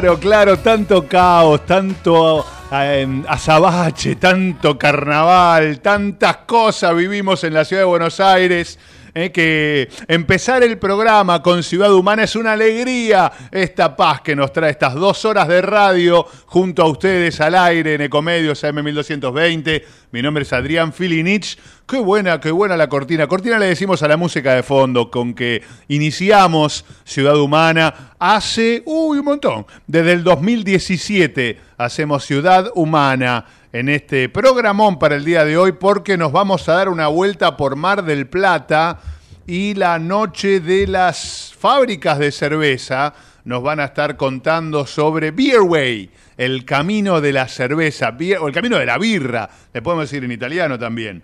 Claro, claro, tanto caos, tanto eh, azabache, tanto carnaval, tantas cosas vivimos en la ciudad de Buenos Aires. Eh, que empezar el programa con Ciudad Humana es una alegría, esta paz que nos trae estas dos horas de radio junto a ustedes al aire en Ecomedios AM1220. Mi nombre es Adrián Filinich. Qué buena, qué buena la cortina. Cortina le decimos a la música de fondo con que iniciamos Ciudad Humana hace, uy, un montón. Desde el 2017 hacemos Ciudad Humana en este programón para el día de hoy porque nos vamos a dar una vuelta por Mar del Plata y la noche de las fábricas de cerveza nos van a estar contando sobre Beerway, el camino de la cerveza, o el camino de la birra, le podemos decir en italiano también.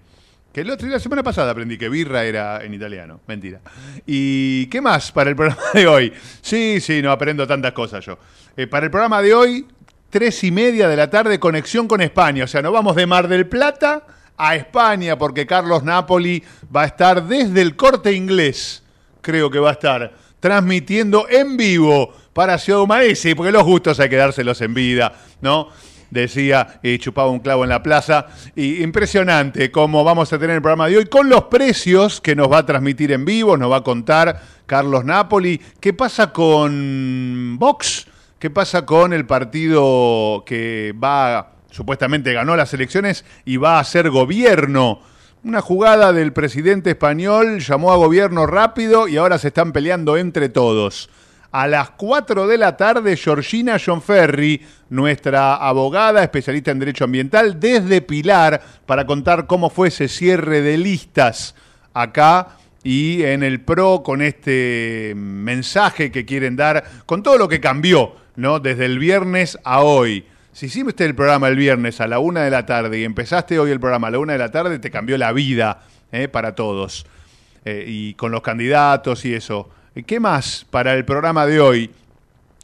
Que el otro, la semana pasada aprendí que birra era en italiano. Mentira. ¿Y qué más para el programa de hoy? Sí, sí, no aprendo tantas cosas yo. Eh, para el programa de hoy, tres y media de la tarde, conexión con España. O sea, nos vamos de Mar del Plata a España porque Carlos Napoli va a estar desde el corte inglés. Creo que va a estar transmitiendo en vivo para Ciudad sí, porque los gustos hay que dárselos en vida, ¿no? decía y chupaba un clavo en la plaza. Y impresionante cómo vamos a tener el programa de hoy con los precios que nos va a transmitir en vivo, nos va a contar Carlos Napoli. ¿Qué pasa con Vox? ¿Qué pasa con el partido que va, supuestamente ganó las elecciones y va a ser gobierno? Una jugada del presidente español llamó a gobierno rápido y ahora se están peleando entre todos. A las 4 de la tarde, Georgina Ferry, nuestra abogada especialista en derecho ambiental, desde Pilar, para contar cómo fue ese cierre de listas acá y en el PRO con este mensaje que quieren dar, con todo lo que cambió, ¿no? Desde el viernes a hoy. Si hiciste el programa el viernes a la una de la tarde y empezaste hoy el programa a la una de la tarde, te cambió la vida ¿eh? para todos. Eh, y con los candidatos y eso. ¿Qué más para el programa de hoy?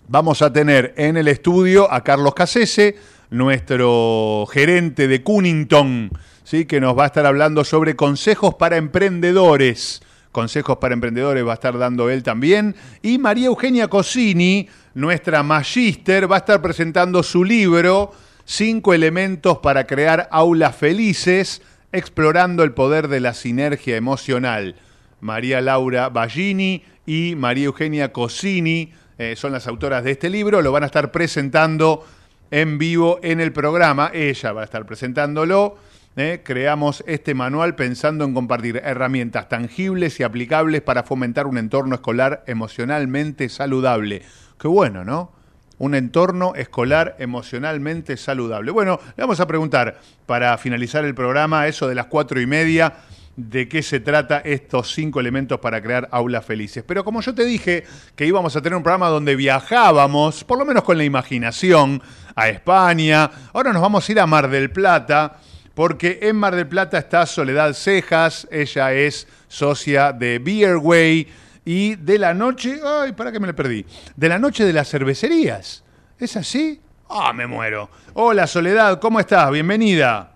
Vamos a tener en el estudio a Carlos Casese, nuestro gerente de Cunnington, ¿sí? que nos va a estar hablando sobre consejos para emprendedores. Consejos para emprendedores va a estar dando él también. Y María Eugenia Cosini, nuestra magíster, va a estar presentando su libro, Cinco elementos para crear aulas felices, explorando el poder de la sinergia emocional. María Laura Ballini y María Eugenia Cosini eh, son las autoras de este libro, lo van a estar presentando en vivo en el programa. Ella va a estar presentándolo. ¿eh? Creamos este manual pensando en compartir herramientas tangibles y aplicables para fomentar un entorno escolar emocionalmente saludable. Qué bueno, ¿no? Un entorno escolar emocionalmente saludable. Bueno, le vamos a preguntar para finalizar el programa, eso de las cuatro y media, de qué se trata estos cinco elementos para crear aulas felices. Pero como yo te dije que íbamos a tener un programa donde viajábamos, por lo menos con la imaginación, a España, ahora nos vamos a ir a Mar del Plata, porque en Mar del Plata está Soledad Cejas, ella es socia de Beerway y de la noche, ay, para que me le perdí, de la noche de las cervecerías. ¿Es así? Ah, me muero. Hola Soledad, ¿cómo estás? Bienvenida.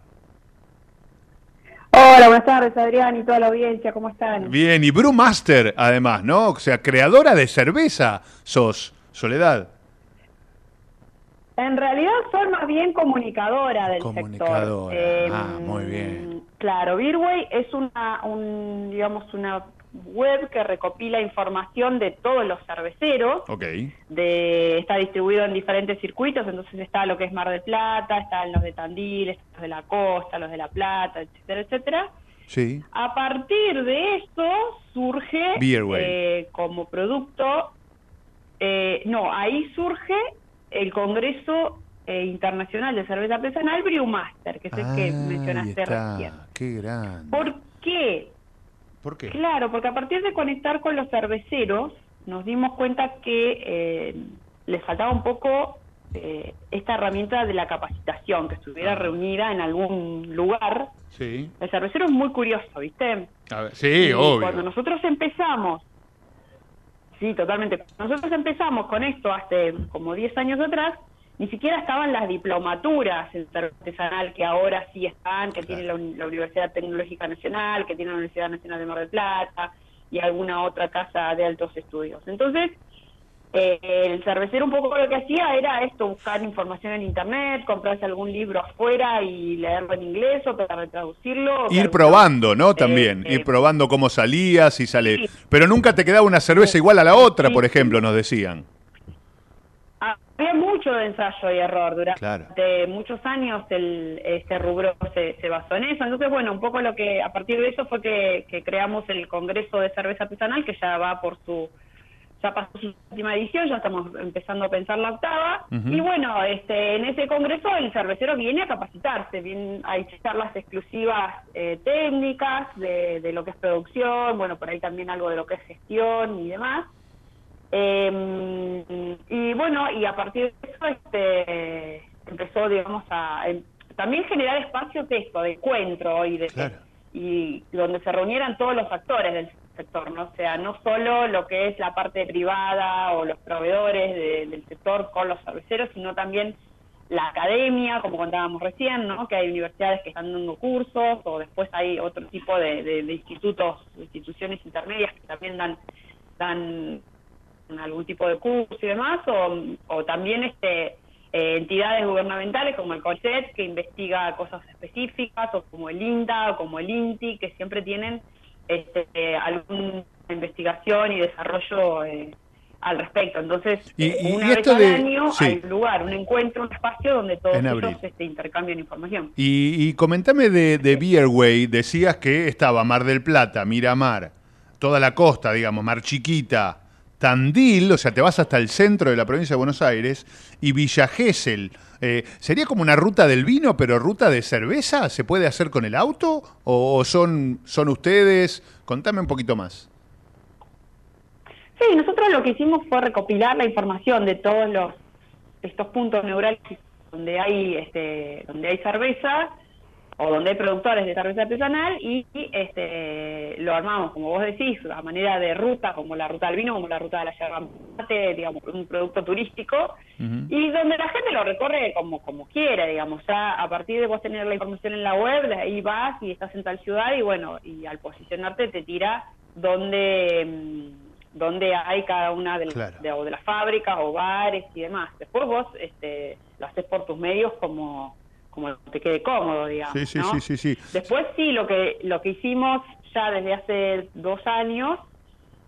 Hola, buenas tardes Adrián y toda la audiencia, ¿cómo están? Bien, y Brewmaster además, ¿no? O sea, creadora de cerveza sos, Soledad. En realidad soy más bien comunicadora del Comunicadora, sector. ah, Em, muy bien. Claro, Beerway es una, un, digamos, una web que recopila información de todos los cerveceros. De, está distribuido en diferentes circuitos, entonces está lo que es Mar del Plata, están los de Tandil, están los de la Costa, los de La Plata, etcétera, etcétera. Sí. A partir de esto surge eh, como producto, eh, no, ahí surge el Congreso eh, Internacional de Cerveza Artesanal Brewmaster, que es el que Ahí mencionaste recién. Qué grande. ¿Por qué? ¿Por qué? Claro, porque a partir de conectar con los cerveceros, nos dimos cuenta que eh, les faltaba un poco eh, esta herramienta de la capacitación, que estuviera Ah. reunida en algún lugar. Sí. El cervecero es muy curioso, ¿viste? A ver, sí, Y obvio. Cuando nosotros empezamos, sí, totalmente. Cuando nosotros empezamos con esto hace como 10 años atrás, ni siquiera estaban las diplomaturas en artesanal que ahora sí están, que tiene la, uni- la Universidad Tecnológica Nacional, que tiene la Universidad Nacional de Mar del Plata y alguna otra casa de altos estudios. Entonces, eh, el cervecero un poco lo que hacía era esto, buscar información en internet, comprarse algún libro afuera y leerlo en inglés o tratar de traducirlo. o que Ir probando, ¿no? eh, También, eh, ir probando cómo salía, si sale. sí. Pero nunca te quedaba una cerveza igual a la otra, Sí, por ejemplo, nos decían. Había mucho de ensayo y error durante Claro. muchos años el, este rubro se, se basó en eso. Entonces, bueno, un poco lo que a partir de eso fue que, que creamos el Congreso de Cerveza Artesanal, que ya va por su ya pasó su última edición, ya estamos empezando a pensar la octava. Y bueno, este en ese congreso el cervecero viene a capacitarse, viene, hay charlas exclusivas eh, técnicas de, de lo que es producción, bueno, por ahí también algo de lo que es gestión y demás. Eh, y bueno, y a partir de eso este, empezó, digamos, a em- también generar espacios de esto, de encuentro y de Claro. y donde se reunieran todos los actores del sector, ¿no? O sea, no solo lo que es la parte privada o los proveedores de- del sector con los cerveceros, sino también la academia, como contábamos recién, ¿no? Que hay universidades que están dando cursos o después hay otro tipo de, de- de institutos, instituciones intermedias que también dan dan algún tipo de curso y demás, o, o también este eh, entidades gubernamentales como el CONICET, que investiga cosas específicas, o como el INTA, o como el INTI, que siempre tienen este, eh, alguna investigación y desarrollo eh, al respecto. Entonces, Y- y- una vez al de- año sí. hay un lugar, un encuentro, un espacio donde todos ellos este, intercambian información. Y, y comentame de, de Beerway, decías que estaba Mar del Plata, Miramar, toda la costa, digamos, Mar Chiquita, Tandil, o sea, te vas hasta el centro de la provincia de Buenos Aires, y Villa Gesell. Eh, ¿Sería como una ruta del vino, pero ruta de cerveza? ¿Se puede hacer con el auto? ¿O, son, son ustedes? Contame un poquito más. Sí, nosotros lo que hicimos fue recopilar la información de todos los estos puntos neurálgicos donde hay este donde hay cerveza o donde hay productores de cerveza artesanal y este lo armamos como vos decís a manera de ruta como la ruta del vino como la ruta de la yerba mate digamos un producto turístico y donde la gente lo recorre como como quiera digamos. Ya a partir de vos tener la información en la web de ahí vas y estás en tal ciudad y bueno y al posicionarte te tira donde mm, donde hay cada una de, Claro. de, o de las fábricas o bares y demás. Después vos este lo haces por tus medios como como te quede cómodo digamos Sí, sí, ¿no? sí, sí, sí. Después sí, lo que lo que hicimos ya desde hace dos años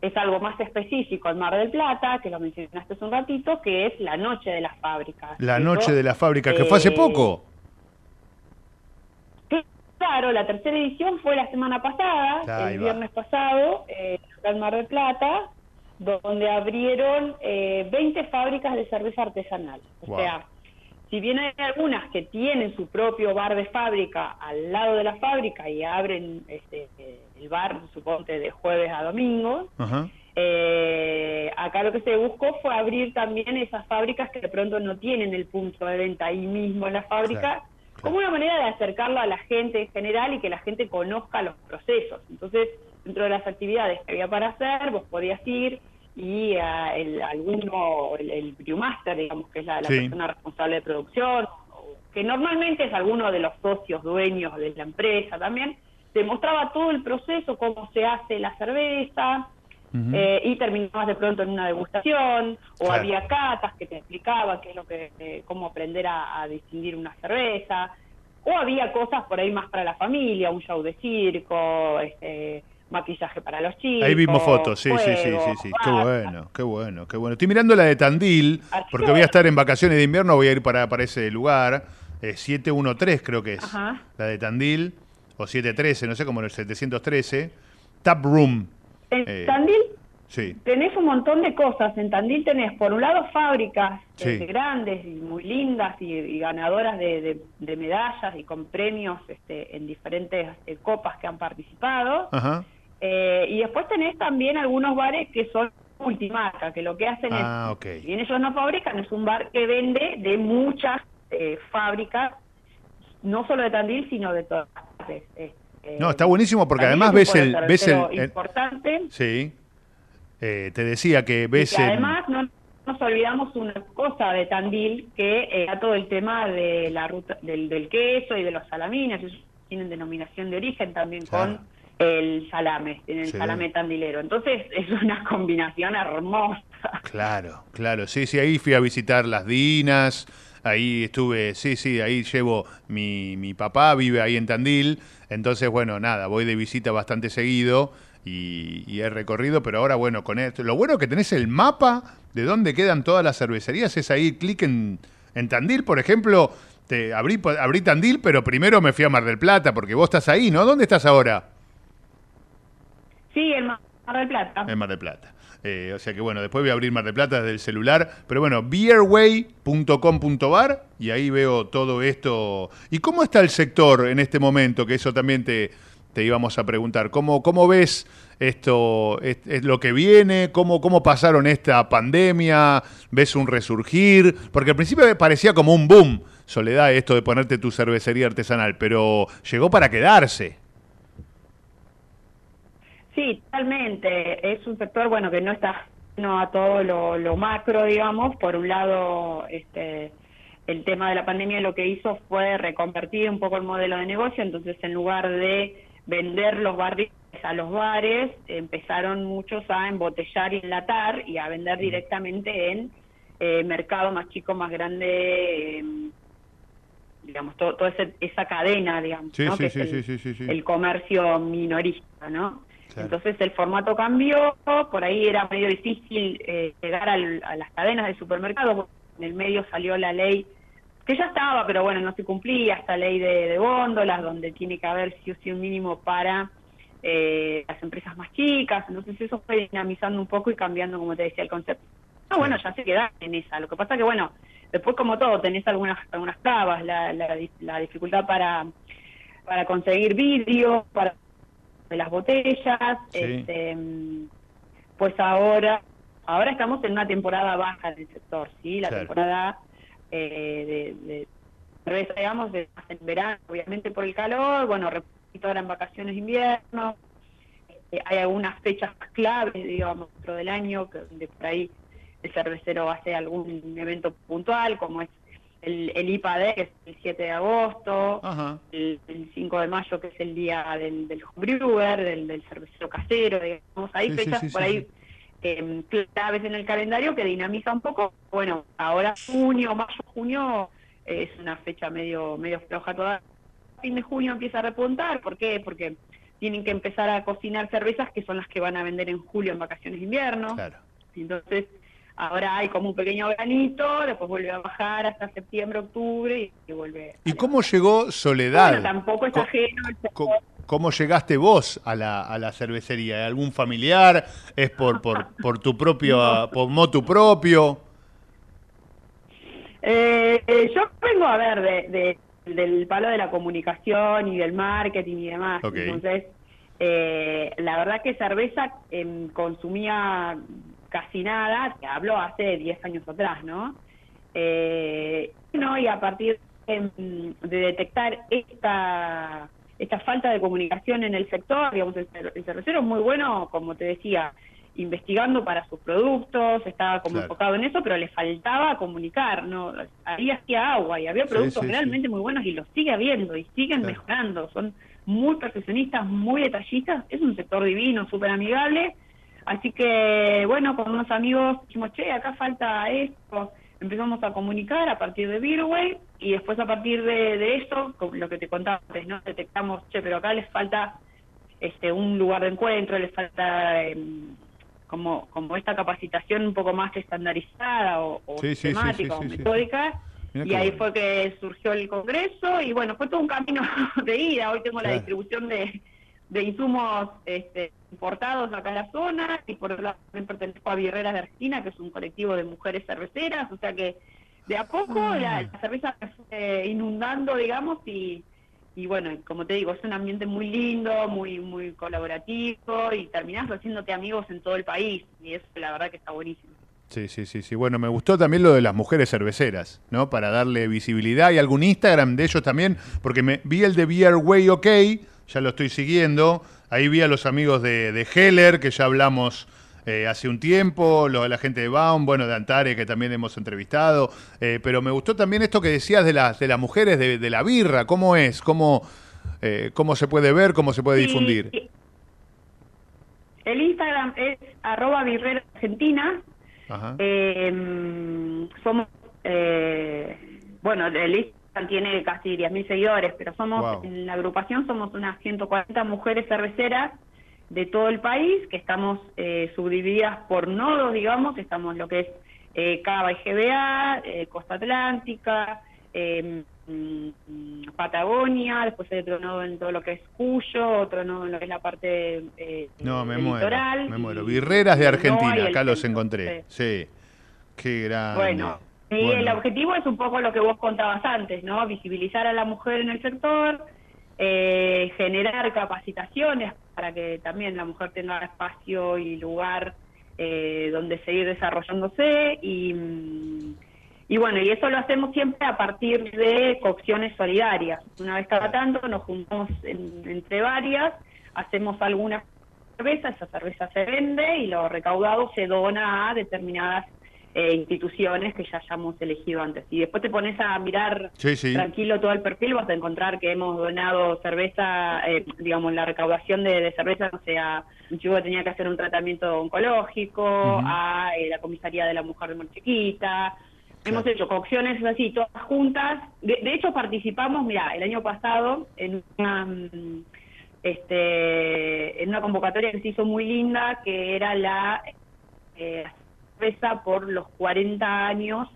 es algo más específico en Mar del Plata, que lo mencionaste hace un ratito, que es la Noche de las Fábricas. La noche de la fábrica, que fue hace eh, poco. Claro, la tercera edición fue la semana pasada, Ahí va. el viernes pasado, eh, en Mar del Plata, donde abrieron eh, 20 fábricas de cerveza artesanal. O Wow. sea, si bien hay algunas que tienen su propio bar de fábrica al lado de la fábrica y abren este, el bar, suponte, de jueves a domingo, Ajá. eh, acá lo que se buscó fue abrir también esas fábricas que de pronto no tienen el punto de venta ahí mismo en la fábrica, Claro, claro. como una manera de acercarlo a la gente en general y que la gente conozca los procesos. Entonces, dentro de las actividades que había para hacer, vos podías ir y ah, el, alguno, el, el brewmaster, digamos, que es la, la Sí. persona responsable de producción, que normalmente es alguno de los socios dueños de la empresa también, te mostraba todo el proceso, cómo se hace la cerveza, eh, y terminabas de pronto en una degustación o Claro. había catas que te explicaban qué es lo que eh, cómo aprender a, a distinguir una cerveza o había cosas por ahí más para la familia un show de circo este maquillaje para los chicos Ahí vimos fotos, sí, sí, sí, sí, sí. Qué barra. bueno, qué bueno, qué bueno. Estoy mirando la de Tandil, porque que voy a estar en vacaciones de invierno, voy a ir para, para ese lugar. Eh, 713 creo que es. Ajá. La de Tandil, o 713, no sé, como el 713. Tap Room. en Eh, Tandil Sí, tenés un montón de cosas. En Tandil tenés, por un lado, fábricas Sí. este, grandes y muy lindas y, y ganadoras de, de- de medallas y con premios este, en diferentes eh, copas que han participado. ajá. Eh, y después tenés también algunos bares que son multimarca, que lo que hacen Ah, es, ok. si bien ellos no fabrican, es un bar que vende de muchas eh, fábricas, no solo de Tandil, sino de todas partes. Este, No, está buenísimo porque además ves el... Ves el, importante. sí. Eh, te decía que Y ves el- además no nos olvidamos una cosa de Tandil, que era todo el tema de la ruta del, del queso y de los salamines, ellos tienen denominación de origen también Claro. con el salame, tienen el Sí. salame tandilero. Entonces es una combinación hermosa. Claro, claro, sí, sí, ahí fui a visitar las Dinas, ahí estuve, sí, sí, ahí llevo, mi, mi papá vive ahí en Tandil, entonces, bueno, nada, voy de visita bastante seguido y, y he recorrido, pero ahora, bueno, con esto, lo bueno que tenés el mapa de dónde quedan todas las cervecerías, es ahí, clic en, en Tandil, por ejemplo, te abrí, abrí Tandil, pero primero me fui a Mar del Plata, porque vos estás ahí, ¿no? ¿Dónde estás ahora? Sí, el Mar del Plata. En Mar del Plata. Eh, o sea que bueno, después voy a abrir Mar del Plata desde el celular. Pero bueno, beerway.com.bar y ahí veo todo esto. ¿Y cómo está el sector en este momento? Que eso también te, te íbamos a preguntar. ¿Cómo, cómo ves esto, es, es lo que viene? ¿Cómo, ¿Cómo pasaron esta pandemia? ¿Ves un resurgir? Porque al principio parecía como un boom, Soledad, esto de ponerte tu cervecería artesanal, pero llegó para quedarse. Sí, totalmente. Es un sector, bueno, que no está no a todo lo, lo macro, digamos. Por un lado, este, el tema de la pandemia lo que hizo fue reconvertir un poco el modelo de negocio. Entonces, en lugar de vender los barriles a los bares, empezaron muchos a embotellar y enlatar y a vender directamente en eh, mercado más chico, más grande, eh, digamos, toda esa cadena, digamos, ¿no? que es el comercio minorista, ¿no? Claro. Entonces el formato cambió, por ahí era medio difícil eh, llegar al- a las cadenas de supermercados, en el medio salió la ley que ya estaba, pero bueno, no se cumplía, esta ley de, de góndolas, donde tiene que haber sí o sí un mínimo para eh, las empresas más chicas, entonces eso fue dinamizando un poco y cambiando, como te decía, el concepto. Ah, bueno, ya se queda en esa. Lo que pasa que, bueno, después como todo, tenés algunas algunas trabas, la, la, la dificultad para, para conseguir vidrio, para de las botellas, Sí. este, pues ahora ahora estamos en una temporada baja del sector, ¿sí? La Claro. temporada eh, de, de cerveza, digamos, de, más en verano, obviamente por el calor, bueno, repito ahora en vacaciones de invierno, eh, hay algunas fechas claves, digamos, dentro del año, que donde por ahí el cervecero hace algún evento puntual, como es el, el IPAD, que es el 7 de agosto, Ajá. el, el 5 de mayo, que es el día del, del homebrewer, del, del cervecero casero, digamos, hay Sí, fechas sí, por ahí eh, claves en el calendario que dinamiza un poco. Bueno, ahora junio, mayo, junio eh, es una fecha medio medio floja toda. Fin de junio empieza a repuntar, ¿por qué? Porque tienen que empezar a cocinar cervezas que son las que van a vender en julio en vacaciones de invierno. Claro. Entonces, ahora hay como un pequeño granito, después vuelve a bajar hasta septiembre, octubre y, vuelve. ¿Y cómo llegó Soledad? Bueno, tampoco es ajeno ¿Cómo llegaste vos a la, a la cervecería? ¿Algún familiar? ¿Es por, por, por tu propio, por motu propio? Eh, eh, yo vengo a ver de, de- del palo de la comunicación y del marketing y demás. Entonces, eh, la verdad que cerveza em, consumía casi nada, te hablo hace 10 años atrás, ¿no? Eh, no, y a partir em, de detectar esta esta falta de comunicación en el sector, digamos, el, el cervecero es muy bueno, como te decía, investigando para sus productos, estaba como Claro. enfocado en eso, pero le faltaba comunicar, ¿no? Ahí hacía agua y había productos sí, realmente muy buenos y los sigue habiendo y siguen Claro. mejorando, son muy perfeccionistas, muy detallistas, es un sector divino, súper amigable, así que bueno, con unos amigos dijimos, che, acá falta esto, empezamos a comunicar a partir de Beerway y después a partir de, de eso, con lo que te contaba antes, ¿no? Detectamos, che, pero acá les falta este un lugar de encuentro, les falta em, como, como esta capacitación un poco más estandarizada o, o Sí, sí, sí, temática sí, o metódica. Mirá y ahí bueno. fue que surgió el congreso y bueno, fue todo un camino de ida. Hoy tengo Claro. la distribución de, de insumos este, importados acá en la zona y por otro lado también pertenezco a Birreras de Argentina, que es un colectivo de mujeres cerveceras, o sea que de a poco Ah. la, la cerveza se fue inundando, digamos, y, y bueno, como te digo, es un ambiente muy lindo, muy muy colaborativo y terminás haciéndote amigos en todo el país y eso la verdad que está buenísimo. Sí, sí, sí, sí. Bueno, me gustó también lo de las mujeres cerveceras, ¿no? Para darle visibilidad. ¿Y algún Instagram de ellos también? Porque me vi el de Beer Way OK, ya lo estoy siguiendo. Ahí vi a los amigos de, de Heller, que ya hablamos eh, hace un tiempo, lo la gente de Baum, bueno, de Antare, que también hemos entrevistado. Eh, pero me gustó también esto que decías de las, de las mujeres de, de la birra. ¿Cómo es? ¿Cómo, eh, ¿Cómo se puede ver? ¿Cómo se puede difundir? sí. El Instagram es arroba birrera argentina. Ajá. Eh, somos, eh, bueno, el Tiene casi 10.000 seguidores, pero somos, Wow. en la agrupación somos unas 140 mujeres cerveceras de todo el país, que estamos eh, subdivididas por nodos, digamos, estamos lo que es eh, Cava y GBA, eh, Costa Atlántica, eh, mm, Patagonia, después hay otro nodo en todo lo que es Cuyo, otro nodo en lo que es la parte eh, No, me muero. litoral, Me muero. Birreras de Argentina, acá los centro, encontré. sí. Sí. Qué grande. Bueno, y el Bueno. objetivo es un poco lo que vos contabas antes, ¿no? Visibilizar a la mujer en el sector, eh, generar capacitaciones para que también la mujer tenga espacio y lugar eh, donde seguir desarrollándose y, mm, y bueno, y eso lo hacemos siempre a partir de cocciones solidarias. Una vez cada tanto nos juntamos en- entre varias, hacemos alguna cerveza, esa cerveza se vende y lo recaudado se dona a determinadas eh, instituciones que ya hayamos elegido antes. Y después te pones a mirar Sí, sí. tranquilo todo el perfil, vas a encontrar que hemos donado cerveza, eh, digamos, la recaudación de, de cerveza, o sea, un chico que tenía que hacer un tratamiento oncológico, a eh, la comisaría de la mujer de muy chiquita. Hemos Claro. hecho cocciones así, todas juntas. De, de hecho, participamos, mira, el año pasado en una, mm, este, en una convocatoria que se hizo muy linda, que era la eh, cerveza por los 40 años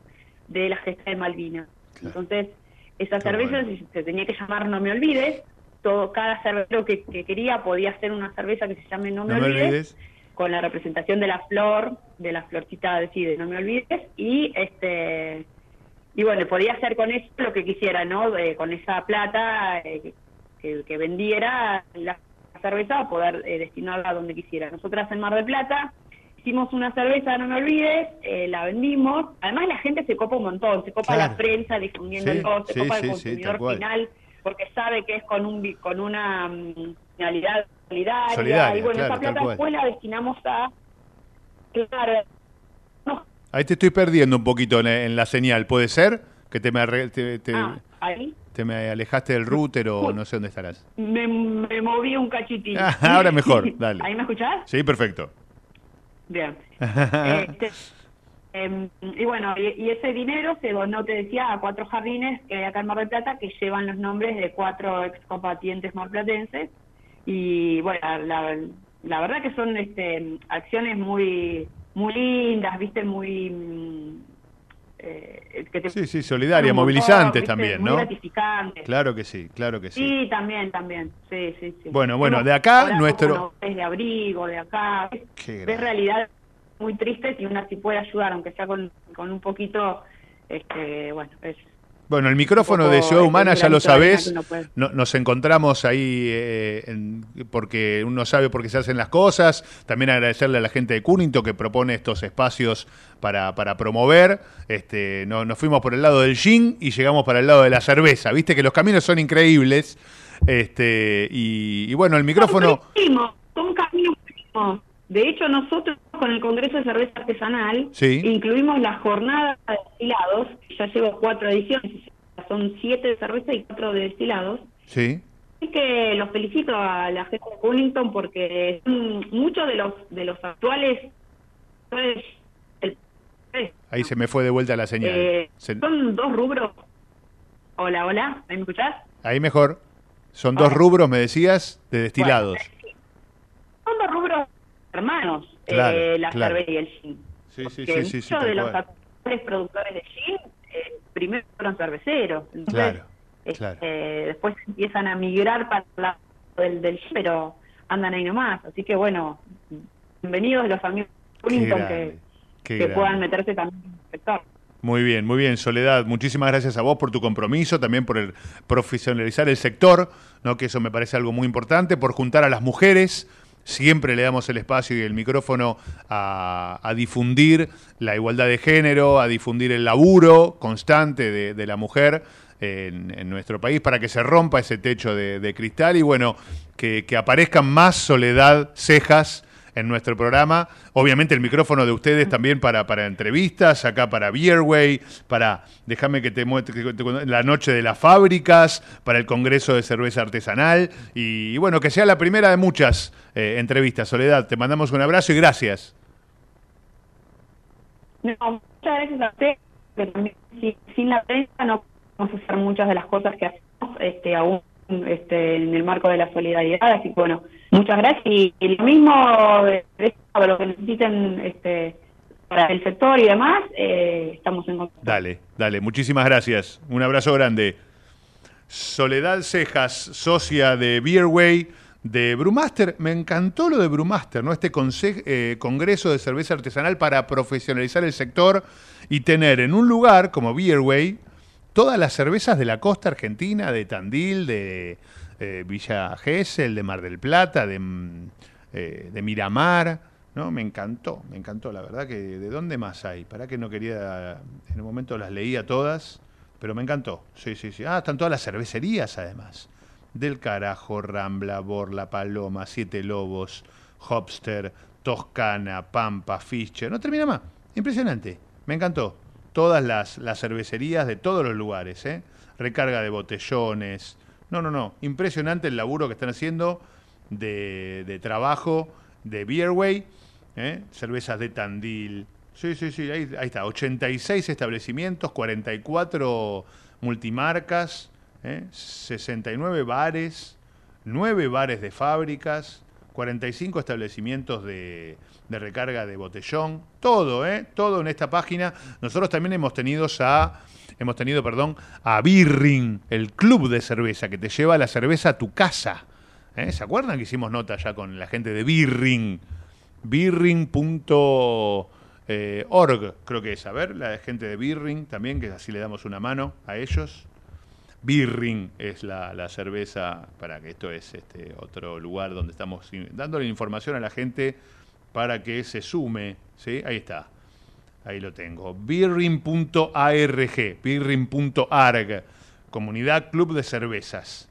de la gesta de Malvinas. Claro. Entonces, esa Está cerveza bueno. se, tenía que llamar No Me Olvides. Todo, cada cervecero que, que quería podía hacer una cerveza que se llame No Me, No me olvides, olvides. con la representación de la flor, de la florcita de, sí, de No Me Olvides, y este y bueno, podía hacer con eso lo que quisiera, ¿no? De- con esa plata eh, que, que vendiera la cerveza, poder eh, destinarla a donde quisiera. Nosotras en Mar del Plata hicimos una cerveza, no me olvides, eh, la vendimos. Además la gente se copa un montón, se copa Claro. la prensa difundiéndolo, Sí, se sí, copa sí, el consumidor final, porque sabe que es con un con una mm, finalidad solidaria. Solidaria, y bueno, claro, esa plata después la destinamos a... Claro, no, Ahí te estoy perdiendo un poquito en, en la señal. ¿Puede ser? Que te me, arre- te, te- ah, ahí. te me alejaste del router o no sé dónde estarás. Me, me moví un cachitín. Ah, ahora mejor, dale. ¿Ahí me escuchás? Sí, perfecto. Bien. Este, em, y bueno, y, y ese dinero se donó, te decía, a cuatro jardines que hay acá en Mar del Plata que llevan los nombres de cuatro excombatientes marplatenses y bueno, la, la verdad que son este, acciones muy, muy lindas, viste, muy... mm, eh, que te- Sí, sí, solidaria, movilizantes también, muy ¿no? gratificantes. Claro que sí, claro que sí. Sí, también, también. Sí, sí, sí. Bueno, bueno, Hemos de acá nuestro- Es de abrigo, de acá. Qué Ves realidad muy tristes y una sí puede ayudar, aunque sea con, con un poquito, este, bueno, es... Bueno, el micrófono de Ciudad Humana ya lo sabés. No- nos encontramos ahí eh, en- porque uno sabe por qué se hacen las cosas. También agradecerle a la gente de Cunnington que propone estos espacios para, para promover. Este, no- nos fuimos por el lado del gin y llegamos para el lado de la cerveza. Viste que los caminos son increíbles. Este, y, y bueno, el micrófono. Son primos, son caminos. De hecho, nosotros con el Congreso de Cerveza Artesanal Sí. incluimos la jornada de destilados, ya llevo cuatro ediciones, son siete de cerveza y cuatro de destilados. Sí. Así que los felicito a la gente de Cunnington porque muchos de los de los actuales el- Ahí se me fue de vuelta la señal. eh, Se- son dos rubros. Hola, hola, ¿me escuchás? ahí mejor. Son dos rubros, me decías, de destilados. Son dos rubros hermanos, Claro, eh, la claro. cerveza y el gin. Sí, sí, Porque sí, sí, sí, muchos de los actuales productores de gin eh, primero fueron cerveceros. Entonces, Claro, este, claro. después empiezan a migrar para el lado del, del gin, pero andan ahí nomás. Así que bueno, bienvenidos los amigos grande, que, que puedan meterse también en el sector. Muy bien, muy bien, Soledad. Muchísimas gracias a vos por tu compromiso, también por el profesionalizar el sector, ¿no? que eso me parece algo muy importante, por juntar a las mujeres. Siempre le damos el espacio y el micrófono a, a difundir la igualdad de género, a difundir el laburo constante de, la mujer en, nuestro país para que se rompa ese techo de, cristal y bueno, que aparezcan más Soledad Cejas en nuestro programa. Obviamente el micrófono de ustedes también para, para entrevistas, acá para Beerway, para, déjame que te que la noche de las fábricas, para el Congreso de Cerveza Artesanal y, bueno, que sea la primera de muchas eh, entrevistas. Soledad, te mandamos un abrazo y gracias. No, muchas gracias a usted, que también si- sin la prensa no podemos hacer muchas de las cosas que hacemos este, aún este, en el marco de la solidaridad. Así que bueno, muchas gracias. Y, lo mismo de lo que necesiten este, para el sector y demás, eh, estamos en contacto. Dale, dale, muchísimas gracias. Un abrazo grande. Soledad Cejas, socia de Beerway, de Brewmaster. Me encantó lo de Brewmaster, ¿no? Este eh, congreso de cerveza artesanal para profesionalizar el sector y tener en un lugar como Beerway todas las cervezas de la costa argentina, de Tandil, de eh, Villa Gesell, de Mar del Plata, de, mm, eh, de Miramar. ¿no? Me encantó, me encantó, la verdad que de dónde más hay. Para que no quería, en un momento las leía todas, pero me encantó. Sí, sí, sí. Ah, están todas las cervecerías además. Del Carajo, Rambla, Borla, Paloma, Siete Lobos, Hopster, Toscana, Pampa, Fischer. No termina más. Impresionante. Me encantó. Todas las, las cervecerías de todos los lugares, ¿eh? Recarga de botellones. No, no, no. Impresionante el laburo que están haciendo de, trabajo de Beerway. ¿eh? Cervezas de Tandil. Sí, sí, sí. Ahí, está. 86 establecimientos, 44 multimarcas, ¿eh? 69 bares, 9 bares de fábricas, 45 establecimientos de, recarga de botellón, todo, ¿eh? todo en esta página. Nosotros también hemos tenido a, hemos tenido, perdón, a Birring, el club de cerveza que te lleva la cerveza a tu casa. ¿eh? ¿Se acuerdan que hicimos nota ya con la gente de Birring? Birring.org, creo que es. A ver, la gente de Birring también, que así le damos una mano a ellos. Birring es la, la cerveza, para que esto es este otro lugar donde estamos dándole información a la gente para que se sume, ¿sí? Ahí está. Ahí lo tengo. Birring.arg, birring.arg, Comunidad Club de Cervezas.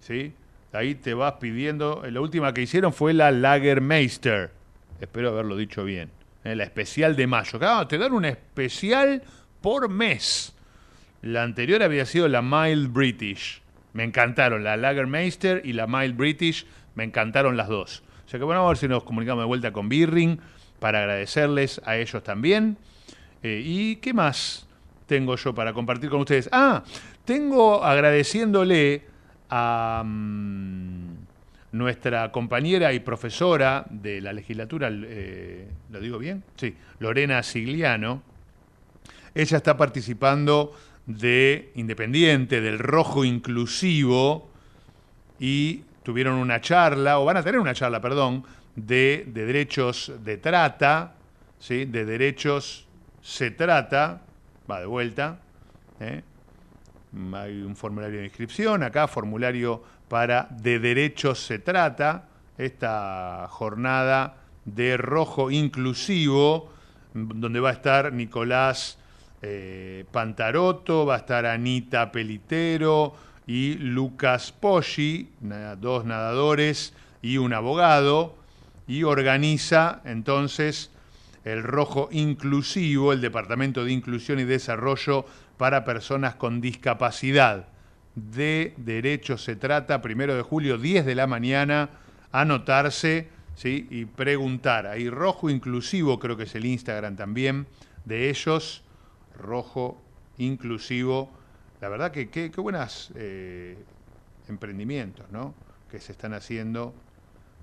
¿Sí? Ahí te vas pidiendo. La última que hicieron fue la Lagermeister. Espero haberlo dicho bien. ¿eh? La especial de mayo. Claro, te dan una especial por mes. La anterior había sido la Mild British. Me encantaron la Lagermeister y la Mild British. Me encantaron las dos. O sea que bueno, a ver si nos comunicamos de vuelta con Birring para agradecerles a ellos también. Eh, ¿Y qué más tengo yo para compartir con ustedes? Ah, tengo agradeciéndole a mm, nuestra compañera y profesora de la legislatura, eh, ¿lo digo bien? Sí, Lorena Sigliano. Ella está participando de Independiente, del Rojo Inclusivo, y tuvieron una charla, o van a tener una charla, perdón, de, de derechos de trata, ¿sí? de derechos se trata, va de vuelta, ¿eh? hay un formulario de inscripción, acá formulario para De Derechos se trata, esta jornada de rojo inclusivo, donde va a estar Nicolás eh, Pantarotto, va a estar Anita Pelitero y Lucas Poggi, dos nadadores y un abogado, y organiza entonces el Rojo Inclusivo, el Departamento de Inclusión y Desarrollo para Personas con Discapacidad. De Derecho se trata, primero de julio, 10 de la mañana, anotarse ¿sí? y preguntar. Ahí Rojo Inclusivo, creo que es el Instagram también de ellos, Rojo Inclusivo. La verdad que qué buenas eh, emprendimientos ¿no? que se están haciendo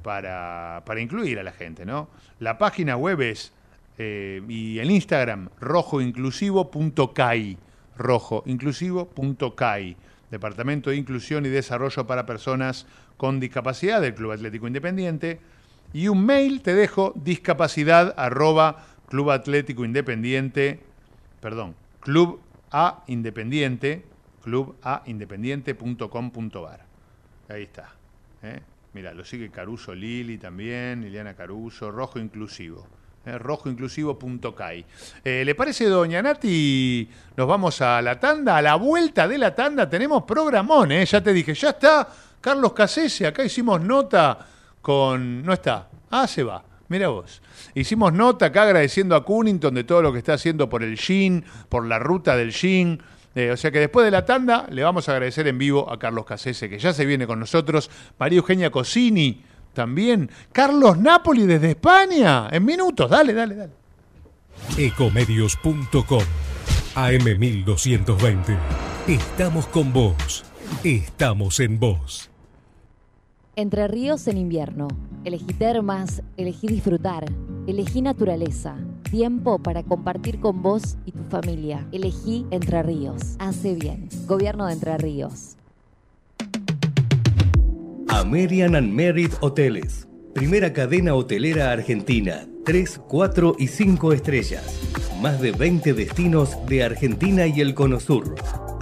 para, para incluir a la gente. ¿no? La página web es eh, y el Instagram rojoinclusivo.cai, rojoinclusivo.cai, Departamento de Inclusión y Desarrollo para Personas con Discapacidad del Club Atlético Independiente. Y un mail te dejo, discapacidad arroba Club Atlético Independiente, perdón, Club A Independiente, club a independiente.com.ar. Ahí está. ¿eh? Mira, lo sigue Caruso Lili también, Liliana Caruso, Rojo Inclusivo eh, rojoinclusivo.cai. Eh, ¿Le parece, doña Nati? Nos vamos a la tanda. A la vuelta de la tanda tenemos programón, ¿eh? Ya te dije, ya está Carlos Casese. Acá hicimos nota con... No está. Ah, se va. Mira vos. Hicimos nota acá agradeciendo a Cunnington de todo lo que está haciendo por el Gin, por la ruta del Gin. Eh, o sea que después de la tanda le vamos a agradecer en vivo a Carlos Casese, que ya se viene con nosotros. María Eugenia Cosini también. Carlos Napoli desde España. En minutos. Dale, dale, dale. Ecomedios.com AM1220. Estamos con vos. Estamos en vos. Entre ríos en invierno. Elegí termas, elegí disfrutar, elegí naturaleza. Tiempo para compartir con vos y tu familia. Elegí Entre Ríos. Hace bien. Gobierno de Entre Ríos. American and Merit Hoteles. Primera cadena hotelera argentina. 3, 4 y 5 estrellas. Más de 20 destinos de Argentina y el Cono Sur.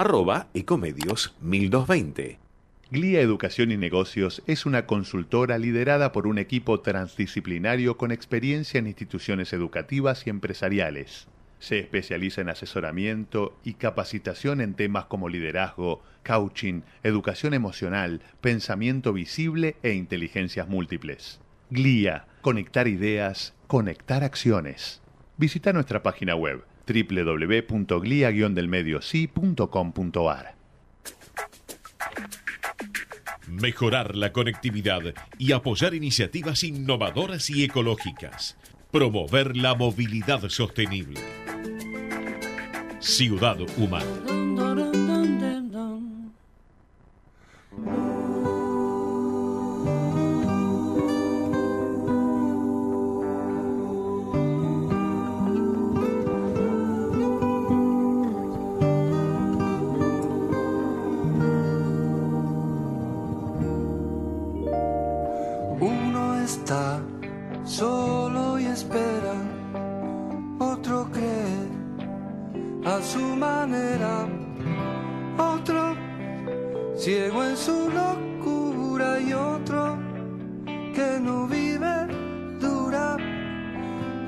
arroba ecomedios 1220. Glia Educación y Negocios es una consultora liderada por un equipo transdisciplinario con experiencia en instituciones educativas y empresariales. Se especializa en asesoramiento y capacitación en temas como liderazgo, coaching, educación emocional, pensamiento visible e inteligencias múltiples. GLIA, conectar ideas, conectar acciones. Visita nuestra página web www.glia-delmediosi.com.ar. Mejorar la conectividad y apoyar iniciativas innovadoras y ecológicas. Promover la movilidad sostenible. Ciudad Humana. Solo y espera, otro cree a su manera, otro ciego en su locura y otro que no vive dura.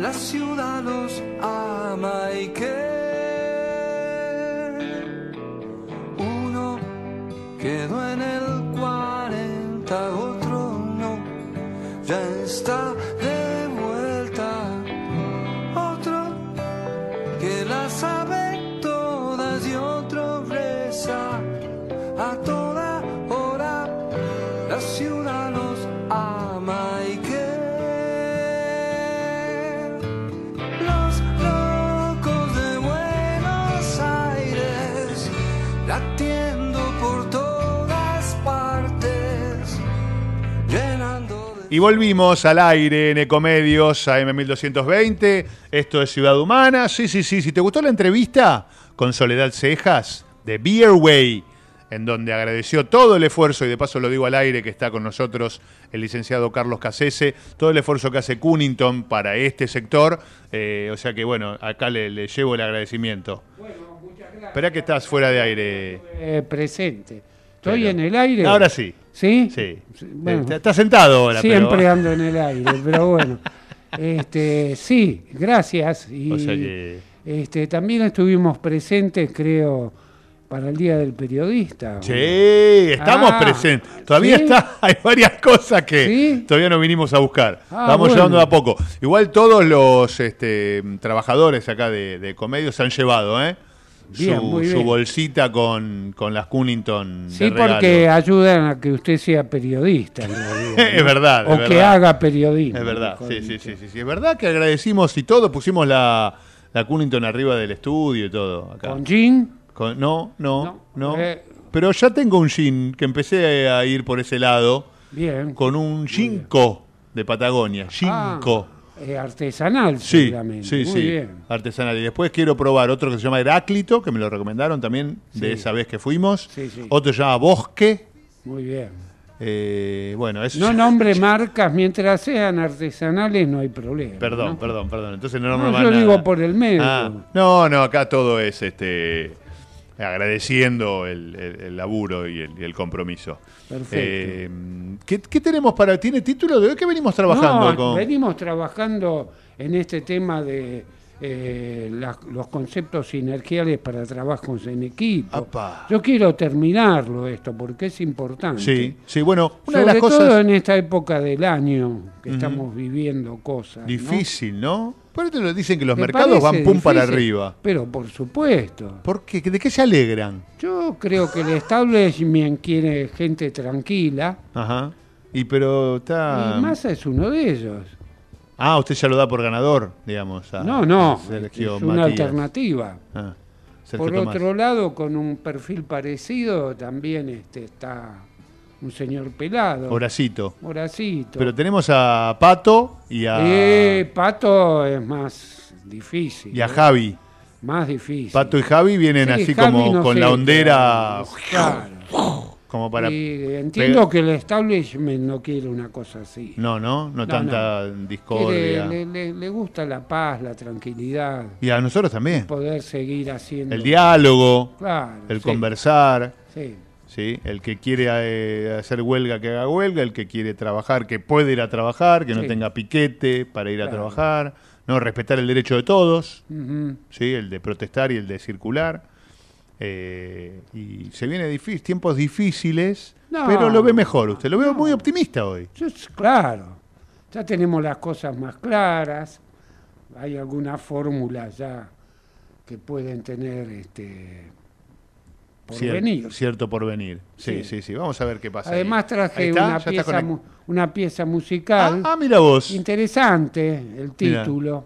La ciudad los ama y que uno quedó en el Y volvimos al aire en Ecomedios AM1220. Esto es Ciudad Humana. Sí, sí, sí. Si te gustó la entrevista con Soledad Cejas de Beerway, en donde agradeció todo el esfuerzo, y de paso lo digo al aire, que está con nosotros el licenciado Carlos Casese, todo el esfuerzo que hace Cunnington para este sector. Eh, o sea que, bueno, acá le, le llevo el agradecimiento. Espera que estás fuera de aire. Eh, presente. ¿Estoy Pero- en el aire? Ahora sí. ¿Sí? Sí. Bueno, Estás sentado ahora, pero- siempre ando en el aire, pero bueno. Este, sí, gracias. Y O sea que- este, también estuvimos presentes, creo, para el Día del Periodista. Sí, estamos Ah, presentes. Todavía ¿sí? está, hay varias cosas que ¿Sí? todavía no vinimos a buscar. Ah, Vamos bueno. llevando a poco. Igual todos los este, trabajadores acá de, de Comedios se han llevado, ¿eh? Bien, su, muy su bien. bolsita con, con las Cunnington. de Sí, regalo. porque ayudan a que usted sea periodista. en realidad, ¿no? Es verdad, O es que verdad. haga periodismo. Es verdad, sí, sí, sí, sí. Es verdad que agradecimos y todo, pusimos la, la Cunnington arriba del estudio y todo. Acá. ¿Con Jean? Con- no, no, no. No, eh. Pero ya tengo un jean que empecé a ir por ese lado Bien. con un ginkgo de Patagonia. Ah, eh, artesanal, sí, seguramente. sí, Muy sí. bien. Artesanal. Y después quiero probar otro que se llama Heráclito, que me lo recomendaron también de Sí. esa vez que fuimos. Sí, sí. Otro se llama Bosque. Muy bien. Eh, bueno, eso No ya- nombre marcas, mientras sean artesanales no hay problema. Perdón, ¿no? perdón, perdón. Entonces no, No, yo nada. digo por el medio. Ah, no, no, acá todo es este agradeciendo el, el- el laburo y el, y el compromiso. Perfecto. Eh, ¿qué, qué tenemos para.? ¿Tiene título de hoy? ¿Qué venimos trabajando? No, con- venimos trabajando en este tema de eh, la- los conceptos sinergiales para trabajos en equipo. Apa. Yo quiero terminarlo esto porque es importante. Sí, sí, bueno, una de Sobre las todo cosas en esta época del año que estamos viviendo cosas. ¿no? difícil, ¿no? Por eso lo dicen que los ¿Te mercados van pum para arriba. Pero por supuesto. ¿Por qué? ¿De qué se alegran? Yo creo que el establishment quiere gente tranquila. Ajá. Y pero está. Y Massa es uno de ellos. Ah, usted ya lo da por ganador, digamos. a No, no, Sergio es una Matías. alternativa. Ah, Por Tomás. otro lado, con un perfil parecido, también este, está un señor pelado. Horacito. Horacito. Pero tenemos a Pato y a, Eh, Pato es más difícil. y a ¿eh? Javi. Más difícil. Pato y Javi vienen Sí, así Javi como no con sé, la hondera Claro. como para Y entiendo que el establishment no quiere una cosa así. no no no, No, tanta Quiere- discordia le, le- le gusta la paz, la tranquilidad, y a nosotros también poder seguir haciendo. el diálogo Claro, el sí, conversar sí. Sí el que quiere eh, hacer huelga que haga huelga el que quiere trabajar que puede ir a trabajar que no tenga piquete para ir a trabajar no respetar el derecho de todos sí el de protestar y el de circular. Eh, y se viene difícil, tiempos difíciles, No. pero lo ve mejor. Usted lo veo muy optimista hoy. Claro, ya tenemos las cosas más claras, hay algunas fórmulas ya que pueden tener este por Cier- venir. Cierto porvenir. Sí, sí, Sí. sí, Vamos a ver qué pasa. Además Ahí traje está, una pieza, una musical Ah, ah, mira vos. interesante, el título.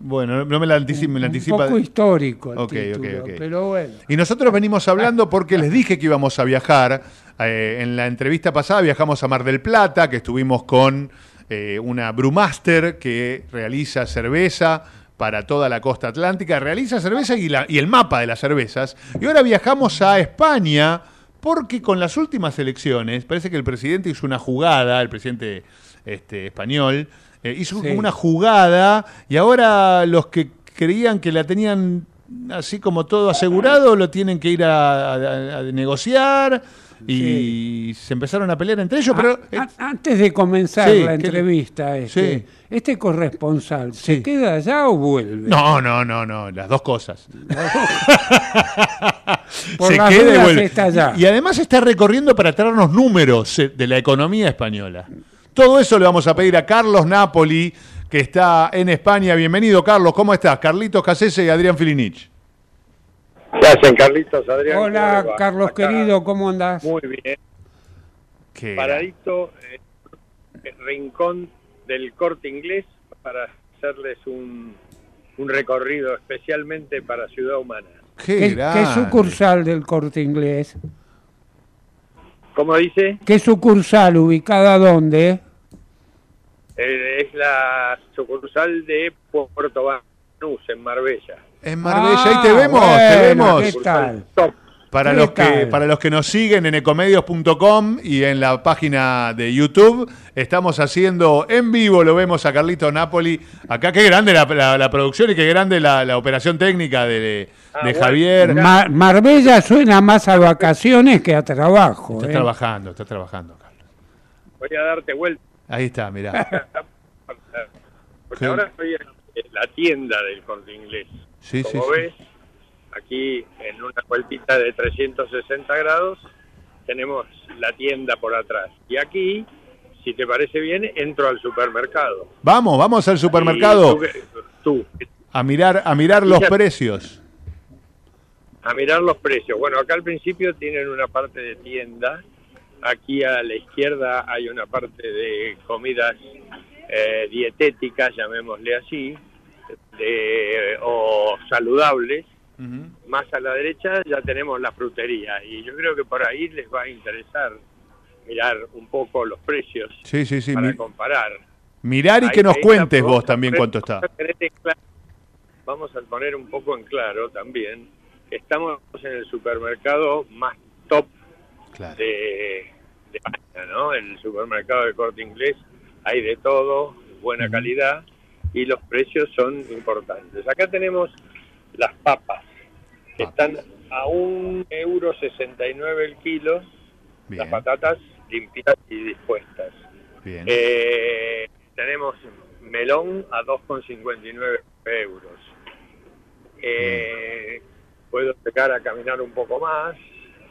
Bueno, no me la anticipa. me la un poco histórico el título, pero bueno. Y nosotros venimos hablando porque les dije que íbamos a viajar. Eh, en la entrevista pasada viajamos a Mar del Plata, que estuvimos con eh, una brewmaster que realiza cerveza para toda la costa atlántica, realiza cerveza y, la- y el mapa de las cervezas. Y ahora viajamos a España porque con las últimas elecciones, parece que el presidente hizo una jugada, el presidente este, español, eh, hizo Sí. una jugada y ahora los que creían que la tenían así como todo asegurado lo tienen que ir a, a- a negociar y se empezaron a pelear entre ellos, pero... A- antes de comenzar Sí, la ¿qué- entrevista, este, Sí. este corresponsal. ¿se queda allá o vuelve? no, no, no, no, las dos cosas. Por se las queda y vuelve. está allá. Y además está recorriendo para traernos números eh, de la economía española. Todo eso le vamos a pedir a Carlos Napoli, que está en España. Bienvenido, Carlos. ¿Cómo estás? Carlitos Casese y Adrián Filinich. ¿Qué hacen, Carlitos, Adrián? ¿Cómo Hola? Carlos Acá, querido, ¿cómo andás? Muy bien. Qué Paradito, eh, el rincón del corte inglés para hacerles un, un recorrido especialmente para Ciudad Humana. Qué, ¿Qué, grande. qué sucursal del corte inglés? ¿Cómo dice? ¿Qué sucursal ubicada dónde? Eh, es la sucursal de Puerto En Marbella. En Marbella, Ah, ahí te vemos, te vemos. ¿qué tal? Top. Para ¿Qué los, que, para los que nos siguen en ecomedios.com y en la página de YouTube, estamos haciendo en vivo, lo vemos a Carlito Napoli. Acá, qué grande la, la- la producción y qué grande la, la operación técnica de, Ah, de bueno. Javier. Ma- Marbella suena más a vacaciones que a trabajo. Está ¿eh? trabajando, está trabajando, Carlos. Voy a darte vuelta. Ahí está, mirá. Porque ahora estoy en la tienda del corte inglés. Sí, Como sí. ves, aquí en una vueltita de 360 grados tenemos la tienda por atrás. Y aquí, si te parece bien, entro al supermercado. Vamos, vamos al supermercado tú, tú, a mirar, a mirar los Ya- precios. a mirar los precios. Bueno, acá al principio tienen una parte de tienda. Aquí a la izquierda hay una parte de comidas eh, dietéticas, llamémosle así, de- o saludables. Más a la derecha ya tenemos la frutería y yo creo que por ahí les va a interesar mirar un poco los precios Sí, sí, sí. para mi- comparar. mirar y Ahí- que nos cuentes vos también cuánto está. vamos a poner un poco en claro también estamos en el supermercado más top Claro. de, de España, ¿no? El supermercado de corte inglés hay de todo, buena calidad y los precios son importantes. Acá tenemos las papas, que Papas. están a un euro sesenta y nueve el kilo, Bien, las patatas limpias y dispuestas. bien. Eh, tenemos melón a 2,59 euros. Eh, puedo llegar a caminar un poco más.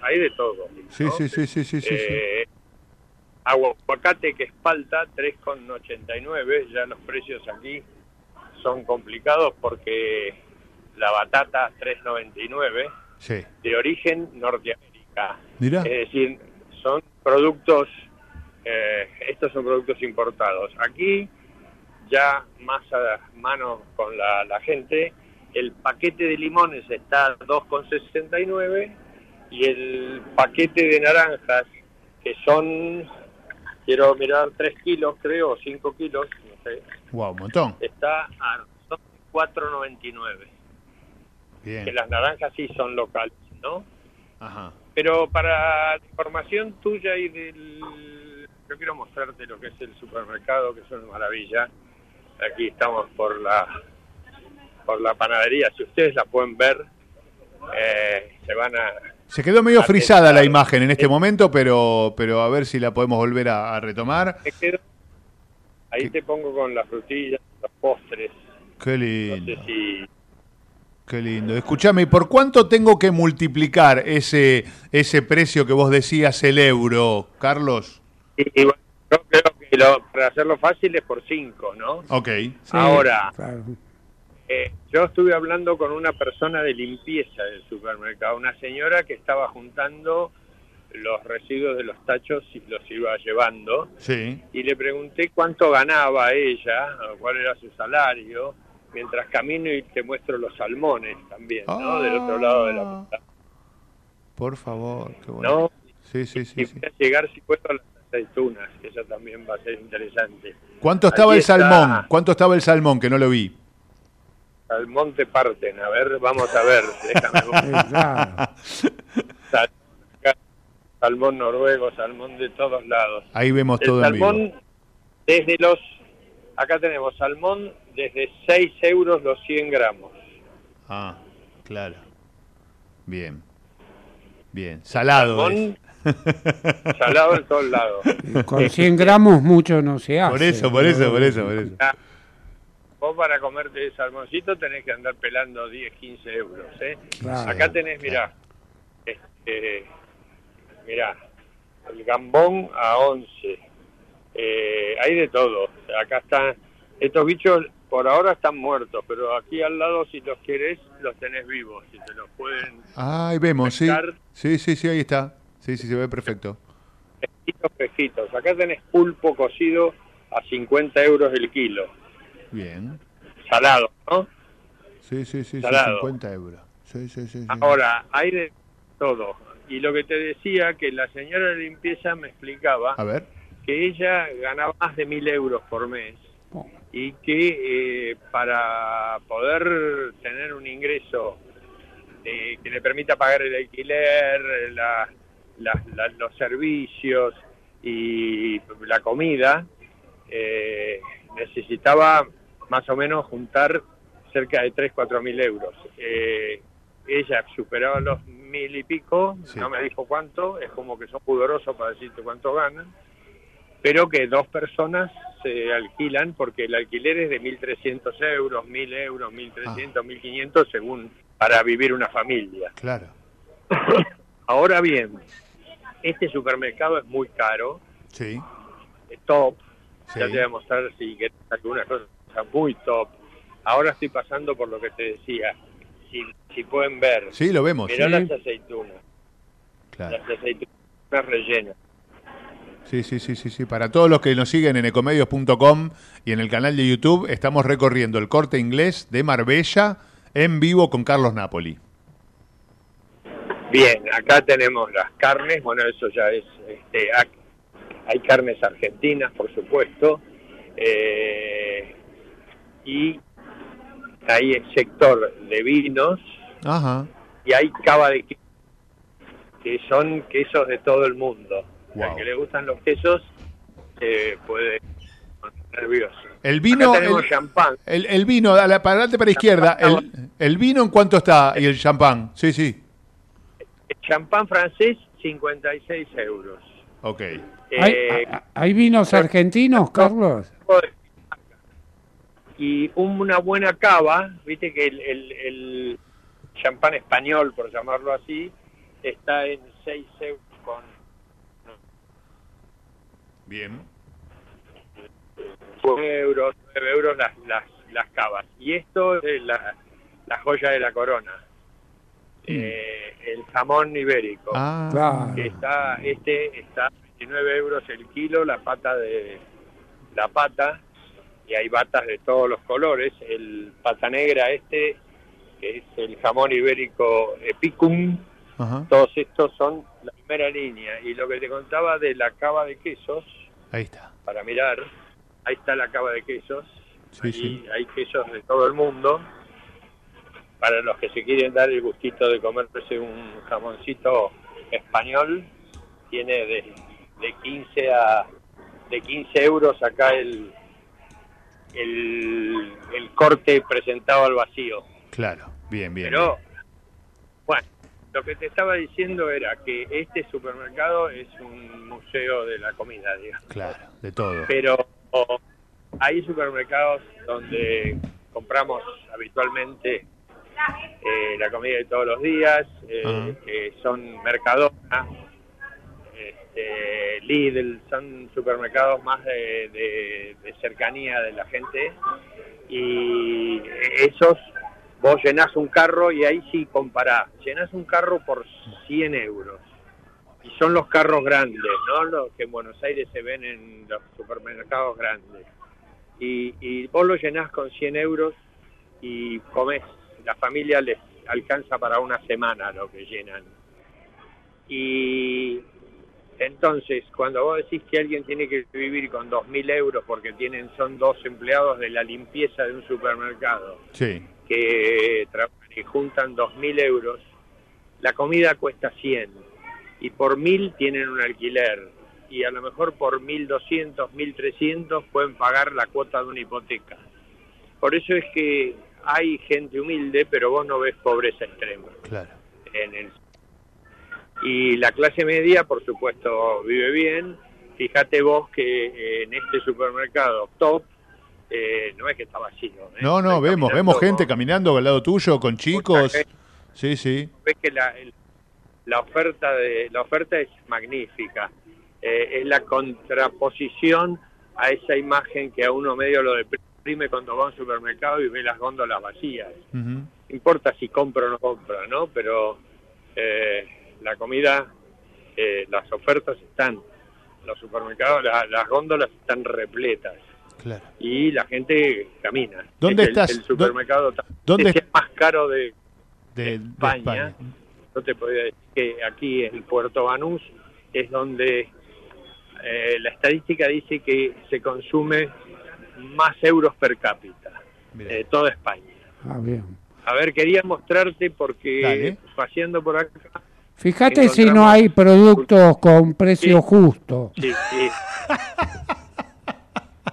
Hay de todo. Sí, sí, sí, sí, sí, sí. Eh, aguacate que es palta 3,89. Ya los precios aquí son complicados porque la batata 3,99 Sí. de origen Norteamérica. Mirá. Es decir, son productos, eh, estos son productos importados. Aquí, ya más a mano con la, la gente, el paquete de limones está a 2,69 y el paquete de naranjas, que son, quiero mirar, 3 kilos creo, o 5 kilos, no sé, Wow, un montón. está a 4,99. Que Bien. las naranjas sí son locales, ¿no? Ajá. Pero para la información tuya y del... Yo quiero mostrarte lo que es el supermercado, que es una maravilla. Aquí estamos por la por la panadería. Si ustedes la pueden ver, eh, se van a... Se quedó medio frisada la imagen en este momento, pero, pero a ver si la podemos volver a, a retomar. Ahí ¿Qué? te pongo con las frutillas, los postres. Qué No lindo, sé si... qué lindo. Escúchame, ¿y ¿por cuánto tengo que multiplicar ese, ese precio que vos decías, el euro, Carlos? y- y bueno, yo creo que lo- para hacerlo fácil es por 5, ¿no? Ok. Sí, Ahora, claro. Eh, yo estuve hablando con una persona de limpieza del supermercado, una señora que estaba juntando los residuos de los tachos y los iba llevando Sí. y le pregunté cuánto ganaba ella, cuál era su salario, mientras camino y te muestro los salmones también, ¿no? Del otro lado de la Ah. puerta, Por favor, qué bueno. ¿no? Sí, sí, sí. Y sí. a llegar si puedo a las aceitunas, que eso también va a ser interesante. ¿Cuánto estaba el salmón? está. ¿Cuánto estaba el salmón? Que no lo vi. Salmón te parten, a ver, vamos a ver, déjame salmón noruego, salmón de todos lados. Ahí vemos El todo en salmón vivo. desde los, acá tenemos salmón desde 6 euros los 100 gramos. Ah, claro. Bien. Bien. Salado. es. Salmón salado en todos lados. Con 100 gramos mucho no se hace. Por eso, por eso, por eso, por eso. Vos para comerte el salmoncito tenés que andar pelando 10, 15 euros. ¿eh? Claro. Acá tenés, mirá, este, mirá, el gambón a 11, Eh, hay de todo. Acá están, estos bichos por ahora están muertos, pero aquí al lado si los querés los tenés vivos, si te los pueden Ahí vemos, sí. pescar. Sí, sí, sí, ahí está. Sí, sí, se ve perfecto. Fresquitos, fresquitos. Acá tenés pulpo cocido a 50 euros el kilo. Bien. Salado, ¿no? Sí, sí, sí, sí, Salado. 50 euros. Sí, sí, sí. Ahora, hay de todo. Y lo que te decía, que la señora de limpieza me explicaba A ver. que ella ganaba más de mil euros por mes y que eh, para poder tener un ingreso eh, que le permita pagar el alquiler, la- la- la- los servicios y la comida, eh, necesitaba más o menos juntar cerca de 3, 4 mil euros. Eh, ella superaba los mil y pico, Sí. no me dijo cuánto, es como que son pudorosos para decirte cuánto ganan, pero que dos personas se alquilan porque el alquiler es de 1.300 euros, 1.000 euros, 1.300, 1.500 según para vivir una familia. Claro. Ahora bien, este supermercado es muy caro, Sí. es top, Sí. ya te voy a mostrar si querés algunas cosas muy top. Ahora estoy pasando por lo que te decía, si, si pueden ver, Sí, lo vemos. mirá Sí. las aceitunas, Claro. las aceitunas rellenas. Sí, sí, sí, sí, sí. Para todos los que nos siguen en ecomedios.com y en el canal de YouTube, estamos recorriendo el corte inglés de Marbella en vivo con Carlos Napoli. Bien, acá tenemos las carnes, bueno, eso ya es, este, hay carnes argentinas, por supuesto, eh, y hay el sector de vinos Ajá. y hay cava de queso, que son quesos de todo el mundo. Wow. Al que le gustan los quesos eh, puede nervioso. El vino, Acá tenemos el, champán, el- el vino, a la, para adelante, para la izquierda. El, el vino, ¿en cuánto está? Y el champán. Sí, sí. el champán francés 56 euros. Ok. ¿Hay, Eh, hay- hay vinos argentinos, Carlos? Y una buena cava, viste que el, el, el champán español, por llamarlo así, está en 6 euros con Bien. 9 euros, 9 euros las, las, las cavas. Y esto es la, la joya de la corona, Eh, el jamón ibérico. Ah, Claro. que está este está 29 euros el kilo la pata de la pata y hay batas de todos los colores el pata negra este que es el jamón ibérico epicum Ajá. todos estos son la primera línea y lo que te contaba de la cava de quesos Ahí está. para mirar ahí está la cava de quesos Sí, Ahí sí. hay quesos de todo el mundo para los que se quieren dar el gustito de comerse un jamoncito español tiene de, de 15 a de 15 euros acá el, el el corte presentado al vacío Claro. Bien, bien. pero bueno lo que te estaba diciendo era que este supermercado es un museo de la comida digamos Claro, de todo. pero hay supermercados donde compramos habitualmente eh, la comida de todos los días, eh, que son Mercadona, este, Lidl, son supermercados más de, de- de cercanía de la gente y esos vos llenás un carro y ahí sí comparás, llenás un carro por 100 euros y son los carros grandes, ¿no? Los que en Buenos Aires se ven en los supermercados grandes. Y, y vos lo llenás con 100 euros y comés, la familia les alcanza para una semana lo que llenan. Y entonces, cuando vos decís que alguien tiene que vivir con 2.000 euros porque tienen son dos empleados de la limpieza de un supermercado, Sí. que trabajan y juntan 2.000 euros, la comida cuesta 100 y por 1.000 tienen un alquiler y a lo mejor por 1.200, 1.300 pueden pagar la cuota de una hipoteca. Por eso es que hay gente humilde, pero vos no ves pobreza extrema Claro. en el y la clase media por supuesto vive bien fíjate vos que eh, en este supermercado top eh, no es que está vacío ¿eh? No, no, Estoy vemos, vemos gente caminando al lado tuyo, con chicos. Sí, sí. ves que la, el- la oferta de la oferta es magnífica eh, es la contraposición a esa imagen que a uno medio lo deprime cuando va a un supermercado y ve las góndolas vacías. No importa si compra o no compra, ¿no? Pero eh, la comida, eh, las ofertas están, los supermercados, la- las góndolas están repletas Claro. y la gente camina. ¿Dónde Es el- estás? El, supermercado ¿Dónde sea más caro de De, de España. España. Yo te podría decir que aquí en Puerto Banús es donde eh, la estadística dice que se consume más euros per cápita de toda España. Ah, bien. A ver, quería mostrarte porque Dale. paseando por acá, Fíjate si no hay productos con precio Sí. justo. sí, sí.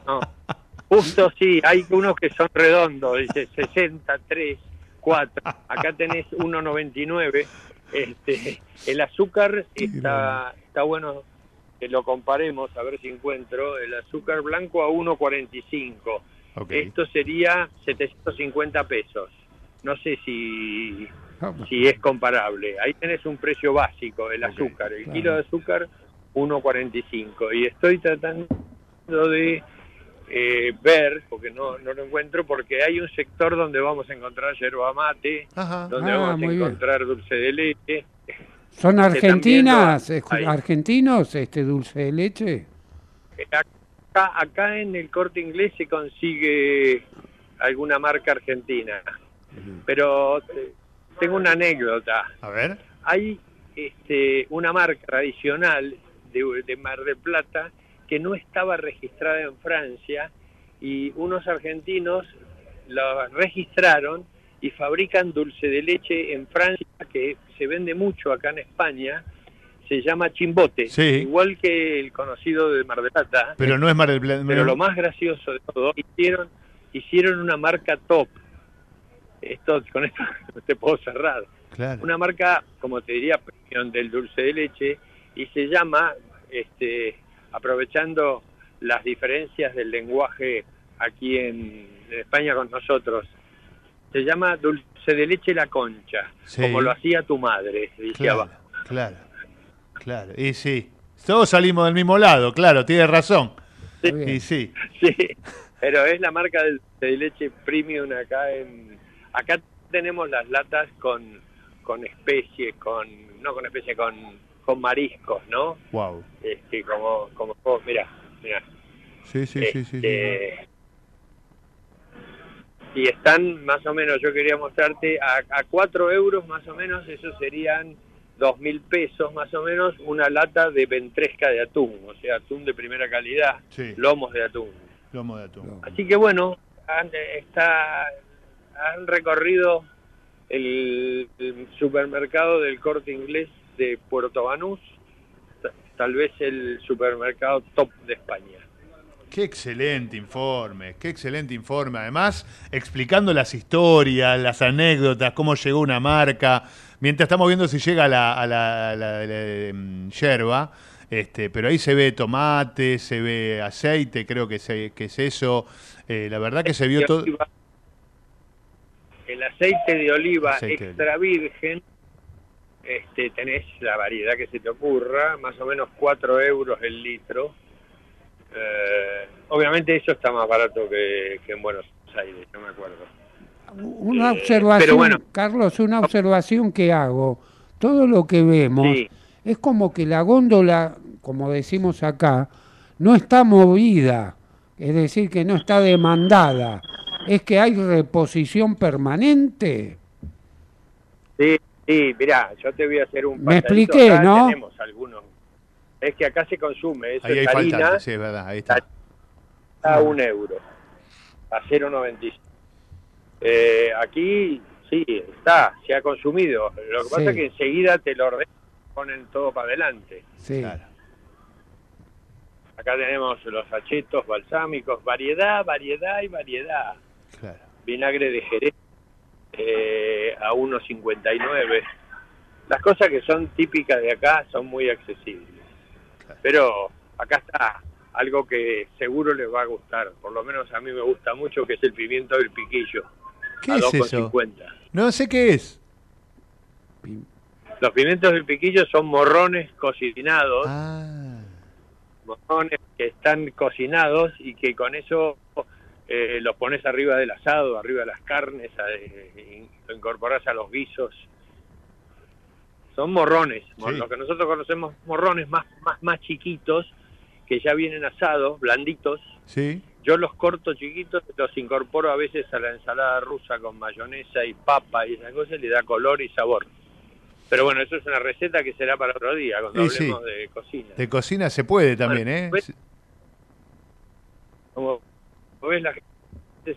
No, justo sí, hay unos que son redondos, dice 63, 4. Acá tenés 1,99. Este, el azúcar está, está bueno que lo comparemos, a ver si encuentro. El azúcar blanco a 1,45. Ok. Esto sería 750 pesos. No sé si, si es comparable. Ahí tenés un precio básico, el azúcar. El claro. kilo de azúcar, 1,45. Y estoy tratando de eh, ver, porque no, no lo encuentro, porque hay un sector donde vamos a encontrar yerba mate, Ajá. donde Ah, vamos a bien. encontrar dulce de leche. ¿Son también argentinas, eh, hay. argentinos este dulce de leche? Acá, acá en el corte inglés se consigue alguna marca argentina, pero eh, tengo una anécdota. A ver. hay este, una marca tradicional de, de Mar del Plata que no estaba registrada en Francia y unos argentinos la registraron y fabrican dulce de leche en Francia que se vende mucho acá en España. Se llama chimbote, Sí. igual que el conocido de Mar del Plata. Pero no es Mar del Plata. Pero lo más gracioso de todo, hicieron, hicieron una marca top. Esto, con esto te puedo cerrar Claro. una marca, como te diría, premium del dulce de leche y se llama, este, aprovechando las diferencias del lenguaje aquí en, en España con nosotros, se llama dulce de leche la concha, Sí. como lo hacía tu madre, Claro, abajo. claro, claro. Y sí, todos salimos del mismo lado, claro, tiene razón. Bien. Y sí, Sí, pero es la marca del dulce de leche premium acá en... Acá tenemos las latas con, con especie, con... No con especie, con, con mariscos, ¿no? wow. este, como, como vos, mira, mira. Sí, sí, sí, sí, sí. Este, Y están más o menos, yo quería mostrarte, a, a 4 euros más o menos, eso serían dos mil pesos más o menos, una lata de ventresca de atún, o sea, atún de primera calidad, Sí. lomos de atún. Lomo de atún. Así que bueno, está, han recorrido el, el supermercado del corte inglés de Puerto Banús, ta- tal vez el supermercado top de España. Qué excelente informe, qué excelente informe. Además, explicando las historias, las anécdotas, cómo llegó una marca. Mientras estamos viendo si llega a la, a la, a la- a la, em, yerba, este, pero ahí se ve tomate, se ve aceite, creo que, se- que es eso. Eh, la verdad que se vio todo. El aceite de oliva Aceite de extra virgen, este, tenés la variedad que se te ocurra, más o menos 4 euros el litro. Eh, obviamente eso está más barato que, que en Buenos Aires, no me acuerdo. Una Eh, observación, pero bueno. Carlos, una observación que hago. Todo lo que vemos Sí. es como que la góndola, como decimos acá, no está movida, es decir, que no está demandada. Es que hay reposición permanente. Sí, sí, mirá, yo te voy a hacer un Me pasadito. expliqué, Acá ¿no? Tenemos algunos. Es que acá se consume, eso Ahí hay es harina, faltante, sí, es verdad, ahí está. a un euro, a 0,95. Eh, aquí sí, está, se ha consumido. Lo que Sí. pasa es que enseguida te lo ordenan, ponen todo para adelante. Sí. Claro. Acá tenemos los achetos balsámicos, variedad, variedad y variedad. Claro. Vinagre de Jerez eh, a 1,59. Las cosas que son típicas de acá son muy accesibles. Pero acá está algo que seguro les va a gustar, por lo menos a mí me gusta mucho, que es el pimiento del piquillo. ¿Qué a es eso? 2,50. No sé qué es. Los pimientos del piquillo son morrones cocinados Ah, morrones que están cocinados y que con eso eh, los pones arriba del asado, arriba de las carnes, eh, y lo incorporas a los guisos. Son morrones, mor- Sí. lo que nosotros conocemos morrones más, más, más chiquitos, que ya vienen asados, blanditos. Sí. Yo los corto chiquitos, los incorporo a veces a la ensalada rusa con mayonesa y papa y esas cosas, le da color y sabor. Pero bueno, eso es una receta que será para otro día, cuando sí. hablemos de cocina. De cocina se puede también, ¿eh? Bueno, Como como ves la gente.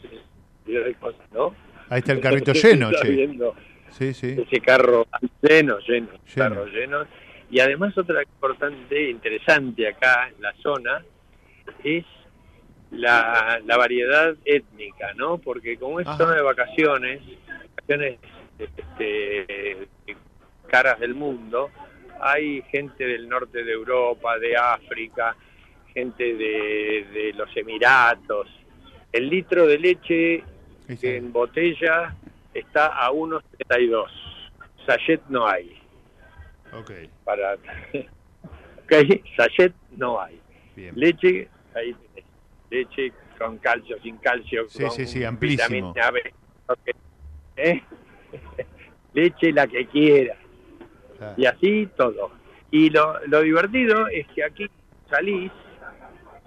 Ahí está el carrito lleno, che. Sí, sí. Ese carro lleno, lleno, Lleno. carro lleno. Y además otra importante, interesante acá en la zona, es la, la variedad étnica, ¿no? Porque como es Ajá. zona de vacaciones, vacaciones este, caras del mundo, hay gente del norte de Europa, de África, gente de, de los Emiratos. El litro de leche en botella está a 1.72. Sachet no hay. Ok, Para... ok, sachet no hay. bien. Leche, ahí tenés. Leche con calcio, sin calcio. Sí, con sí, sí, amplísimo. vitamina B. Ok. ¿Eh? Leche la que quiera. Claro. Y así todo. Y lo, lo divertido es que aquí salís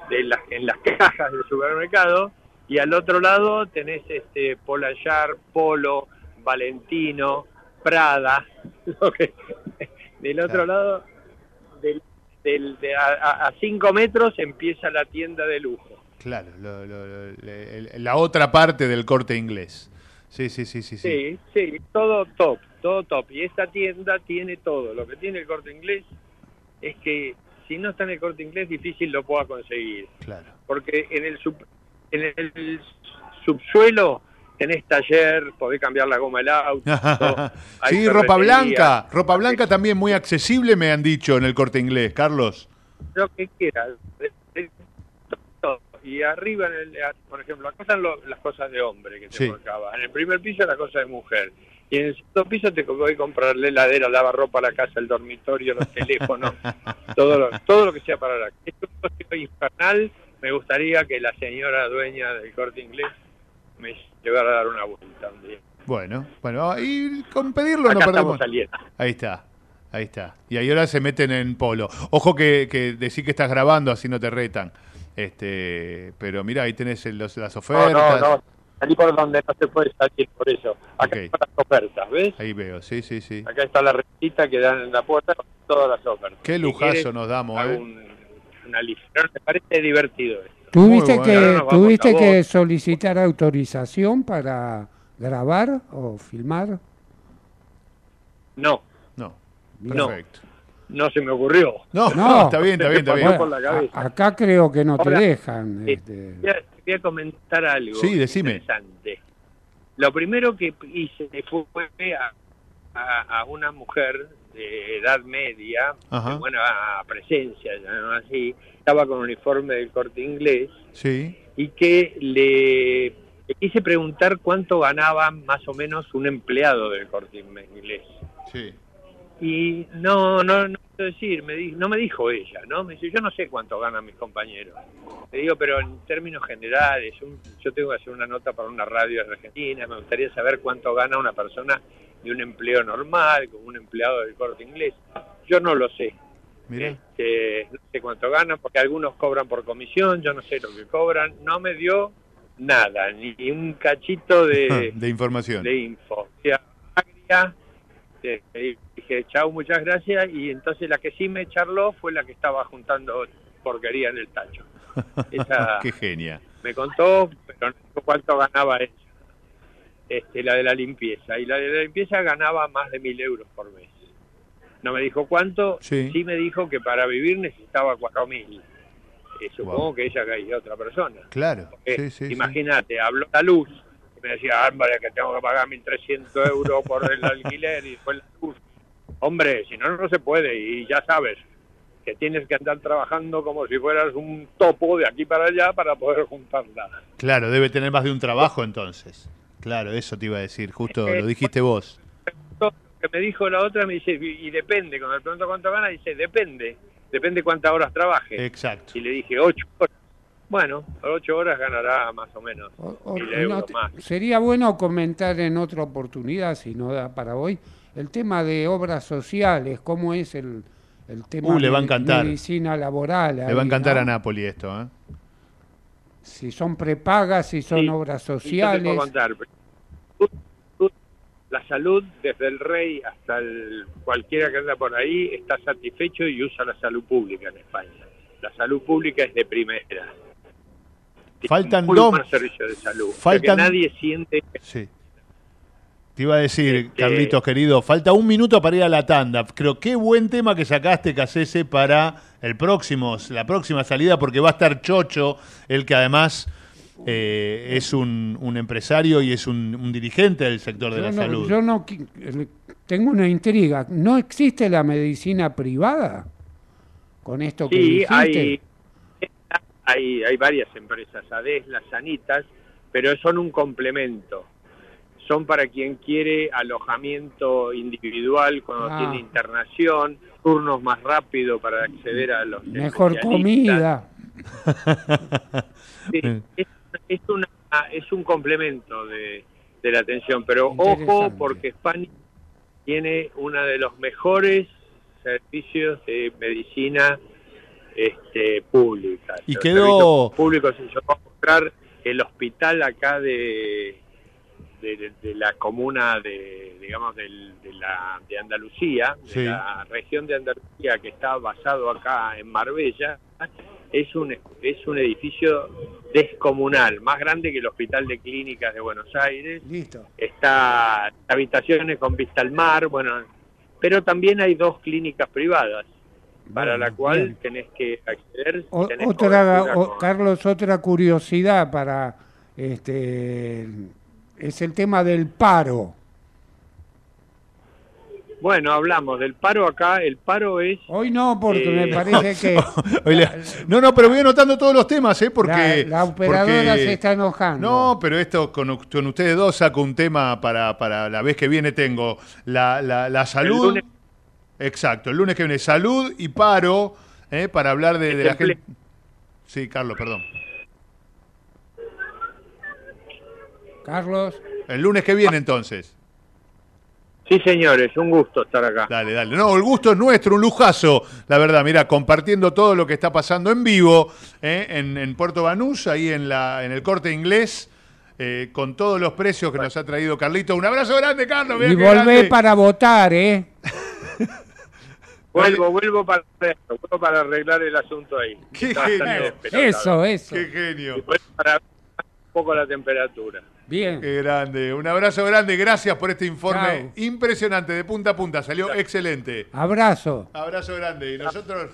de las, en las cajas del supermercado y al otro lado tenés este Polayar, Polo, Valentino, Prada. lo que- del otro Claro. lado, del, del- de a, a- cinco metros empieza la tienda de lujo. Claro, lo- lo- lo- la otra parte del corte inglés. Sí, sí, sí, sí. sí. Sí, sí, todo top, todo top. Y esta tienda tiene todo. Lo que tiene el corte inglés es que si no está en el corte inglés, difícil lo pueda conseguir. Claro. Porque en el, sub- en el subsuelo tenés taller, podés cambiar la goma del auto. sí, ropa blanca. Ropa blanca también muy accesible, me han dicho en el corte inglés, Carlos. Lo que quieras. Y arriba, en el, por ejemplo, acá están lo- las cosas de hombre que te Sí. colocaba. En el primer piso la cosa de mujer. Y en el segundo piso te voy a comprarle heladera, lavarropa, la casa, el dormitorio, los teléfonos, todo lo, todo lo que sea para la Es un negocio infernal. Me gustaría que la señora dueña del corte inglés me llevara a dar una vuelta un día. Bueno, bueno, y con pedirlo no perdemos. saliendo. Ahí está, ahí está. Y ahí ahora se meten en polo. Ojo que, que decís que estás grabando, así no te retan. Este, pero mira, ahí tenés el- los- las No, ofertas. no, no. Salí por donde no se puede salir, por eso. Acá están las ofertas, ¿ves? Ahí veo, sí, sí, sí. Acá está la recita que dan en la puerta con todas las ofertas. Qué Si lujazo quieres, nos damos, ¿eh? un- Pero me parece divertido esto. ¿Tuviste, que, bueno. Vamos ¿tuviste que solicitar autorización para grabar o filmar? No, No, No. perfecto. no se me ocurrió. No, No. está bien, está bien, está bien. por la acá creo que no te dejan. eh, este, Voy a, voy a comentar algo Sí, decime. interesante. Lo primero que hice fue a, a, a una mujer de edad media, Ajá. de buena presencia, llamémoslo así, estaba con uniforme del corte inglés, Sí, y que le, le quise preguntar cuánto ganaba más o menos un empleado del corte inglés. sí. Y no, no, no puedo decir, me di- no me dijo ella, ¿no? Me dice, yo no sé cuánto ganan mis compañeros. Le digo, pero en términos generales, un- yo tengo que hacer una nota para una radio de Argentina, me gustaría saber cuánto gana una persona de un empleo normal, como un empleado del corte inglés. Yo no lo sé. Este, no sé cuánto ganan, porque algunos cobran por comisión, yo no sé lo que cobran. No me dio nada, ni un cachito de, de información. de info. O sea, agria, eh, le dije, chau, muchas gracias, y entonces la que sí me charló fue la que estaba juntando porquería en el tacho. Esa Qué genia. me contó, pero no dijo cuánto ganaba ella. Este, la de la limpieza. Y la de la limpieza ganaba más de mil euros por mes. No me dijo cuánto, Sí. me dijo que para vivir necesitaba cuatro mil. Eh, supongo Wow. que ella caía otra persona. Claro. Sí, sí, sí. Imagínate, habló la luz y me decía, que tengo que pagar 1.300 euros por el alquiler y después la luz. Hombre, si no, no se puede y ya sabes que tienes que andar trabajando como si fueras un topo de aquí para allá para poder juntarla. Claro, debe tener más de un trabajo entonces. Claro, eso te iba a decir, justo Eh, lo dijiste vos. Que me dijo la otra me dice, y depende, cuando le pregunto cuánto gana, dice, depende. depende cuántas horas trabaje. Exacto. Y le dije, ocho horas. Bueno, por ocho horas ganará más o menos O- o- mil no te- más. sería bueno comentar en otra oportunidad, si no da para hoy, el tema de obras sociales, cómo es el, el tema Uh, le va a de encantar. medicina laboral. Le va a encantar ¿no? a Napoli esto, ¿eh? Si son prepagas, si son Sí, obras Y yo te sociales. La salud, desde el rey hasta el, cualquiera que anda por ahí, está satisfecho y usa la salud pública en España. La salud pública es de primera. Faltan dos- servicios de salud. O sea faltan- que nadie siente Sí. Te iba a decir, Este- Carlitos querido, falta un minuto para ir a la tanda. Creo qué buen tema que sacaste, Casese, para el próximo, la próxima salida, porque va a estar Chocho, el que además eh, es un, un empresario y es un, un dirigente del sector de la no, salud. yo no tengo una intriga. ¿No existe la medicina privada? Con esto que Sí, dijiste. hay, hay, hay varias empresas, ADES, las sanitas, pero son un complemento. Son para quien quiere alojamiento individual cuando Ah. tiene internación, turnos más rápido para acceder a los Mejor comida. Sí, es, es una, es un complemento de, de la atención, pero ojo porque España tiene uno de los mejores servicios de medicina este, pública. Y quedó- públicos, y yo voy a mostrar el hospital acá de, de, la comuna de, digamos, del- de, la, de Andalucía, de la región de Andalucía que está basado acá en Marbella, es un, es un edificio descomunal, más grande que el Hospital de Clínicas de Buenos Aires. Listo. Está habitaciones con vista al mar, bueno, pero también hay dos clínicas privadas para Bueno, la cual bien. tenés que acceder. O- tenés otra, cobertura o- con- Carlos, otra curiosidad para este es el tema del paro. Bueno, hablamos del paro acá. El paro es Hoy no, porque Eh, me parece que no, no, pero voy anotando todos los temas, ¿eh? Porque. la, la operadora porque- se está enojando. No, pero esto con, con ustedes dos saco un tema para, para la vez que viene. Tengo la, la, la salud. lunes. Exacto, el lunes que viene salud y paro ¿eh? para hablar de, de la gente. Sí, Carlos, perdón. Carlos, El lunes que viene entonces. Sí, señores, un gusto estar acá. Dale, dale. No, el gusto es nuestro, un lujazo. La verdad, mira, compartiendo todo lo que está pasando en vivo ¿eh? en, en Puerto Banús, ahí en, la, en el corte inglés, eh, con todos los precios que nos ha traído Carlito. Un abrazo grande, Carlos. mirá y volvé grande. para votar, ¿eh? Vuelvo, vuelvo para, vuelvo para arreglar el asunto ahí. Qué genio. Eso, eso. Qué genio. Y vuelvo para un poco la temperatura. Bien. Qué grande. Un abrazo grande. Gracias por este informe Chao. impresionante, de punta a punta. Salió excelente. Abrazo. Abrazo grande. Y nosotros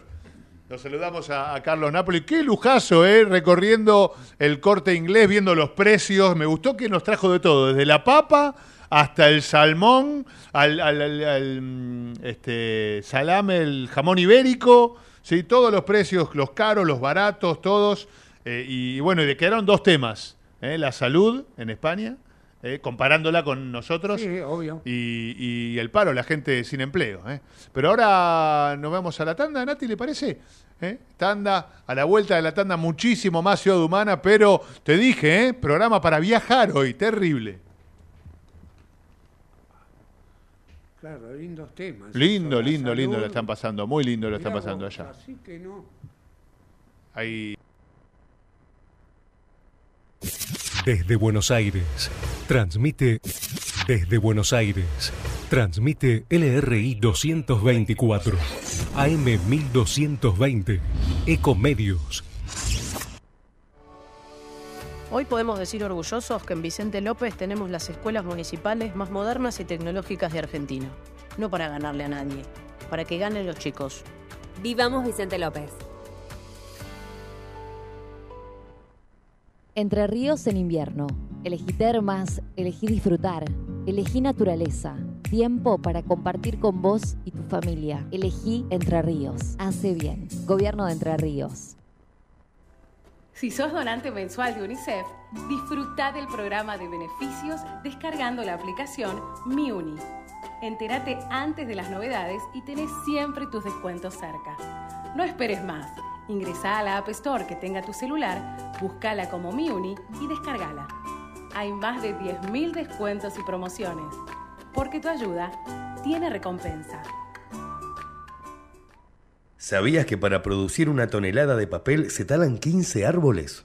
nos saludamos a, a Carlos Napoli. Qué lujazo, ¿eh? Recorriendo el corte inglés, viendo los precios. Me gustó que nos trajo de todo, desde la papa hasta el salmón, al, al- al- al, mm, este, salame, el jamón ibérico. Sí, todos los precios, los caros, los baratos, todos. Eh, y bueno, y le quedaron dos temas. ¿Eh? La salud en España, eh, comparándola con nosotros. Sí, obvio. Y, y el paro, la gente sin empleo. ¿eh? Pero ahora nos vamos a la tanda, Nati, ¿le parece? Tanda, a la vuelta de la tanda, muchísimo más Ciudad Humana, pero te dije, programa para viajar hoy, terrible. Claro, lindos temas. Lindo, lindo, lindo lo están pasando, muy lindo lo están pasando vos, allá. Así que no. Ahí. Desde Buenos Aires, transmite desde Buenos Aires, transmite LRI 224, AM 1220, Ecomedios. Hoy podemos decir orgullosos que en Vicente López tenemos las escuelas municipales más modernas y tecnológicas de Argentina. No para ganarle a nadie, para que ganen los chicos. Vivamos Vicente López. Entre ríos en invierno. Elegí termas, elegí disfrutar, elegí naturaleza, tiempo para compartir con vos y tu familia. Elegí Entre Ríos. Hace bien. Gobierno de Entre Ríos. Si sos donante mensual de UNICEF, disfruta del programa de beneficios descargando la aplicación MiUni. Entérate antes de las novedades y tenés siempre tus descuentos cerca. No esperes más. Ingresa a la App Store que tenga tu celular, búscala como MiUni y descargala. Hay más de 10.000 descuentos y promociones. Porque tu ayuda tiene recompensa. ¿Sabías que para producir una tonelada de papel se talan 15 árboles?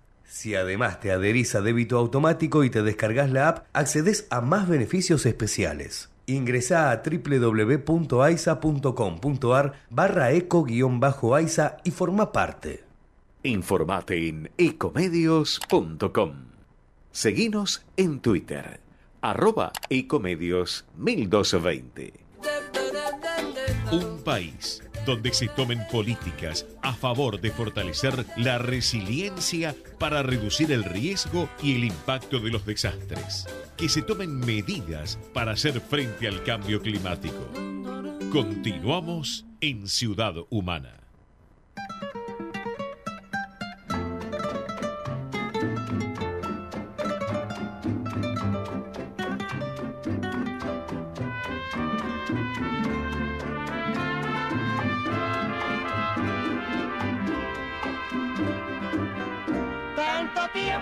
Si además te adherís a débito automático y te descargas la app, accedes a más beneficios especiales. Ingresá a www.aisa.com.ar barra eco-aisa y forma parte. Informate en ecomedios.com. Seguinos en Twitter, arroba ecomedios 1220. Un país donde se tomen políticas a favor de fortalecer la resiliencia para reducir el riesgo y el impacto de los desastres. Que se tomen medidas para hacer frente al cambio climático. Continuamos en Ciudad Humana.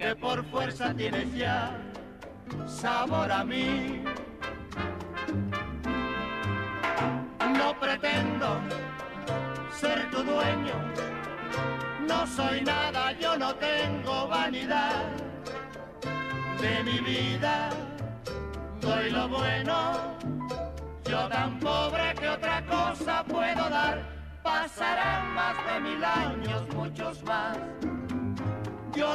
que por fuerza tienes ya sabor a mí. No pretendo ser tu dueño, no soy nada, yo no tengo vanidad de mi vida. Doy lo bueno, yo tan pobre que otra cosa puedo dar. Pasarán más de mil años. Yo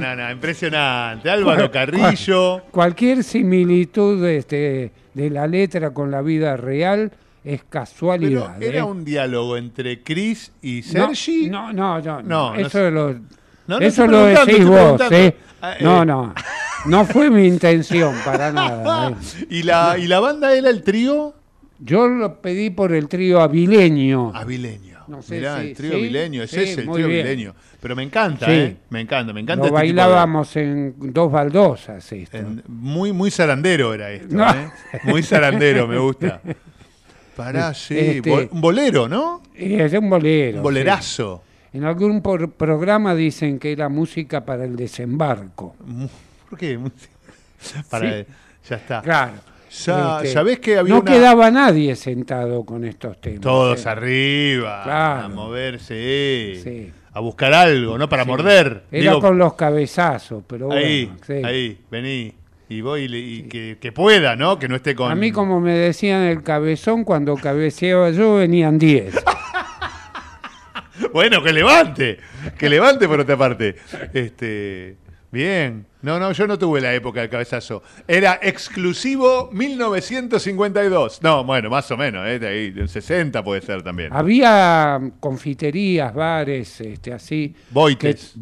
No, no, no, impresionante. Álvaro Carrillo. Cualquier similitud este, de la letra con la vida real es Pero casualidad. era ¿eh? un diálogo entre Chris y No, Sergi. No, no, no. No, no eso lo, No, no eso decís vos. ¿eh? Ah, No, eh. no. No fue mi intención para nada. ¿Y la, ¿Y la banda era el trío? Yo lo pedí por el trío avileño. Avileño. No sé Mirá, el trío sí, avileño, es sí, ese, el trío bien. avileño. Pero me encanta. ¿eh? Me encanta, me encanta. Lo este tipo de- bailábamos en dos baldosas esto. en- muy, muy zarandero era esto, No. ¿eh? Muy zarandero, me gusta. Pará, sí. Este- un bolero, ¿no? Es un bolero. Un bolerazo. En algún por- programa dicen que era música para el desembarco. ¿Por qué? Para, Sí. Ya está. Claro. Este, ¿Sabés que había no una- quedaba nadie sentado con estos temas. Todos ¿eh? arriba, Claro. a moverse, Sí. a buscar algo, ¿no? Para Sí. morder. Era Digo, con los cabezazos, pero ahí, bueno. ahí, vení. Y voy y que, que pueda, ¿no? Que no esté con... A mí, como me decían el cabezón, cuando cabeceaba yo venían 10. Bueno, que levante, que levante por otra parte. Este, bien. No, no, yo no tuve la época del cabezazo. Era exclusivo 1952. No, bueno, más o menos, ¿eh? De ahí, del 60 puede ser también. Había confiterías, bares, este, así. Boites. que-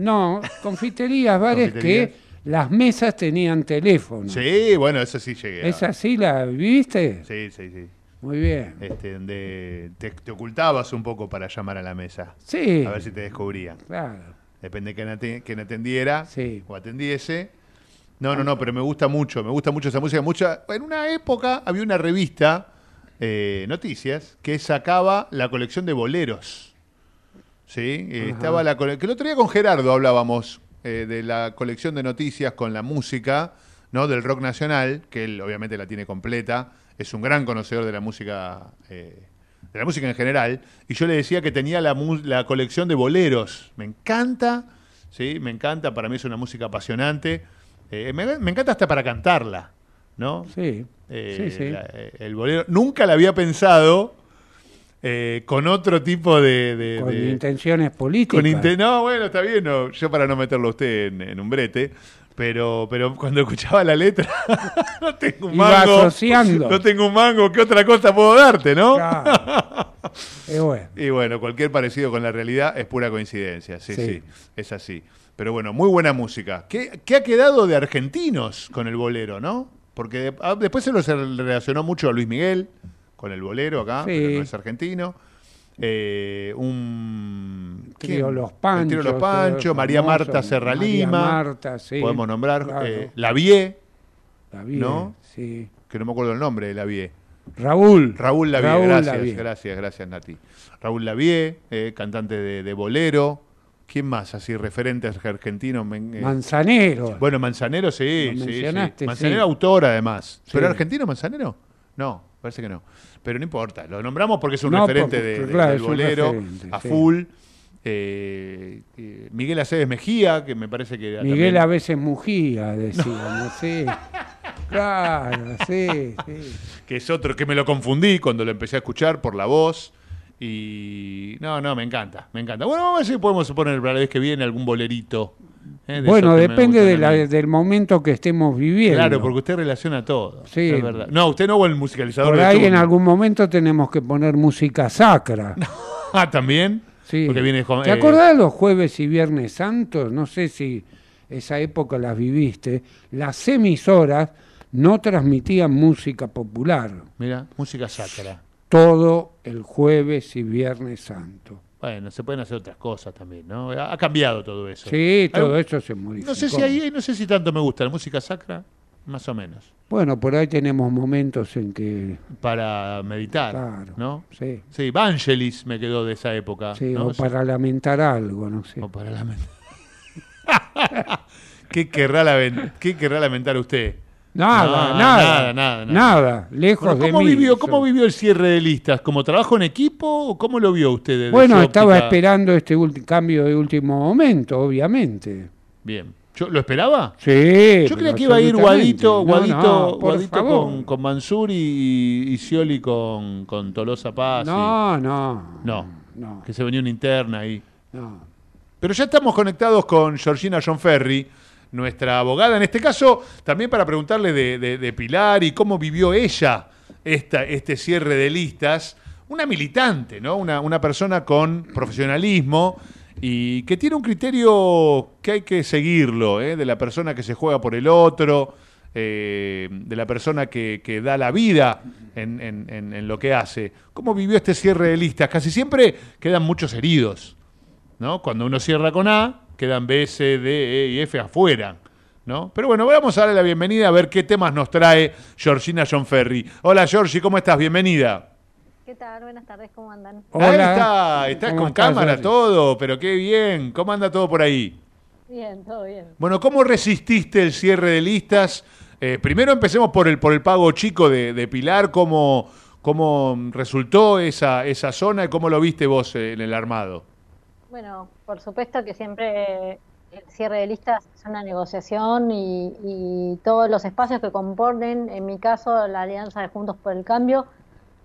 no, confiterías, bares Confiterías. que las mesas tenían teléfono. Sí, bueno, eso sí llegué. a- ¿Es así la viviste? Sí, sí, sí. Muy bien. Este, donde te, te ocultabas un poco para llamar a la mesa. Sí. A ver si te descubrían. Claro. Depende de quién, ate- quién atendiera Sí. o atendiese. No, no, no, pero me gusta mucho, me gusta mucho esa música. Mucha, en una época había una revista, eh, Noticias, que sacaba la colección de boleros. ¿Sí? Eh, estaba la que el otro día con Gerardo hablábamos eh, de la colección de noticias con la música, ¿no? Del rock nacional, que él obviamente la tiene completa. Es un gran conocedor de la música. De la música en general, y yo le decía que tenía la, la colección de boleros. Me encanta, ¿sí? Me encanta, para mí es una música apasionante. Eh, me, me encanta hasta para cantarla, ¿no? Sí. Eh, sí, sí. la- eh, el bolero. Nunca la había pensado eh, con otro tipo de. de- Con de- intenciones políticas. con no, bueno, está bien, no, yo para no meterlo a usted en, en un brete, pero, pero cuando escuchaba la letra, no tengo un mango. asociando. No tengo un mango, ¿qué otra cosa puedo darte, no? Claro. Bueno. Y bueno, cualquier parecido con la realidad es pura coincidencia, sí, sí, Sí. es así. Pero bueno, muy buena música. ¿Qué, qué ha quedado de argentinos con el bolero, no? Porque de- ah, después se lo relacionó mucho a Luis Miguel con el bolero acá, Sí. pero no es argentino. Eh, un ¿quién? Los Panchos. Trío Los Panchos, María famoso, Marta Serra María Lima. Marta, sí. Podemos nombrar Claro. eh, La Vie, La vi, ¿no? Sí. que no me acuerdo el nombre de La Vie. Raúl. Raúl Lavie, Raúl gracias, Lavie. gracias, gracias Nati. Raúl Lavie, eh, cantante de, de bolero. ¿Quién más así referentes argentinos? Eh, Manzanero. bueno, Manzanero sí, sí, sí. Manzanero sí. autor además. ¿Pero argentino Manzanero? No, parece que no. Pero no importa, lo nombramos porque es un No, referente porque, de- de- claro, del bolero referente, a sí. full. Eh, eh, Miguel Aceves Mejía, que me parece que Miguel también- a veces mugía, decíamos, sí. Claro, sí, sí. que es otro que me lo confundí cuando lo empecé a escuchar por la voz. Y no, no, me encanta, me encanta. Bueno, vamos a ver si podemos poner para la vez que viene algún bolerito. Eh, de Bueno, depende de la- del momento que estemos viviendo. Claro, porque usted relaciona todo. Sí. Es verdad. No, usted no o el musicalizador Por de ahí en algún momento tenemos que poner música sacra. Ah, también. Sí. Porque viene con- ¿Te eh, acordás de los jueves y viernes santos? No sé si esa época las viviste. Las emisoras no transmitían música popular. Mira, música sacra. Todo el jueves y viernes santo. Bueno, se pueden hacer otras cosas también, ¿no? Ha cambiado todo eso. Sí, todo eso se modificó. No sé si ahí, no sé si tanto me gusta la música sacra, más o menos. Bueno, por ahí tenemos momentos en que... Para meditar, Claro, ¿no? sí. Sí, Vangelis me quedó de esa época. Sí, ¿no? o para lamentar algo, no sé. O para lamentar. ¿Qué, querrá ¿Qué querrá lamentar usted? Nada, No, nada, nada, nada, lejos Bueno, de ¿cómo, mí. vivió, ¿Cómo vivió el cierre de listas? ¿Como trabajo en equipo o cómo lo vio usted? desde Bueno, estaba óptica? esperando este cambio de último momento, obviamente. Bien. ¿Yo, ¿Lo esperaba? Sí. Yo creía que iba a ir. Guadito, No, Guadito, no, Guadito con, con Mansur y, y Scioli con, con Tolosa Paz. y- No, no. no, no. que se venía una interna ahí. No. Pero ya estamos conectados con Georgina John Ferry, nuestra abogada, en este caso, también para preguntarle de, Pilar y cómo vivió ella esta, este cierre de listas. Una militante, ¿no? Una, una persona con profesionalismo y que tiene un criterio que hay que seguirlo, ¿eh? de la persona que se juega por el otro. eh, de la persona que, que da la vida en, en- en- en lo que hace. ¿Cómo vivió este cierre de listas? Casi siempre quedan muchos heridos, ¿no? Cuando uno cierra con A, quedan B, C, D, E y F afuera. ¿No? Pero bueno, vamos a darle la bienvenida a ver qué temas nos trae Georgina John Ferry. Hola Georgie, ¿cómo estás? Bienvenida. ¿Qué tal? Buenas tardes, ¿cómo andan? Ahí está, estás ¿Cómo con estás, cámara, Georgie? todo, pero qué bien. ¿Cómo anda todo por ahí? Bien, todo bien. Bueno, ¿cómo resististe el cierre de listas? Eh, primero empecemos por el, por el pago chico de, de Pilar, ¿cómo, cómo resultó esa, esa zona y cómo lo viste vos en el armado? Bueno, por supuesto que siempre el cierre de listas es una negociación y, y todos los espacios que componen, en mi caso, la Alianza de Juntos por el Cambio,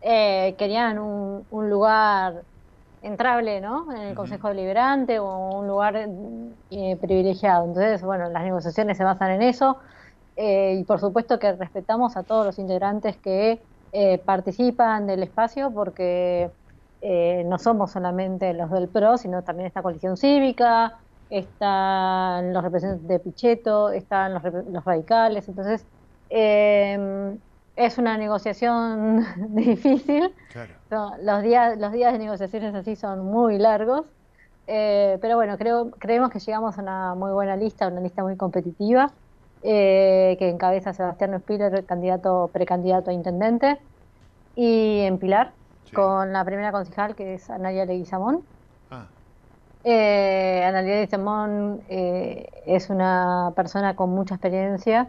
eh, querían un, un lugar entrable, ¿no? En el Consejo Deliberante o un lugar eh, privilegiado. Entonces, bueno, las negociaciones se basan en eso eh, y por supuesto que respetamos a todos los integrantes que eh, participan del espacio porque eh, no somos solamente los del PRO, sino también esta coalición cívica, están los representantes de Pichetto, están los, los radicales, entonces eh, es una negociación difícil. No, los días los días de negociaciones así son muy largos, eh, pero bueno, creo creemos que llegamos a una muy buena lista, una lista muy competitiva eh, que encabeza Sebastián Spiller, candidato precandidato a intendente, y en Pilar con la primera concejal que es Analia Leguizamón. Eh, Analia Leguizamón eh, es una persona con mucha experiencia,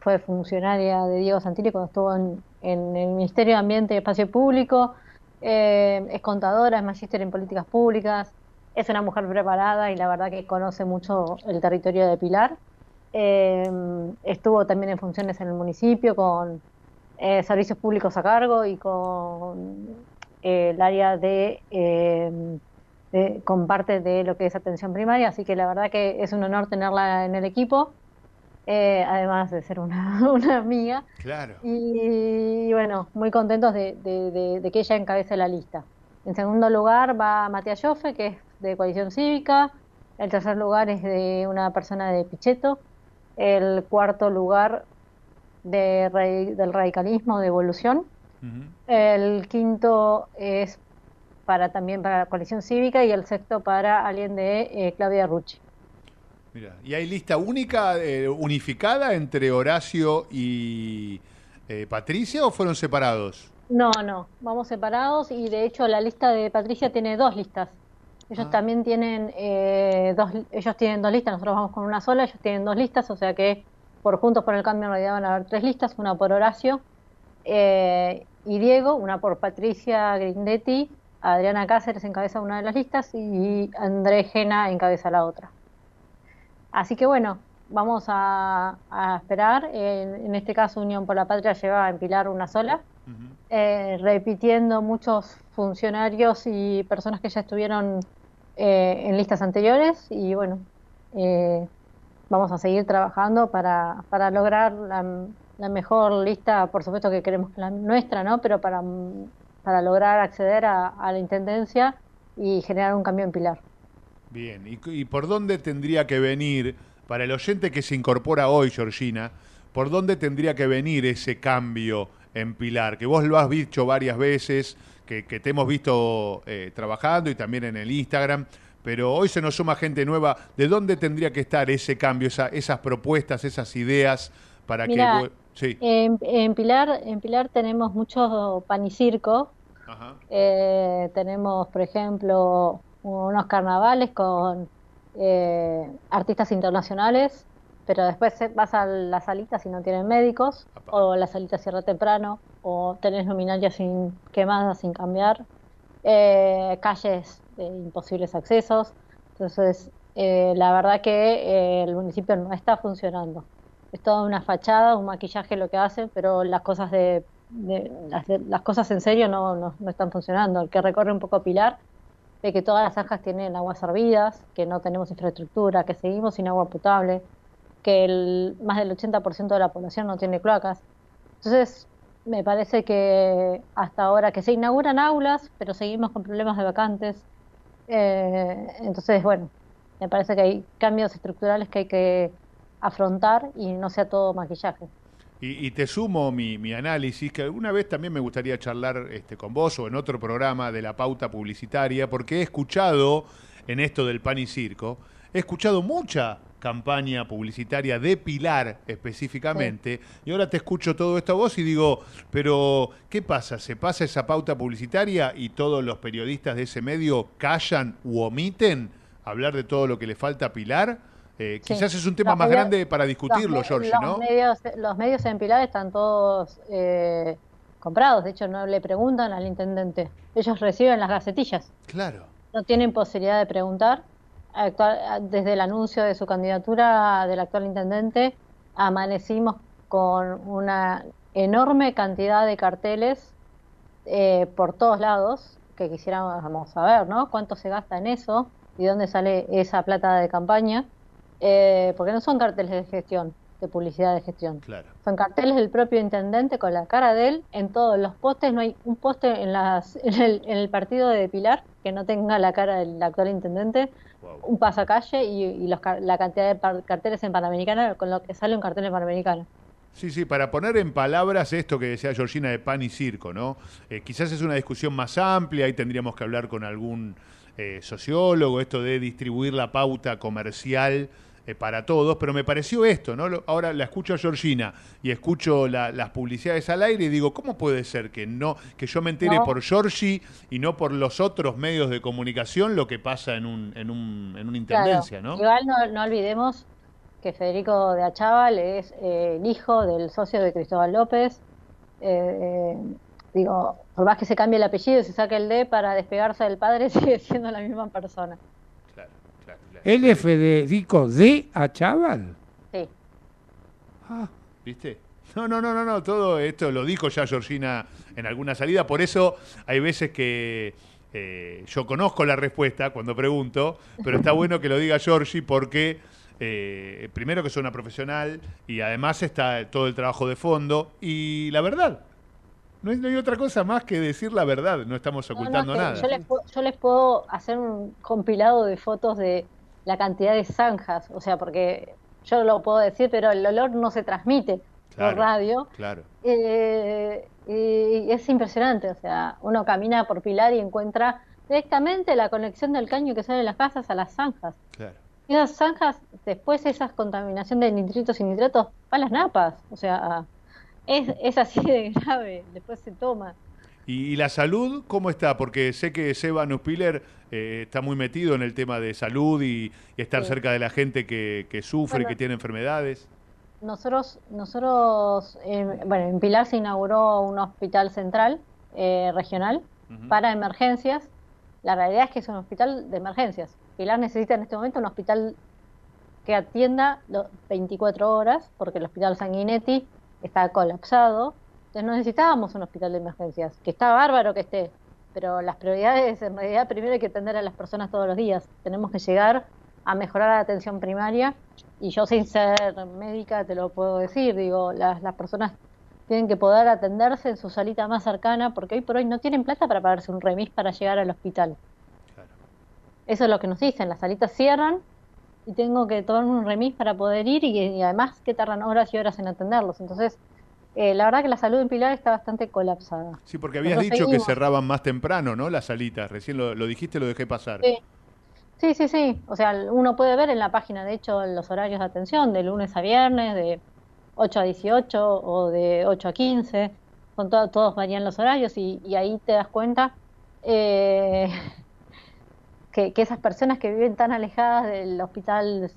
fue funcionaria de Diego Santilli cuando estuvo en, en el Ministerio de Ambiente y Espacio Público, eh, es contadora, es magíster en políticas públicas, es una mujer preparada y la verdad que conoce mucho el territorio de Pilar. Eh, estuvo también en funciones en el municipio con eh, servicios públicos a cargo y con eh, el área de, eh, de- con parte de lo que es atención primaria, así que la verdad que es un honor tenerla en el equipo, eh, además de ser una, una amiga. Claro. Y bueno, muy contentos de, de- de- de que ella encabece la lista. En segundo lugar va Matías Joffe, que es de Coalición Cívica. El tercer lugar es de una persona de Pichetto. El cuarto lugar de, del radicalismo de Evolución. El quinto es para también para la Coalición Cívica y el sexto para alguien de eh, Claudia Rucci. Mira, ¿y hay lista única, eh, unificada entre Horacio y eh, Patricia o fueron separados? No, no, vamos separados y de hecho la lista de Patricia tiene dos listas. Ellos también tienen eh, dos, ellos tienen dos listas, nosotros vamos con una sola, ellos tienen dos listas, o sea que por Juntos por el Cambio en realidad van a haber tres listas, una por Horacio eh, y Diego, una por Patricia Grindetti, Adriana Cáceres encabeza una de las listas y André Gena encabeza la otra. Así que bueno, vamos a, a esperar. En, en este caso, Unión por la Patria lleva a empilar una sola, eh, repitiendo muchos funcionarios y personas que ya estuvieron eh, en listas anteriores. Y bueno, eh, vamos a seguir trabajando para, para lograr la, la mejor lista, por supuesto que queremos la nuestra, ¿no? Pero para, para lograr acceder a, a la intendencia y generar un cambio en Pilar. Bien, ¿Y, y por dónde tendría que venir, para el oyente que se incorpora hoy, Georgina, por dónde tendría que venir ese cambio en Pilar? Que vos lo has dicho varias veces, que, que te hemos visto eh, trabajando y también en el Instagram, pero hoy se nos suma gente nueva. ¿De dónde tendría que estar ese cambio, esa- esas propuestas, esas ideas para Mirá, que... Sí. En, en Pilar, en Pilar tenemos mucho pan y circo. Eh, tenemos, por ejemplo, unos carnavales con eh, artistas internacionales, pero después vas a las salitas y no tienen médicos, o la salita cierra temprano, o tenés luminarias sin quemadas sin cambiar, eh, calles de imposibles accesos. Entonces, eh, la verdad que eh, el municipio no está funcionando. Es toda una fachada, un maquillaje lo que hacen, pero las cosas de, de- las, cosas en serio no, no, no están funcionando. El que recorre un poco Pilar ve que todas las zanjas tienen aguas servidas, que no tenemos infraestructura, que seguimos sin agua potable, que el, más del 80% de la población no tiene cloacas. Entonces, me parece que hasta ahora que se inauguran aulas, pero seguimos con problemas de vacantes. Eh, entonces, bueno, me parece que hay cambios estructurales que hay que afrontar y no sea todo maquillaje. Y, y te sumo mi, mi análisis, que alguna vez también me gustaría charlar este, con vos o en otro programa de la pauta publicitaria, porque he escuchado en esto del pan y circo, he escuchado mucha campaña publicitaria de Pilar específicamente, y ahora te escucho todo esto a vos y digo, pero ¿qué pasa? ¿Se pasa esa pauta publicitaria y todos los periodistas de ese medio callan u omiten hablar de todo lo que le falta a Pilar? Eh, Sí. Quizás es un tema Los más medios- grande para discutirlo, los, Georgie, los ¿no? Medios, los medios en Pilar están todos eh, comprados, de hecho no le preguntan al intendente, ellos reciben las gacetillas, Claro. no tienen posibilidad de preguntar. Actual- desde el anuncio de su candidatura del actual intendente, amanecimos con una enorme cantidad de carteles eh, por todos lados que quisiéramos saber, ¿no? ¿Cuánto se gasta en eso y dónde sale esa plata de campaña? Eh, porque no son carteles de gestión, de publicidad de gestión. Claro. Son carteles del propio intendente con la cara de él en todos los postes. No hay un poste en, las, en, el, en el partido de Pilar que no tenga la cara del actual intendente. Un pasacalle y, y los, la cantidad de par- carteles en Panamericana con lo que sale un cartel en Panamericana. Sí, sí, para poner en palabras esto que decía Georgina de pan y circo, ¿no? Eh, quizás es una discusión más amplia, ahí tendríamos que hablar con algún eh, sociólogo, esto de distribuir la pauta comercial eh, para todos, pero me pareció esto, ¿no? Lo- Ahora la escucho a Georgina y escucho la- las publicidades al aire y digo, ¿cómo puede ser que no, que yo me entere No. por Georgie y no por los otros medios de comunicación lo que pasa en un, en un, en una intendencia, Claro. ¿no? Igual no, no olvidemos que Federico de Achával es eh, el hijo del socio de Cristóbal López. Eh, eh, digo, por más que se cambie el apellido y se saque el D para despegarse del padre, sigue siendo la misma persona. Él es Federico de Achával. Sí. ¿Viste? No, no, no, no, no, todo esto lo dijo ya Georgina en alguna salida, por eso hay veces que eh, yo conozco la respuesta cuando pregunto, pero está bueno que lo diga Georgie porque eh, primero que es una profesional y además está todo el trabajo de fondo y la verdad. No hay, no hay otra cosa más que decir la verdad, no estamos No, no, ocultando que nada. Yo les, puedo, yo les puedo hacer un compilado de fotos de la cantidad de zanjas, o sea, porque yo lo puedo decir, pero el olor no se transmite Claro, por radio. Claro. Eh, y es impresionante, o sea, uno camina por Pilar y encuentra directamente la conexión del caño que sale de las casas a las zanjas. Claro. Y esas zanjas, después esa contaminación de nitritos y nitratos, va a las napas, o sea, es, es así de grave, después se toma. ¿Y, la salud cómo está? Porque sé que Seba Nuspiller eh, está muy metido en el tema de salud y, y estar Sí. cerca de la gente que, que sufre, Bueno. que tiene enfermedades. Nosotros, nosotros eh, bueno, en Pilar se inauguró un hospital central eh, regional para emergencias. La realidad es que es un hospital de emergencias. Pilar necesita en este momento un hospital que atienda los 24 horas, porque el hospital Sanguinetti está colapsado. Entonces no necesitábamos un hospital de emergencias, que está bárbaro que esté, pero las prioridades, en realidad, primero hay que atender a las personas todos los días. Tenemos que llegar a mejorar la atención primaria y yo sin ser médica te lo puedo decir, digo, las, las personas tienen que poder atenderse en su salita más cercana porque hoy por hoy no tienen plata para pagarse un remis para llegar al hospital. Eso es lo que nos dicen, las salitas cierran y tengo que tomar un remis para poder ir y, y además que tardan horas y horas en atenderlos. Entonces, eh, la verdad que la salud en Pilar está bastante colapsada. Sí, porque habías Nosotros dicho que cerraban más temprano, ¿no? Las salitas. Recién lo, lo dijiste, lo dejé pasar. Sí. Sí, sí, sí. O sea, uno puede ver en la página, de hecho, los horarios de atención, de lunes a viernes, de 8 a 18 o de 8 a 15. Son to- todos varían los horarios y, y ahí te das cuenta eh, que, que esas personas que viven tan alejadas del hospital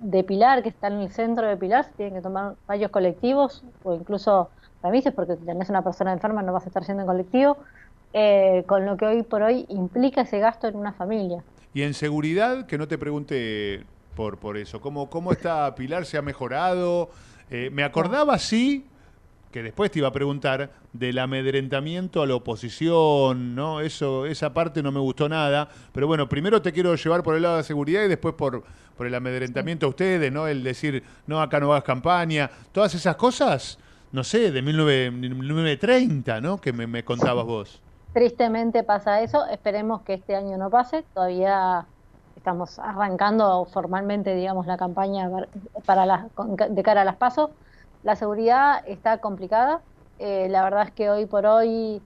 de Pilar, que está en el centro de Pilar, tienen que tomar varios colectivos o incluso remises, porque si tenés una persona enferma no vas a estar yendo en colectivo, eh, con lo que hoy por hoy implica ese gasto en una familia. Y en seguridad, que no te pregunte por, por eso. ¿Cómo, ¿Cómo está Pilar? ¿Se ha mejorado? Eh, me acordaba, sí, que después te iba a preguntar, del amedrentamiento a la oposición, ¿no? Eso, esa parte no me gustó nada. Pero bueno, primero te quiero llevar por el lado de la seguridad y después por, por el amedrentamiento a ustedes, ¿no? El decir, no, acá no hagas campaña. Todas esas cosas, no sé, de 19 1930, ¿no? Que me, me contabas vos. Tristemente pasa eso, esperemos que este año no pase, todavía estamos arrancando formalmente, digamos, la campaña par- para las, de cara a las pasos, La seguridad está complicada. Eh, la verdad es que hoy por hoy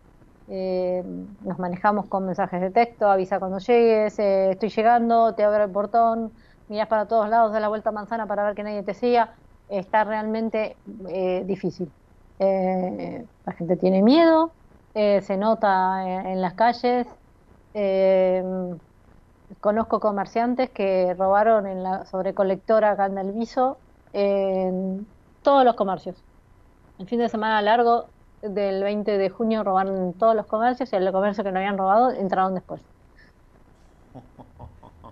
eh, nos manejamos con mensajes de texto, avisa cuando llegues, estoy llegando, te abro el portón, miras para todos lados, da la vuelta a manzana para ver que nadie te siga. Está realmente eh, difícil. Eh, la gente tiene miedo, se nota en, las calles. Conozco comerciantes que robaron en la sobrecolectora acá en Viso todos los comercios. El fin de semana largo del 20 de junio robaron todos los comercios y el comercio que no habían robado entraron después.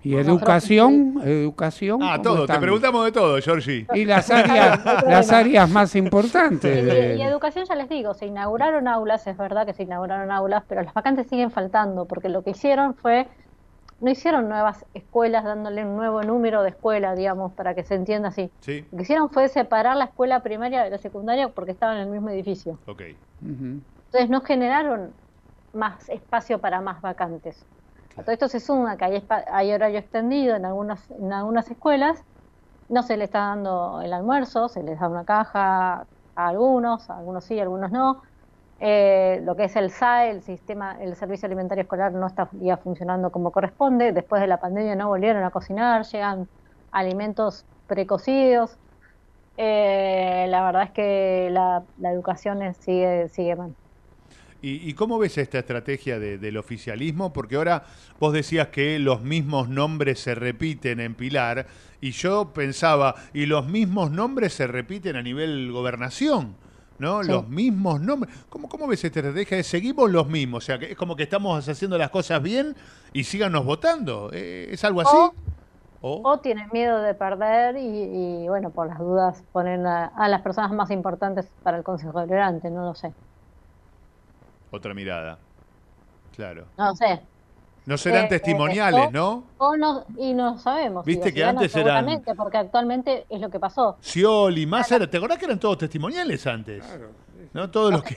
¿Y educación? ¿Educación? Ah, ¿Cómo todo. Te preguntamos de todo, Georgie. Y las áreas, las áreas más importantes. Y, y educación ya les digo, se inauguraron aulas, es verdad que se inauguraron aulas, pero las vacantes siguen faltando, porque lo que hicieron fue, no hicieron nuevas escuelas dándole un nuevo número de escuela, digamos, para que se entienda así. Sí. Lo que hicieron fue separar la escuela primaria de la secundaria porque estaban en el mismo edificio. Ok. Entonces no generaron más espacio para más vacantes. A todo esto se suma que hay, espa- hay horario extendido en algunas, en algunas escuelas, no se le está dando el almuerzo, se les da una caja a algunos, a algunos sí, a algunos no. Eh, lo que es el SAE, el sistema, el servicio alimentario escolar no estaría funcionando como corresponde. Después de la pandemia no volvieron a cocinar, llegan alimentos precocidos. Eh, la verdad es que la, educación sigue, sigue mal. ¿Y, y cómo ves esta estrategia de- del oficialismo? Porque ahora vos decías que los mismos nombres se repiten en Pilar y yo pensaba, y los mismos nombres se repiten a nivel gobernación, ¿no? Sí. Los mismos nombres. ¿Cómo, ¿Cómo ves esta estrategia? de Seguimos los mismos, o sea, que es como que estamos haciendo las cosas bien y síganos votando. Eh, ¿Es algo así? O, o tienen miedo de perder y, y, bueno, por las dudas ponen a, a las personas más importantes para el Consejo Deliberante, no lo sé. Otra mirada. Claro. No lo sé. No serán Eh, testimoniales, eh, ¿no? O no, y no sabemos. Viste que antes eran- Porque actualmente es lo que pasó. Scioli, Massa, ¿te acordás que eran todos testimoniales antes? ¿No? Todos los que...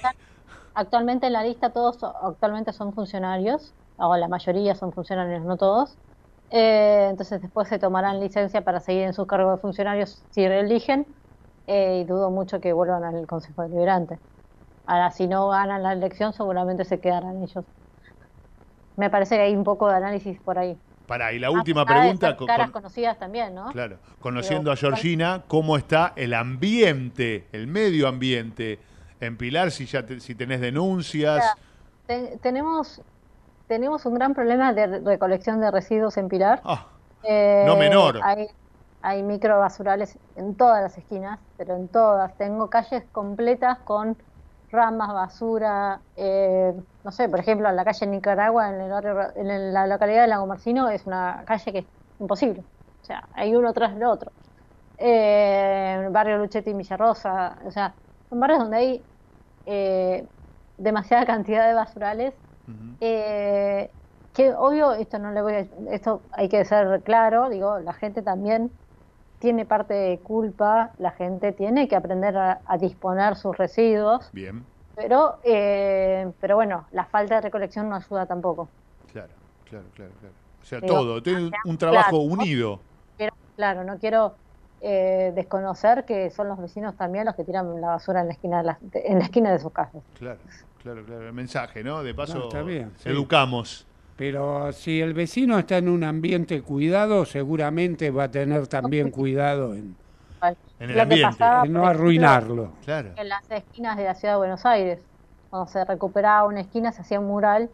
Actualmente en la lista todos actualmente son funcionarios, o la mayoría son funcionarios, no todos. Eh, entonces después se tomarán licencia para seguir en sus cargos de funcionarios si reeligen eh, y dudo mucho que vuelvan al Consejo Deliberante. Ahora, si no ganan la elección, seguramente se quedarán ellos. Me parece que hay un poco de análisis por ahí. Pará, y la última pregunta... con- caras con- conocidas también, ¿no? Claro, conociendo a Georgina, ¿cómo está el ambiente, el medio ambiente en Pilar? Si ya te- si tenés denuncias. Te- tenemos, tenemos un gran problema de re- recolección de residuos en Pilar. Eh, Ah, no menor. Hay, hay microbasurales en todas las esquinas, pero en todas. Tengo calles completas con ramas, basura. eh, no sé, por ejemplo, en la calle Nicaragua, en, el barrio- en el- la localidad de Lago Marcino, es una calle que es imposible. O sea, hay uno tras del otro. Eh, el barrio Luchetti y Villarrosa, o sea, son barrios donde hay eh, demasiada cantidad de basurales eh, que obvio esto no le voy a, esto hay que ser claro digo la gente también tiene parte de culpa la gente tiene que aprender a, a disponer sus residuos Bien, pero eh, pero bueno la falta de recolección no ayuda tampoco claro, claro, claro. claro. O sea, Digo, todo, tiene un trabajo unido. Claro no quiero eh, desconocer que son los vecinos también los que tiran la basura en la esquina de las- de- en la esquina de sus casas Claro, claro, claro. El mensaje, ¿no? De paso, No, está bien, sí. educamos. Pero si el vecino está en un ambiente cuidado, seguramente va a tener también cuidado en, En el ambiente. pasaba, en no arruinarlo. Claro. en las esquinas de la ciudad de Buenos Aires. Cuando se recuperaba una esquina, se hacía un mural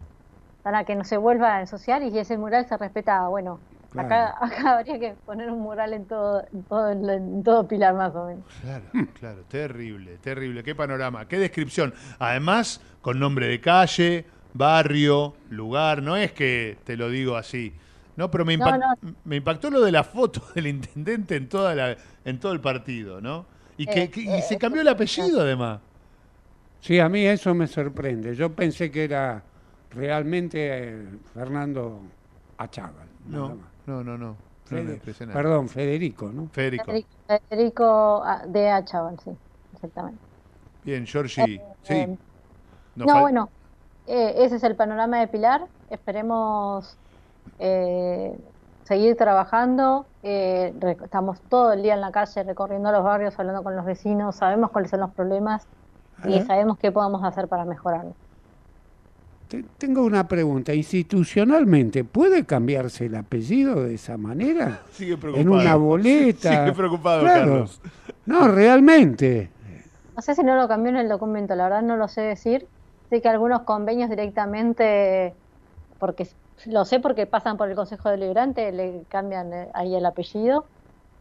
para que no se vuelva a ensuciar y ese mural se respetaba. Bueno, acá, acá habría que poner un mural en todo, en todo, en todo Pilar más o menos. Claro, claro, terrible, terrible. Qué panorama, qué descripción. Además, con nombre de calle, barrio, lugar, no es que te lo digo así. No, pero me, impact- no. me impactó lo de la foto del intendente en toda la, en todo el partido, ¿no? Y que, Eh, que- y eh, se cambió el apellido además. Sí, a mí eso me sorprende. Yo pensé que era realmente eh, Fernando Achával. nada No, más. no, no, no. Fede- perdón, Federico, ¿no? Federico. Federico, ah, de Achaval, sí, exactamente. Bien, Georgie. Sí. Eh, no, bueno, eh, ese es el panorama de Pilar. Esperemos eh, seguir trabajando. eh, estamos todo el día en la calle recorriendo los barrios, hablando con los vecinos, sabemos cuáles son los problemas y sabemos qué podemos hacer para mejorarlo. Te- tengo una pregunta. Institucionalmente, ¿puede cambiarse el apellido de esa manera? Sigue En una boleta. Sigue preocupado, Claro. Carlos. No, realmente. No sé si no lo cambió en el documento, la verdad no lo sé decir. Sé que algunos convenios directamente, porque lo sé porque pasan por el Consejo Deliberante, le cambian eh, ahí el apellido.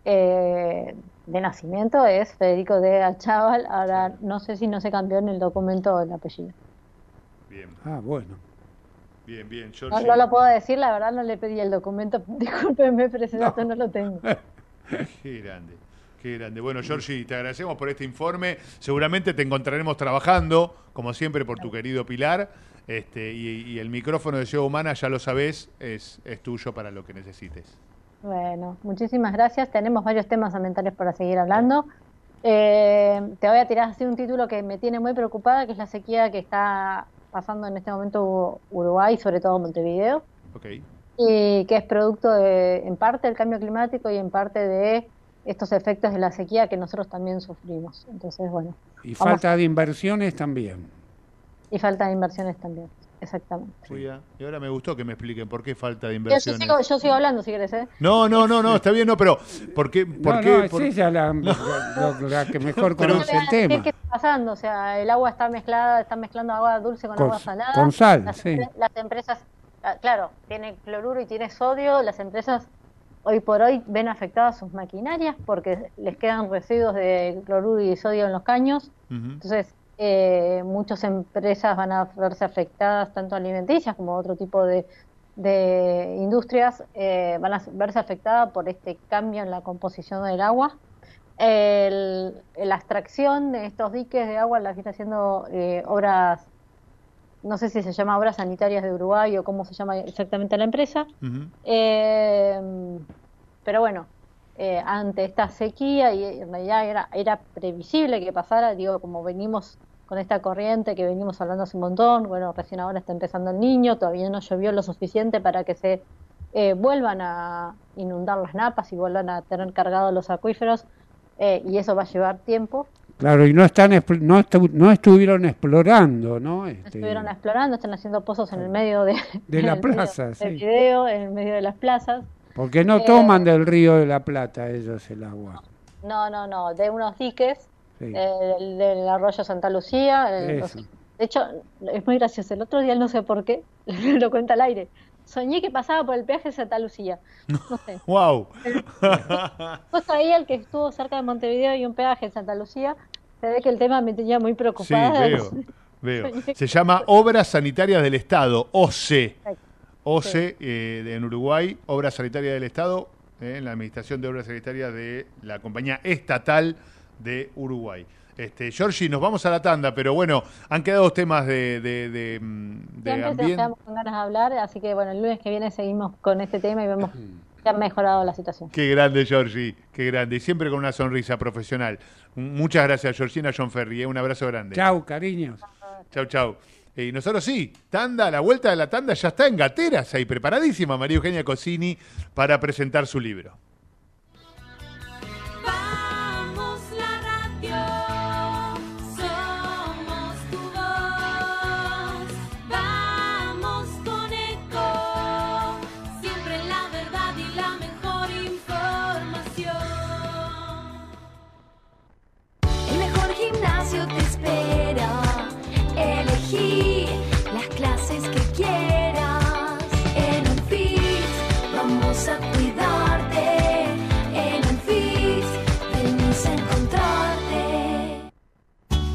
Eh, de nacimiento es Federico de Achával, ahora no sé si no se cambió en el documento el apellido. Bien, Ah, bueno. bien, bien. No, no lo puedo decir, la verdad no le pedí el documento, discúlpenme, pero ese dato no lo tengo. Qué grande, qué grande. Bueno, Georgie, te agradecemos por este informe. Seguramente te encontraremos trabajando, como siempre, por tu querido Pilar. Este, y, y el micrófono de Ciudad Humana, ya lo sabés, es, es tuyo para lo que necesites. Bueno, muchísimas gracias. Tenemos varios temas ambientales para seguir hablando. Eh, te voy a tirar así un título que me tiene muy preocupada, que es la sequía que está pasando en este momento Uruguay, sobre todo Montevideo, Ok. y que es producto de, en parte del cambio climático y en parte de estos efectos de la sequía que nosotros también sufrimos. Entonces, bueno, Y falta de inversiones también. y falta de inversiones también, exactamente. Cuida. Y ahora me gustó que me expliquen por qué falta de Yo, yo inversiones. sigo, yo sigo hablando si querés, ¿eh? No, no, no, no, está bien, no, pero ¿por qué? Por No, qué? no, es por- ella la, la- la que mejor Pero- conoce el tema. qué está pasando, o sea, el agua está mezclada, está mezclando agua dulce con, Con- agua salada. con sal, las, sí. las empresas, ah, claro, tiene cloruro y tiene sodio, las empresas hoy por hoy ven afectadas sus maquinarias porque les quedan residuos de cloruro y sodio en los caños. Entonces, eh, muchas empresas van a verse afectadas, tanto alimenticias como otro tipo de, de industrias, eh, van a verse afectadas por este cambio en la composición del agua. El- la extracción de estos diques de agua la viene haciendo eh, obras, no sé si se llama Obras Sanitarias de Uruguay o cómo se llama exactamente la empresa, eh, pero bueno, eh, ante esta sequía, y en realidad era, era previsible que pasara, digo, como venimos con esta corriente que venimos hablando hace un montón, bueno, recién ahora está empezando el niño, todavía no llovió lo suficiente para que se eh, vuelvan a inundar las napas y vuelvan a tener cargados los acuíferos, eh, y eso va a llevar tiempo. Claro, y no están no, estu- no estuvieron explorando, ¿no? Este, Estuvieron explorando, están haciendo pozos en el medio de, De la plaza, del sí. video, en el medio de las plazas. porque no Eh, toman del río de la Plata ellos el agua. No, no, no, de unos diques, Sí. eh, del, del arroyo Santa Lucía. eh, los- de hecho, es muy gracioso. El otro día, no sé por qué, lo cuenta al aire. Soñé que pasaba por el peaje de Santa Lucía. No sé. ¡Wow! Justo ahí, el que estuvo cerca de Montevideo y un peaje en Santa Lucía, se ve que el tema me tenía muy Sí, preocupada. veo, veo. Se llama Obras Sanitarias del Estado, OCE. OCE eh, en Uruguay, Obras Sanitarias del Estado, eh, en la Administración de Obras Sanitarias de la Compañía Estatal de Uruguay. Este, Georgie, nos vamos a la tanda, pero bueno, han quedado temas de, de, de, mm, de ambiente. quedamos con ganas de hablar, así que bueno, el lunes que viene seguimos con este tema y vemos que ha mejorado la situación. Qué grande, Georgie, qué grande. Y siempre con una sonrisa profesional. Muchas gracias, Georgina John Ferry. eh, Un abrazo grande. Chau, cariños. Chau, chau. Y nosotros sí, tanda, la vuelta de la tanda ya está en gateras ahí, preparadísima María Eugenia Cosini para presentar su libro.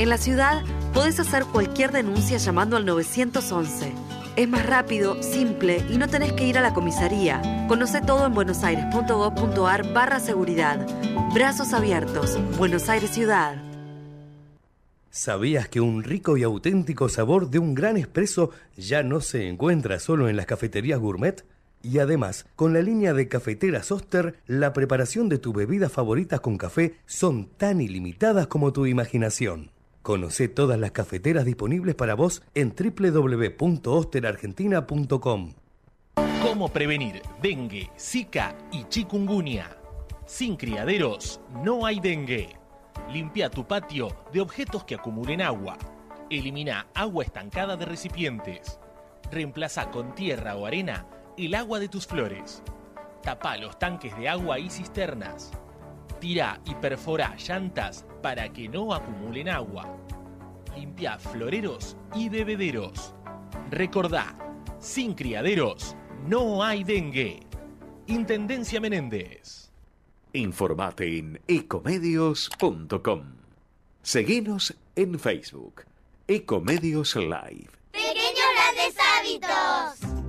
En la ciudad podés hacer cualquier denuncia llamando al 911. Es más rápido, simple y no tenés que ir a la comisaría. Conoce todo en buenosaires.gov.ar barra seguridad. Brazos abiertos. Buenos Aires Ciudad. ¿Sabías que un rico y auténtico sabor de un gran espresso ya no se encuentra solo en las cafeterías gourmet? Y además, con la línea de cafeteras Oster, la preparación de tus bebidas favoritas con café son tan ilimitadas como tu imaginación. Conoce todas las cafeteras disponibles para vos en www.osterargentina.com. ¿Cómo prevenir dengue, zika y chikungunya? Sin criaderos no hay dengue. Limpia tu patio de objetos que acumulen agua. Elimina agua estancada de recipientes. Reemplaza con tierra o arena el agua de tus flores. Tapa los tanques de agua y cisternas. Tira y perfora llantas para que no acumulen agua. Limpia floreros y bebederos. Recordá, sin criaderos no hay dengue. Intendencia Menéndez. Informate en ecomedios.com. Seguinos en Facebook. Ecomedios Live. Pequeños grandes hábitos.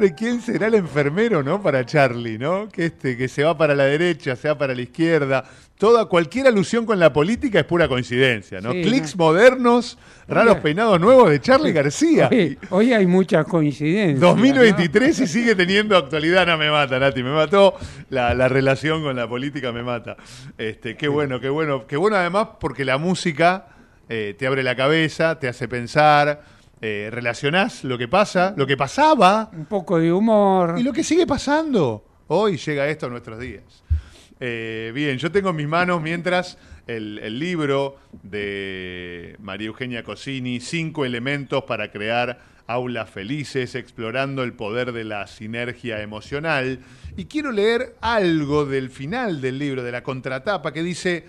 Claro, ¿y quién será el enfermero, no? Para Charlie, ¿no? Que este, que se va para la derecha, se va para la izquierda. Toda, cualquier alusión con la política es pura coincidencia, ¿no? Sí, Clics no. modernos, raros Oye. peinados nuevos de Charlie García. Hoy, hoy hay muchas coincidencias. 2023 y sigue teniendo actualidad, no me mata, Nati, me mató la, la relación con la política, me mata. Este, qué bueno, qué bueno, qué bueno además porque la música eh, te abre la cabeza, te hace pensar, eh, relacionás lo que pasa, lo que pasaba. Un poco de humor. Y lo que sigue pasando. Hoy llega esto a nuestros días. Eh, bien, yo tengo en mis manos mientras el, el libro de María Eugenia Cosini, Cinco elementos para crear aulas felices, explorando el poder de la sinergia emocional. Y quiero leer algo del final del libro, de la contratapa, que dice,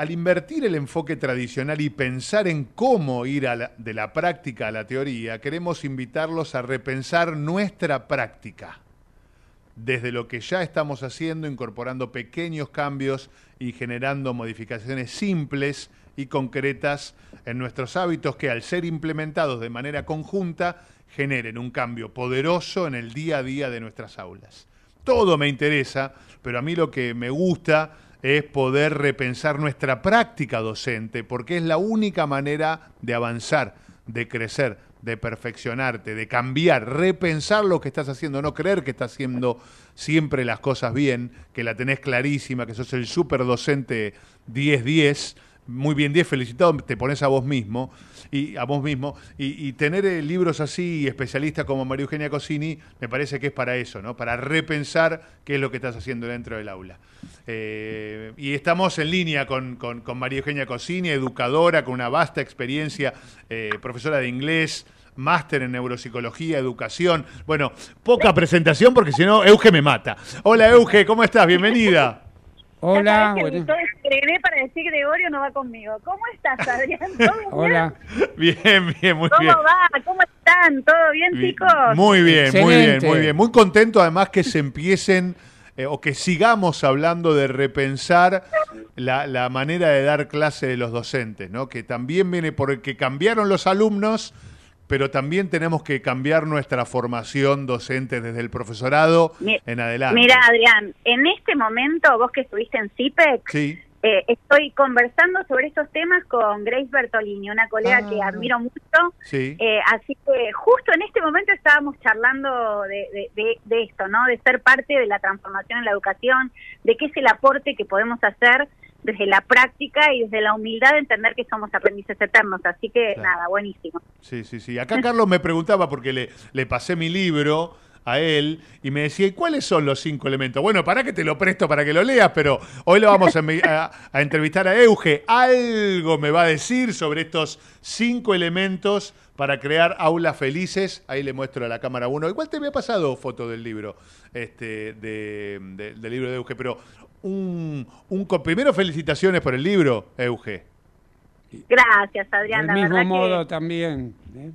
al invertir el enfoque tradicional y pensar en cómo ir de la práctica a la teoría, queremos invitarlos a repensar nuestra práctica desde lo que ya estamos haciendo, incorporando pequeños cambios y generando modificaciones simples y concretas en nuestros hábitos que al ser implementados de manera conjunta generen un cambio poderoso en el día a día de nuestras aulas. Todo me interesa, pero a mí lo que me gusta es poder repensar nuestra práctica docente, porque es la única manera de avanzar, de crecer, de perfeccionarte, de cambiar, repensar lo que estás haciendo, no creer que estás haciendo siempre las cosas bien, que la tenés clarísima, que sos el super docente 10-10, muy bien 10, felicitado, te pones a vos mismo y a vos mismo y, y tener eh, libros así y especialistas como María Eugenia Cosini me parece que es para eso, ¿no? Para repensar qué es lo que estás haciendo dentro del aula. Eh, y estamos en línea con, con- con María Eugenia Cosini, educadora con una vasta experiencia, eh, profesora de inglés, máster en neuropsicología, educación. Bueno, poca presentación porque si no, Euge me mata. Hola Euge, ¿cómo estás? Bienvenida. Hola, bueno. Escribí para decir que Gregorio no va conmigo. ¿Cómo estás, Adrián? ¿Todo bien? Hola. Bien, bien, muy ¿Cómo bien. va? ¿Cómo están? ¿Todo bien, chicos? Muy bien, muy bien, muy bien. Muy contento además que se empiecen eh, o que sigamos hablando de repensar la, la manera de dar clase de los docentes, ¿no? Que también viene porque cambiaron los alumnos, pero también tenemos que cambiar nuestra formación docente desde el profesorado Mi- en adelante. Mira, Adrián, en este momento, vos que estuviste en CIPEC, Sí. Eh, estoy conversando sobre estos temas con Grace Bertolini, una colega que admiro mucho. Sí. Eh, así que justo en este momento estábamos charlando de, de- de- de esto, ¿no? De ser parte de la transformación en la educación, de qué es el aporte que podemos hacer desde la práctica y desde la humildad de entender que somos aprendices eternos. Así que Claro. nada, buenísimo. Sí, sí, sí. Acá Carlos me preguntaba, porque le, le pasé mi libro a él y me decía, ¿y cuáles son los cinco elementos? Bueno, para que te lo presto para que lo leas, pero hoy lo vamos a, envi- a- a entrevistar a Euge. Algo me va a decir sobre estos cinco elementos para crear aulas felices. Ahí le muestro a la cámara uno. Igual te había pasado foto del libro, este, de- de- del libro de Euge, pero un, un primero felicitaciones por el libro, Euge. Gracias, Adrián. Del mismo que- modo también. ¿eh?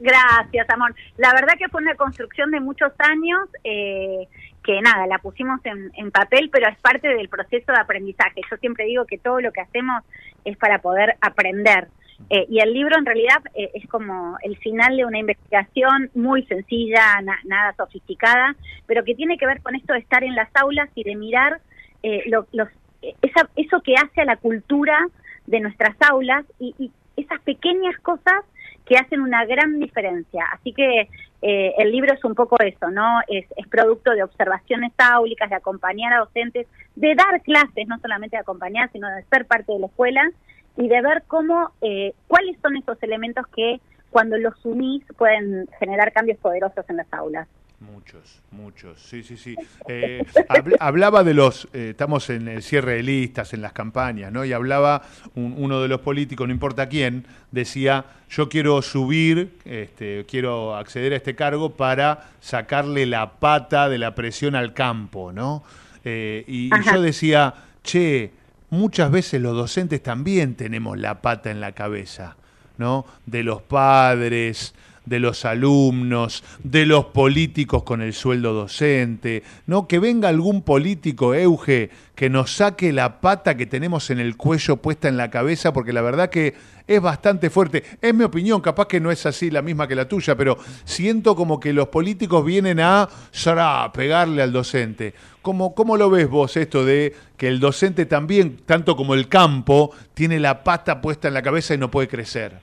Gracias, amor. La verdad que fue una construcción de muchos años eh, que nada, la pusimos en, en papel, pero es parte del proceso de aprendizaje. Yo siempre digo que todo lo que hacemos es para poder aprender. Eh, y el libro en realidad eh, es como el final de una investigación muy sencilla, na- nada sofisticada, pero que tiene que ver con esto de estar en las aulas y de mirar eh, lo- los, eh, esa- eso que hace a la cultura de nuestras aulas y, y esas pequeñas cosas que hacen una gran diferencia. Así que eh, el libro es un poco eso, ¿no? Es, producto de observaciones áulicas, de acompañar a docentes, de dar clases, no solamente de acompañar, sino de ser parte de la escuela y de ver cómo, eh, cuáles son esos elementos que cuando los unís pueden generar cambios poderosos en las aulas. Muchos, muchos, sí, sí, sí. Eh, habl- hablaba de los, eh, estamos en el cierre de listas, en las campañas, ¿no? Y hablaba un- uno de los políticos, no importa quién, decía, yo quiero subir, este, quiero acceder a este cargo para sacarle la pata de la presión al campo, ¿no? Eh, y, y yo decía, che, muchas veces los docentes también tenemos la pata en la cabeza, ¿no? De los padres, de los alumnos, de los políticos con el sueldo docente, ¿no? Que venga algún político, Euge, que nos saque la pata que tenemos en el cuello puesta en la cabeza, porque la verdad que es bastante fuerte. Es mi opinión, capaz que no es así la misma que la tuya, pero siento como que los políticos vienen a sará, pegarle al docente. ¿Cómo, ¿Cómo lo ves vos esto de que el docente también, tanto como el campo, tiene la pata puesta en la cabeza y no puede crecer?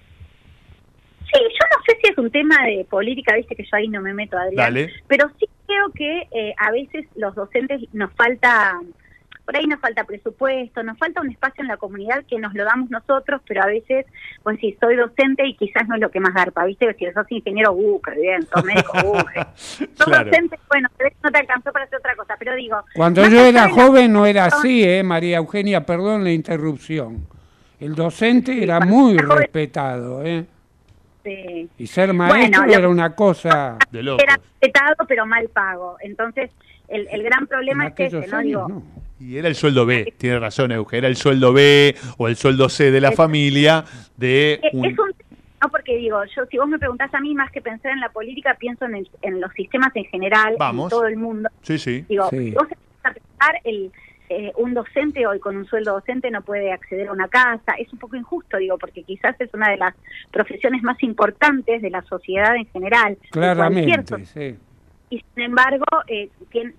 Sí, yo no sé si es un tema de política, viste que yo ahí no me meto, Adrián, Dale. pero sí creo que eh, a veces los docentes nos falta, por ahí nos falta presupuesto, nos falta un espacio en la comunidad que nos lo damos nosotros, pero a veces, pues sí, soy docente y quizás no es lo que más garpa, viste, si sos ingeniero, uh, qué bien, sos médico, uh, sos Claro. docente, bueno, tal vez no te alcanzó para hacer otra cosa, pero digo... Cuando yo era joven no era así, ¿eh, María Eugenia? Perdón la interrupción. El docente era muy respetado, ¿eh? Sí. Y ser Bueno, maestro lo- era una cosa... Era respetado, pero mal pago. Entonces, el, el gran problema En es ese, aquellos ¿no? Digo, Y era el sueldo B, tiene razón Euge, era el sueldo B o el sueldo C de la familia de Eh, un... Es un no porque digo, yo si vos me preguntás a mí más que pensar en la política, pienso en, el- en los sistemas en general, Vamos. en todo el mundo. Sí, sí. Digo, Sí. vos empezás a pensar, el, eh, un docente hoy con un sueldo docente no puede acceder a una casa, es un poco injusto, digo, porque quizás es una de las profesiones más importantes de la sociedad en general. Claramente, sí. y sin embargo eh,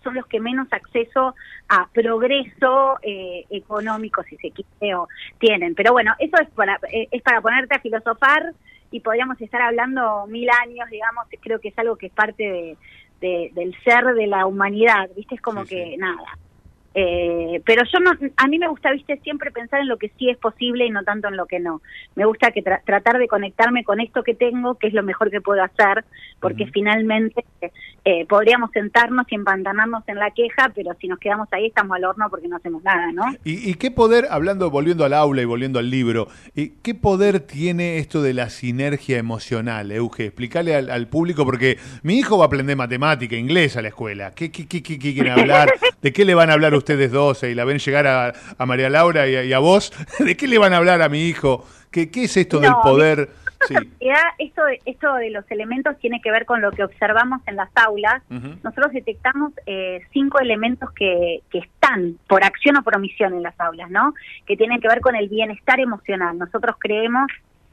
son los que menos acceso a progreso eh, económico, si se quiere, o tienen. Pero bueno, eso es para, eh, es para ponerte a filosofar y podríamos estar hablando mil años, digamos, creo que es algo que es parte de, de- del ser de la humanidad, ¿viste? Es como que nada. Eh, pero yo no, a mí me gusta, viste, siempre pensar en lo que sí es posible y no tanto en lo que no. Me gusta que tra- tratar de conectarme con esto que tengo, que es lo mejor que puedo hacer, porque finalmente eh, podríamos sentarnos y empantanarnos en la queja, pero si nos quedamos ahí estamos al horno porque no hacemos nada, ¿no? ¿Y, y qué poder, hablando, volviendo al aula y volviendo al libro, ¿y ¿qué poder tiene esto de la sinergia emocional, Euge? Explícale al, al público, porque mi hijo va a aprender matemática, inglés a la escuela. ¿Qué, qué, qué, qué- qué quieren hablar? ¿De qué le van a hablar ustedes dos? Y la ven llegar a, a María Laura y a, y a vos. ¿De qué le van a hablar a mi hijo? ¿Qué, qué es esto del poder? Sí. Esto, de- esto de los elementos tiene que ver con lo que observamos en las aulas. Nosotros detectamos eh, cinco elementos que, que están por acción o por omisión en las aulas, ¿no? Que tienen que ver con el bienestar emocional. Nosotros creemos,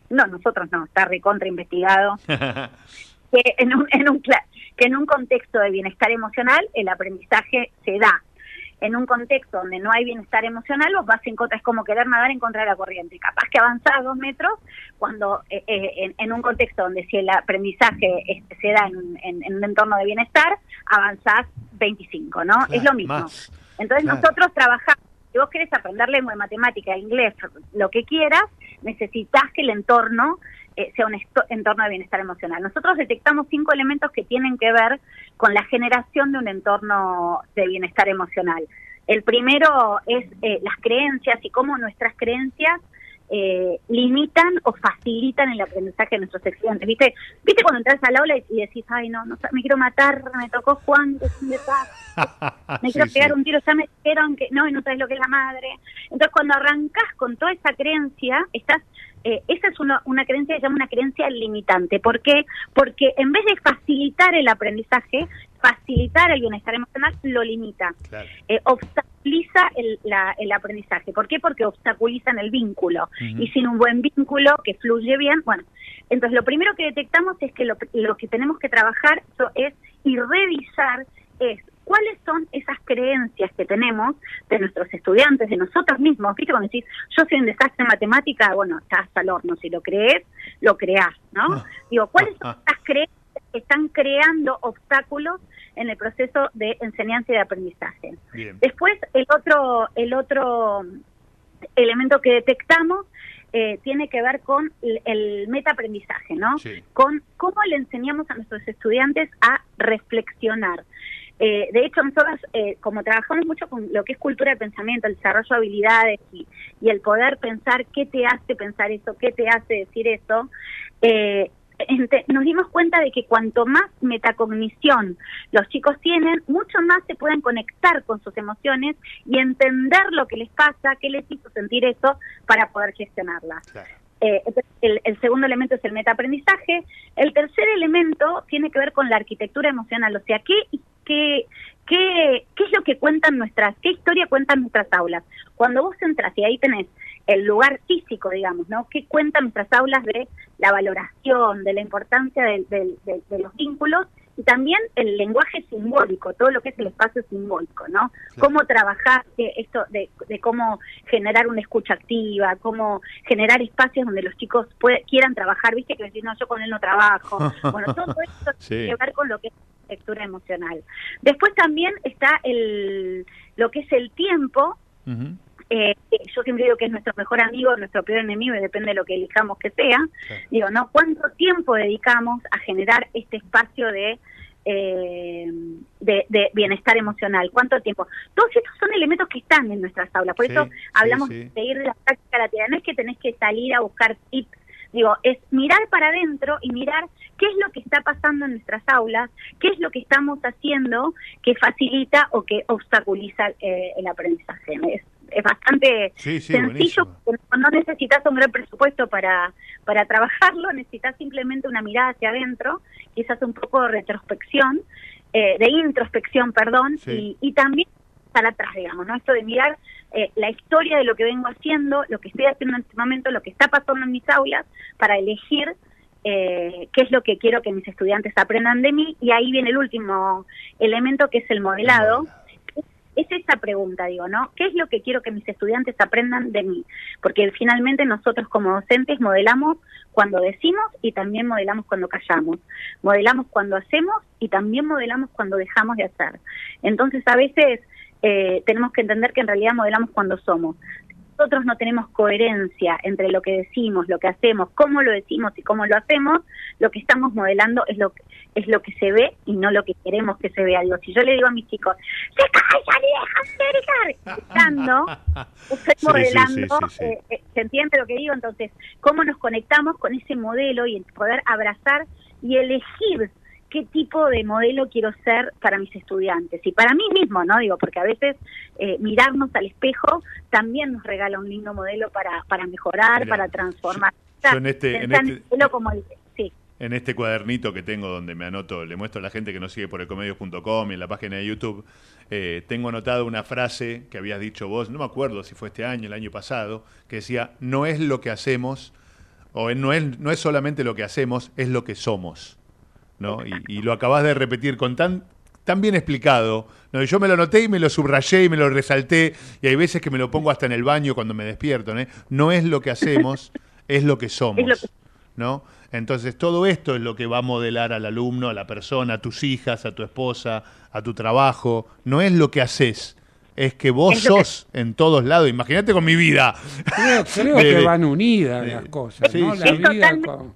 no, nosotros no, está recontra investigado, que en un, en un que en un contexto de bienestar emocional el aprendizaje se da. En un contexto donde no hay bienestar emocional, vos vas en contra, es como querer nadar en contra de la corriente. Capaz que avanzás dos metros, cuando eh, eh, en, en un contexto donde si el aprendizaje este, se da en, en- en un entorno de bienestar, avanzás 25, ¿no? es lo mismo. Más. Entonces Claro. nosotros trabajamos, si vos querés aprender lengua matemática, inglés, lo que quieras, necesitas que el entorno eh, sea un entorno de bienestar emocional. Nosotros detectamos cinco elementos que tienen que ver con la generación de un entorno de bienestar emocional. El primero es eh, las creencias y cómo nuestras creencias eh, limitan o facilitan el aprendizaje de nuestros estudiantes. ¿Viste? ¿Viste cuando entras al aula y, y decís, ay, no, no, me quiero matar, me tocó Juan, que es un desastre, me quiero Sí, pegar sí. un tiro, ya me dijeron que no, y no sabes lo que es la madre. Entonces, cuando arrancas con toda esa creencia, estás eh, esa es una, una creencia que se llama una creencia limitante. ¿Por qué? Porque en vez de facilitar el aprendizaje, facilitar el bienestar emocional, lo limita. Eh, obstaculiza el, la- el aprendizaje. ¿Por qué? Porque obstaculizan el vínculo. Y sin un buen vínculo que fluye bien, bueno, entonces lo primero que detectamos es que lo, lo que tenemos que trabajar es y revisar es cuáles son esas creencias que tenemos de nuestros estudiantes, de nosotros mismos. ¿Viste? Cuando decís, yo soy un desastre en matemática, bueno, estás al horno. Si lo crees, lo creás, ¿no? Digo, ¿cuáles son esas creencias que están creando obstáculos en el proceso de enseñanza y de aprendizaje? Bien. Después, el otro, el otro elemento que detectamos eh, tiene que ver con el, el metaaprendizaje, ¿no? Sí. Con cómo le enseñamos a nuestros estudiantes a reflexionar. Eh, de hecho, nosotros, eh, como trabajamos mucho con lo que es cultura de pensamiento, el desarrollo de habilidades y, el poder pensar qué te hace pensar eso, qué te hace decir eso, eh, nos dimos cuenta de que cuanto más metacognición los chicos tienen, mucho más se pueden conectar con sus emociones y entender lo que les pasa, qué les hizo sentir eso para poder gestionarla. Eh, el, el segundo elemento es el metaaprendizaje. El tercer elemento tiene que ver con la arquitectura emocional, o sea, qué, qué, qué, qué es lo que cuentan nuestras, qué historia cuentan nuestras aulas. Cuando vos entras y ahí tenés el lugar físico, digamos, ¿no? ¿Qué cuentan nuestras aulas de la valoración, de la importancia de los vínculos y también el lenguaje simbólico, todo lo que es el espacio simbólico, ¿no? Cómo trabajar esto de, de cómo generar una escucha activa, cómo generar espacios donde los chicos pue- quieran trabajar, viste que decir, no, yo con él no trabajo. Bueno, todo esto Sí. tiene que ver con lo que es lectura emocional. Después también está el lo que es el tiempo, eh, yo siempre digo que es nuestro mejor amigo, nuestro peor enemigo, y depende de lo que elijamos que sea. Digo, ¿no? ¿Cuánto tiempo dedicamos a generar este espacio de, eh, de, de bienestar emocional? ¿Cuánto tiempo? Todos estos son elementos que están en nuestras aulas. Por Sí, eso sí, hablamos sí. de ir de la práctica a la teoría. No es que tenés que salir a buscar tips. Digo, es mirar para adentro y mirar qué es lo que está pasando en nuestras aulas, qué es lo que estamos haciendo que facilita o que obstaculiza eh, el aprendizaje. Es, es bastante Sí, sí, sencillo, no no necesitas un gran presupuesto para, para trabajarlo, necesitas simplemente una mirada hacia adentro, quizás un poco de retrospección, eh, de introspección, perdón, Sí. y, y también para atrás, digamos, ¿no? Esto de mirar eh, la historia de lo que vengo haciendo, lo que estoy haciendo en este momento, lo que está pasando en mis aulas, para elegir eh, qué es lo que quiero que mis estudiantes aprendan de mí, y ahí viene el último elemento que es el modelado. Es esa pregunta, digo, ¿no? ¿Qué es lo que quiero que mis estudiantes aprendan de mí? Porque finalmente nosotros como docentes modelamos cuando decimos y también modelamos cuando callamos. Modelamos cuando hacemos y también modelamos cuando dejamos de hacer. Entonces a veces eh, tenemos que entender que en realidad modelamos cuando somos. Nosotros no tenemos coherencia entre lo que decimos, lo que hacemos, cómo lo decimos y cómo lo hacemos. Lo que estamos modelando es lo que es lo que se ve y no lo que queremos que se vea. Digo, si yo le digo a mis chicos, ¡se callan y dejan de gritar! Estoy Sí, modelando, sí, sí, sí. eh, eh, ¿se entiende lo que digo? Entonces, ¿cómo nos conectamos con ese modelo y el poder abrazar y elegir qué tipo de modelo quiero ser para mis estudiantes? Y para mí mismo, ¿no? Digo, porque a veces eh, mirarnos al espejo también nos regala un lindo modelo para, para mejorar, Mira, para transformar. yo en este- en este- como el... Sí. En este cuadernito que tengo donde me anoto, le muestro a la gente que nos sigue por ecomedios.com y en la página de YouTube, eh, tengo anotado una frase que habías dicho vos, no me acuerdo si fue este año, el año pasado, que decía, no es lo que hacemos, o no es, no es solamente lo que hacemos, es lo que somos. ¿No? Y, y lo acabas de repetir con tan, tan bien explicado. ¿no? Yo me lo anoté y me lo subrayé y me lo resalté, y hay veces que me lo pongo hasta en el baño cuando me despierto. ¿no? No es lo que hacemos, es lo que somos. ¿no? Entonces, todo esto es lo que va a modelar al alumno, a la persona, a tus hijas, a tu esposa, a tu trabajo. No es lo que haces, es que vos Es lo que- sos en todos lados. Imagínate con mi vida. Creo, creo De- que van unidas de- las cosas, sí, ¿no? sí. La vida totalmente- con...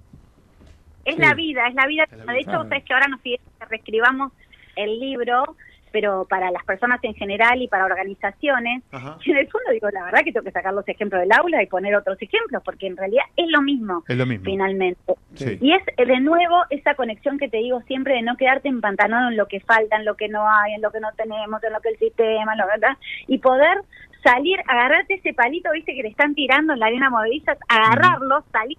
Es Sí. la vida, es la vida. De hecho, sabes que ahora nos piden que reescribamos el libro, pero para las personas en general y para organizaciones. Ajá. Y en el fondo digo, la verdad que tengo que sacar los ejemplos del aula y poner otros ejemplos, porque en realidad es lo mismo, Es lo mismo. finalmente. Sí. Y es eh, de nuevo esa conexión que te digo siempre de no quedarte empantanado en lo que falta, en lo que no hay, en lo que no tenemos, en lo que el sistema, en lo verdad, y poder salir, agarrarte ese palito, viste, que le están tirando en la arena movediza, agarrarlo, salir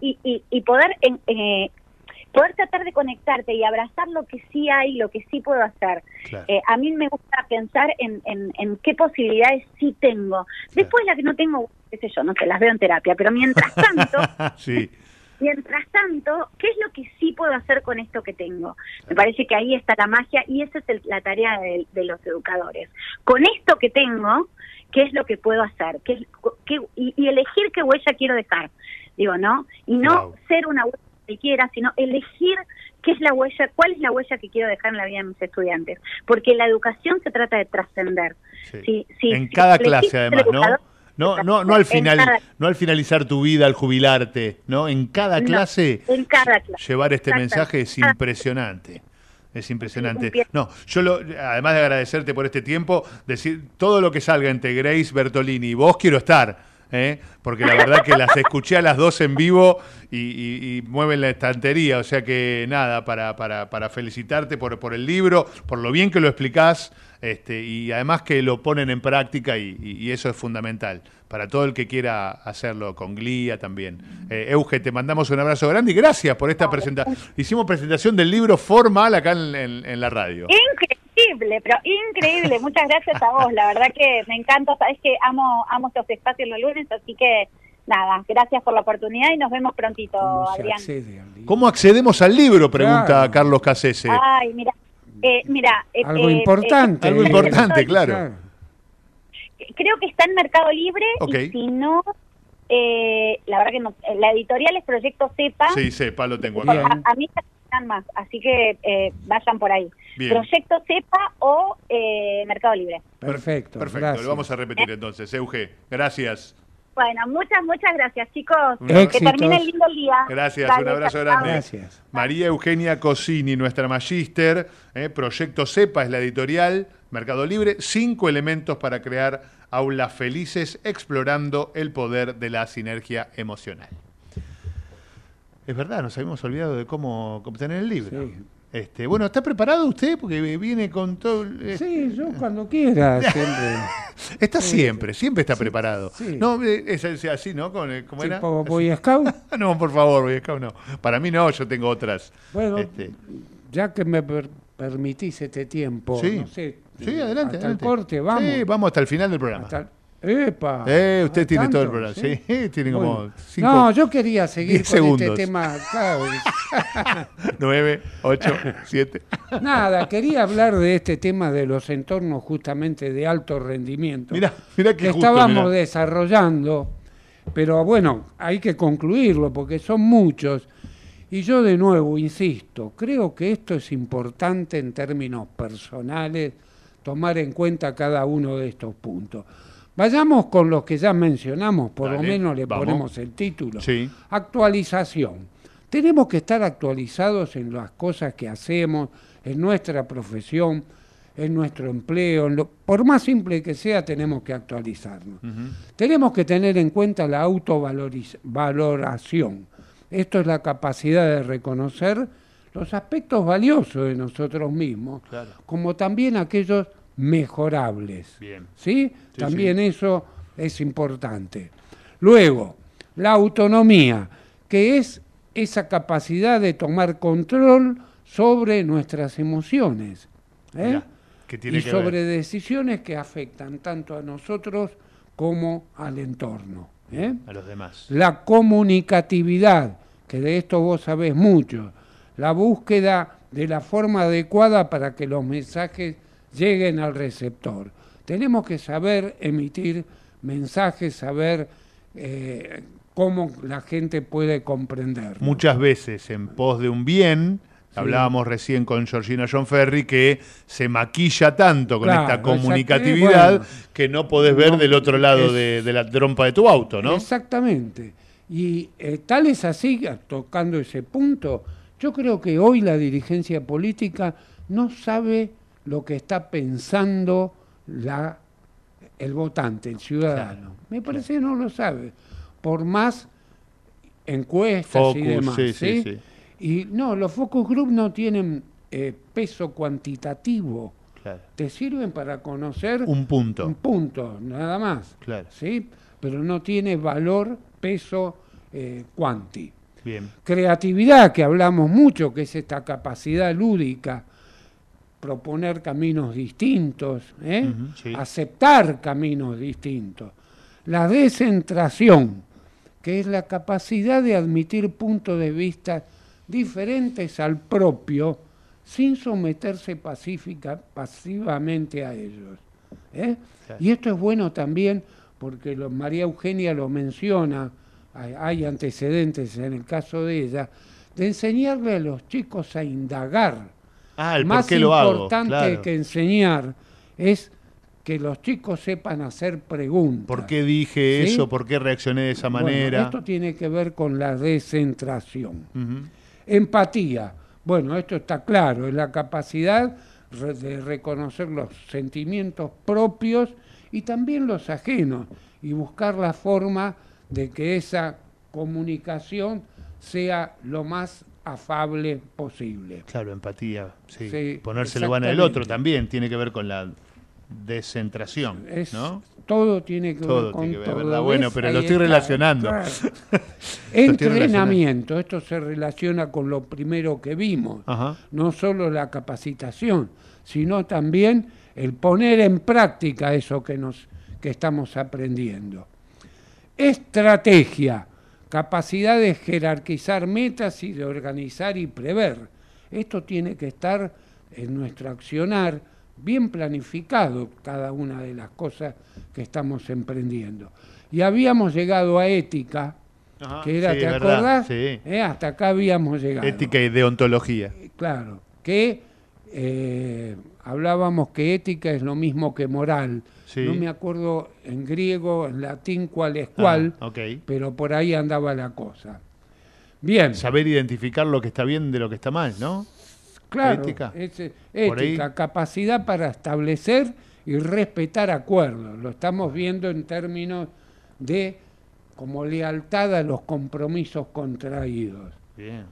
y, y, y poder en- eh, poder tratar de conectarte y abrazar lo que sí hay, lo que sí puedo hacer. Claro. Eh, a mí me gusta pensar en, en, en qué posibilidades sí tengo. Después la que no tengo, qué sé yo, no sé, las veo en terapia, pero mientras tanto, sí. Mientras tanto, ¿qué es lo que sí puedo hacer con esto que tengo? Me parece que ahí está la magia y esa es el- la tarea de, de los educadores. Con esto que tengo, ¿qué es lo que puedo hacer? ¿Qué, qué- y, y elegir qué huella quiero dejar, digo, ¿no? Y no ser una huella cualquiera, sino elegir qué es la huella, cuál es la huella que quiero dejar en la vida de mis estudiantes. Porque la educación se trata de trascender. Si- si- en cada clase además, ¿no? No, no, no al final, cada- no al finalizar tu vida, al jubilarte, ¿no? En cada No, clase en cada clase. llevar este mensaje es impresionante. Es impresionante. No, yo lo, además de agradecerte por este tiempo, decir todo lo que salga entre Grace Bertolini y vos quiero estar, ¿eh? porque la verdad que las escuché a las dos en vivo y, y- y mueven la estantería, o sea que nada, para, para, para felicitarte por, por el libro, por lo bien que lo explicás este, y además que lo ponen en práctica y, y- y eso es fundamental para todo el que quiera hacerlo con Glía también. Eh, Euge, te mandamos un abrazo grande y gracias por esta presentación. Hicimos presentación del libro formal acá en, en- en la radio. Increíble, pero increíble. Muchas gracias a vos. La verdad que me encanta. Sabes que amo, amo estos espacios los lunes, así que nada, gracias por la oportunidad y nos vemos prontito, Adrián. ¿Cómo accedemos al libro? Pregunta Claro. Carlos Casese. Ay, mira, eh, mira. eh, Algo eh, importante. Algo eh, importante, claro. Creo que está en Mercado Libre y si no, eh, la verdad que no. eh, La editorial es Proyecto Cepa. Sí, sepa, lo tengo acá. A, a mí están más, así que eh, vayan por ahí. Bien. Proyecto Cepa o eh, Mercado Libre. Perfecto. Perfecto, gracias. lo vamos a repetir entonces. Euge, gracias. Bueno, muchas, muchas gracias, chicos. Que termine el lindo día. Gracias, Dale, un abrazo chao, grande. Gracias. María Eugenia Cosini, nuestra magíster, eh, Proyecto CEPA es la editorial, Mercado Libre, cinco elementos para crear aulas felices explorando el poder de la sinergia emocional. Es verdad, nos habíamos olvidado de cómo obtener el libro. Este, bueno, ¿está preparado usted? Porque viene con todo... el- Sí, yo cuando quiera, siempre. Está Sí, siempre, siempre está preparado. sí. No, eh, es, es así, ¿no? Con, ¿Cómo era? Boy Scout. no, por favor, Boy Scout no. Para mí no, yo tengo otras. Bueno, Este, ya que me per- permitís este tiempo, Sí. no sé. Sí, eh, adelante. Hasta adelante. el corte, vamos. Sí, vamos hasta el final del programa. Hasta el- ¡Epa! Eh, usted ¿Ah, tiene todo el programa. Sí, tiene como Bueno. cinco. No, yo quería seguir con segundos. este tema. claro. Nueve, ocho, siete. Nada, quería hablar de este tema de los entornos justamente de alto rendimiento. Mirá, mirá que que justo, estábamos mirá. desarrollando, pero bueno, hay que concluirlo porque son muchos. Y yo de nuevo insisto, creo que esto es importante en términos personales, tomar en cuenta cada uno de estos puntos. Vayamos con los que ya mencionamos, por lo menos le vamos. ponemos el título. Sí. Actualización. Tenemos que estar actualizados en las cosas que hacemos, en nuestra profesión, en nuestro empleo. en lo- por más simple que sea, tenemos que actualizarnos. Tenemos que tener en cuenta la autovaloración. Esto es la capacidad de reconocer los aspectos valiosos de nosotros mismos, Claro. como también aquellos mejorables. Bien. ¿Sí? Sí, También eso es importante. Luego, la autonomía, que es esa capacidad de tomar control sobre nuestras emociones. ¿eh? Tiene y que sobre ver. decisiones que afectan tanto a nosotros como al entorno. ¿eh? A los demás. La comunicatividad, que de esto vos sabés mucho. La búsqueda de la forma adecuada para que los mensajes lleguen al receptor. Tenemos que saber emitir mensajes, saber eh, cómo la gente puede comprender. Muchas veces en pos de un bien, hablábamos recién con Georgina John Ferry, que se maquilla tanto con Claro, esta comunicatividad Bueno. que no podés ver No, del otro lado es- de, de la trompa de tu auto, ¿no? Exactamente. Y eh, tal es así, tocando ese punto, Yo creo que hoy la dirigencia política no sabe lo que está pensando la, el votante, el ciudadano. Me parece que no lo sabe. Por más encuestas y demás. sí, sí, ¿sí? sí. Y no, los focus group no tienen eh, peso cuantitativo. Claro. Te sirven para conocer Un punto. un punto, nada más. Claro. ¿sí? Pero no tiene valor, peso, eh, cuanti. Bien. Creatividad, que hablamos mucho, que es esta capacidad lúdica, proponer caminos distintos, ¿eh? Sí. aceptar caminos distintos. La descentración, que es la capacidad de admitir puntos de vista diferentes al propio, sin someterse pacífica, pasivamente a ellos. ¿eh? Y esto es bueno también porque lo- María Eugenia lo menciona, hay, hay antecedentes en el caso de ella, de enseñarle a los chicos a indagar. Ah, el Más por qué lo hago. importante claro. que enseñar es que los chicos sepan hacer preguntas. ¿Por qué dije ¿Sí? eso? ¿Por qué reaccioné de esa Bueno, manera? esto tiene que ver con la descentración. Empatía. Bueno, esto está claro, es la capacidad de reconocer los sentimientos propios y también los ajenos y buscar la forma de que esa comunicación sea lo más afable posible. Claro, empatía. Sí. Sí, Ponerse la mano del otro también tiene que ver con la descentración, Es- ¿no? Todo tiene que Todo ver con tiene que ver, todo. ¿verdad? Bueno, pero lo estoy está, relacionando. claro. Entrenamiento, esto se relaciona con lo primero que vimos. Ajá. No solo la capacitación, sino también el poner en práctica eso que nos que estamos aprendiendo. Estrategia, capacidad de jerarquizar metas y de organizar y prever. Esto tiene que estar en nuestro accionar bien planificado cada una de las cosas que estamos emprendiendo. Y habíamos llegado a ética, Ajá, que era, sí, ¿te acordás? sí. Eh, hasta acá habíamos llegado. Ética y deontología. Claro, que eh, hablábamos que ética es lo mismo que moral. Sí. No me acuerdo en griego, en latín cuál es cuál, Ah, pero por ahí andaba la cosa. Bien, Saber identificar lo que está bien de lo que está mal, ¿no? claro, ética. es, eh, ética, capacidad para establecer y respetar acuerdos. Lo estamos viendo en términos de como lealtad a los compromisos contraídos. Bien,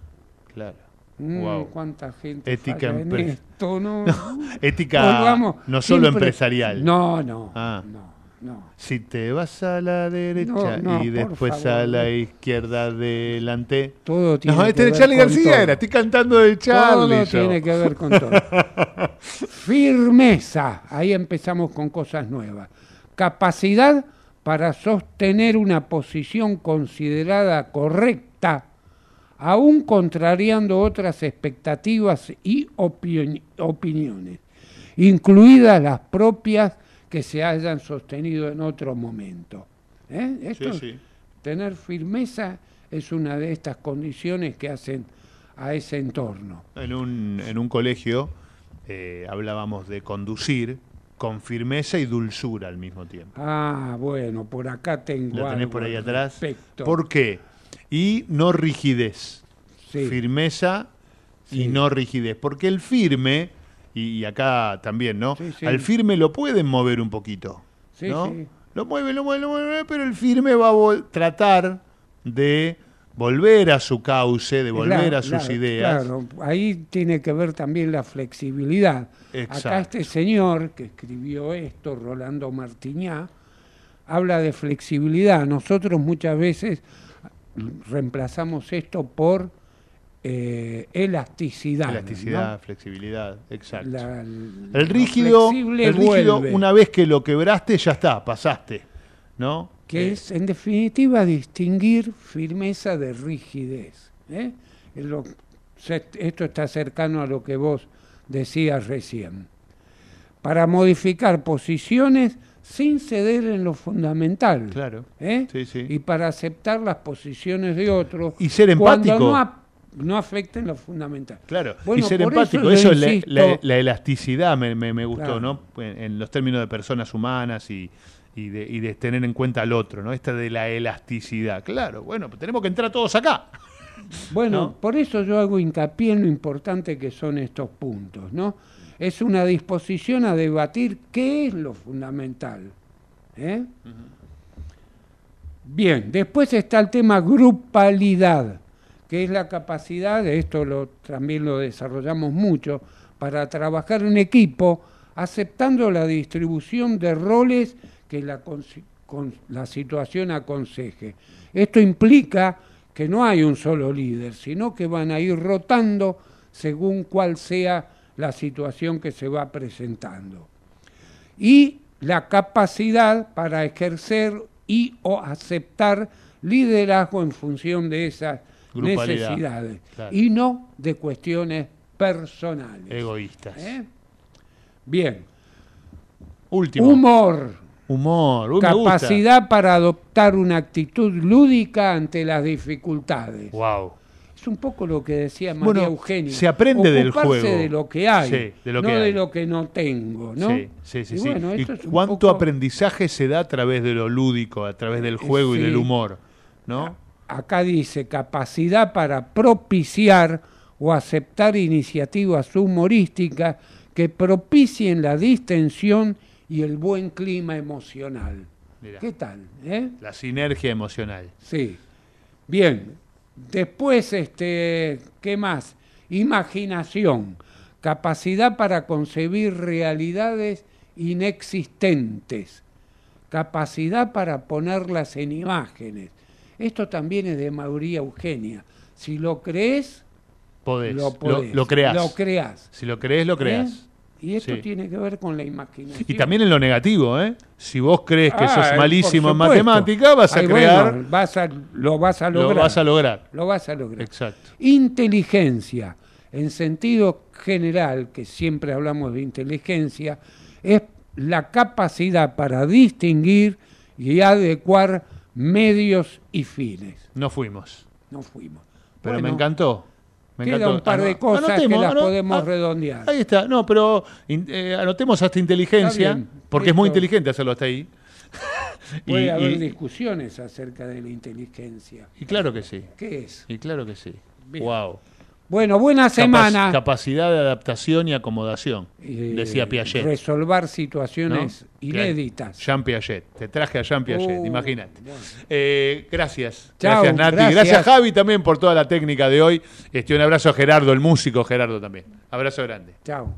claro. Mm, Wow. Cuánta gente Ética en esto, ¿no? ética no solo siempre- empresarial. No, no, Ah. no, no. Si te vas a la derecha No, no, y después a la no. izquierda adelante. Todo tiene No, que este es ver Charlie con García todo. era, estoy cantando de Charlie. Todo yo. tiene que ver con todo. Firmeza, ahí empezamos con cosas nuevas. Capacidad para sostener una posición considerada correcta, aún contrariando otras expectativas y opini- opiniones, incluidas las propias que se hayan sostenido en otro momento. ¿Eh? Esto Sí, sí. Tener firmeza es una de estas condiciones que hacen a ese entorno. En un, en un colegio eh, hablábamos de conducir con firmeza y dulzura al mismo tiempo. Ah, bueno, por acá tengo ¿Lo tenés algo por ahí atrás? respecto. ¿Por qué? Y no rigidez. Sí. Firmeza y no rigidez. Porque el firme, y, acá también, ¿no? Sí. Al firme lo pueden mover un poquito. Sí, ¿no? sí. Lo mueve, lo mueve, lo mueve, pero el firme va a tratar de volver a su cauce, de volver Claro, a sus claro, ideas. Claro, ahí tiene que ver también la flexibilidad. Acá este señor que escribió esto, Rolando Martiñá, habla de flexibilidad. Nosotros muchas veces reemplazamos esto por eh, elasticidad. Elasticidad, ¿no? flexibilidad, exacto. La- el rígido, el rígido vuelve. una vez que lo quebraste, ya está, pasaste. ¿No? que es en definitiva distinguir firmeza de rigidez. ¿eh? Lo- esto está cercano a lo que vos decías recién. Para modificar posiciones sin ceder en lo fundamental. Claro. ¿eh? Sí, sí. Y para aceptar las posiciones de otros. Y ser cuando empático. no, ap- no afecten lo fundamental. Claro, Bueno, y ser empático, eso, es la, insisto- la- la elasticidad me, me- me gustó, Claro. ¿no? En, en los términos de personas humanas y, y de, y de tener en cuenta al otro, ¿no? Esta de la elasticidad. Claro, bueno, pues tenemos que entrar todos acá. Bueno, ¿No? por eso yo hago hincapié en lo importante que son estos puntos, ¿no? Es una disposición a debatir qué es lo fundamental. ¿eh? Bien, después está el tema grupalidad, que es la capacidad, esto lo, también lo desarrollamos mucho, para trabajar en equipo, aceptando la distribución de roles que la, con- la situación aconseje. Esto implica que no hay un solo líder, sino que van a ir rotando según cuál sea la situación que se va presentando y la capacidad para ejercer y o aceptar liderazgo en función de esas Grupalidad, necesidades claro. y no de cuestiones personales. Egoístas. ¿eh? Bien. Último. Humor. Humor. Uy. Capacidad para adoptar una actitud lúdica ante las dificultades. Wow. Es un poco lo que decía María Bueno, Eugenia. se aprende del juego. de lo que hay, Sí, de lo no que de lo que no tengo, ¿no? Sí, sí, sí. Y sí. bueno, ¿Y esto es un cuánto poco- aprendizaje se da a través de lo lúdico, a través del juego y del humor? ¿No? acá dice capacidad para propiciar o aceptar iniciativas humorísticas que propicien la distensión y el buen clima emocional. Mirá. ¿Qué tal? eh? La sinergia emocional. Sí. Bien. Después, este, ¿qué más? Imaginación. Capacidad para concebir realidades inexistentes. Capacidad para ponerlas en imágenes. Esto también es de María Eugenia. Si lo crees, Podés. Lo podés. lo creás. Lo creás. Si lo crees, lo creás. ¿eh? Y esto Sí. tiene que ver con la imaginación. Y también en lo negativo, ¿eh? Si vos crees que Ah, sos malísimo en matemática, vas a Ay, crear. bueno, vas a- lo vas a Lo lograr. vas a lograr. Lo vas a lograr. Exacto. Inteligencia, en sentido general, que siempre hablamos de inteligencia, es la capacidad para distinguir y adecuar medios y fines. No fuimos. No fuimos. Pero Bueno, me encantó. Me queda encantó. un par de Ano- cosas que las podemos ah, redondear. Ahí está. No, pero eh, anotemos hasta inteligencia, bien, porque es muy inteligente hacerlo hasta ahí. Puede Y- haber y- discusiones acerca de la inteligencia. Y claro que sí. ¿Qué es? Y claro que sí. Bien. Wow. Bueno, buena semana. capacidad de adaptación y acomodación, Eh, decía Piaget. Resolver situaciones ¿no? inéditas. Jean Piaget. Te traje a Jean Piaget, Uh, imagínate. Eh, gracias. Chau, gracias, Nati. gracias. Gracias. Javi, también por toda la técnica de hoy. Este, un abrazo a Gerardo, el músico Gerardo también. Abrazo grande. Chao.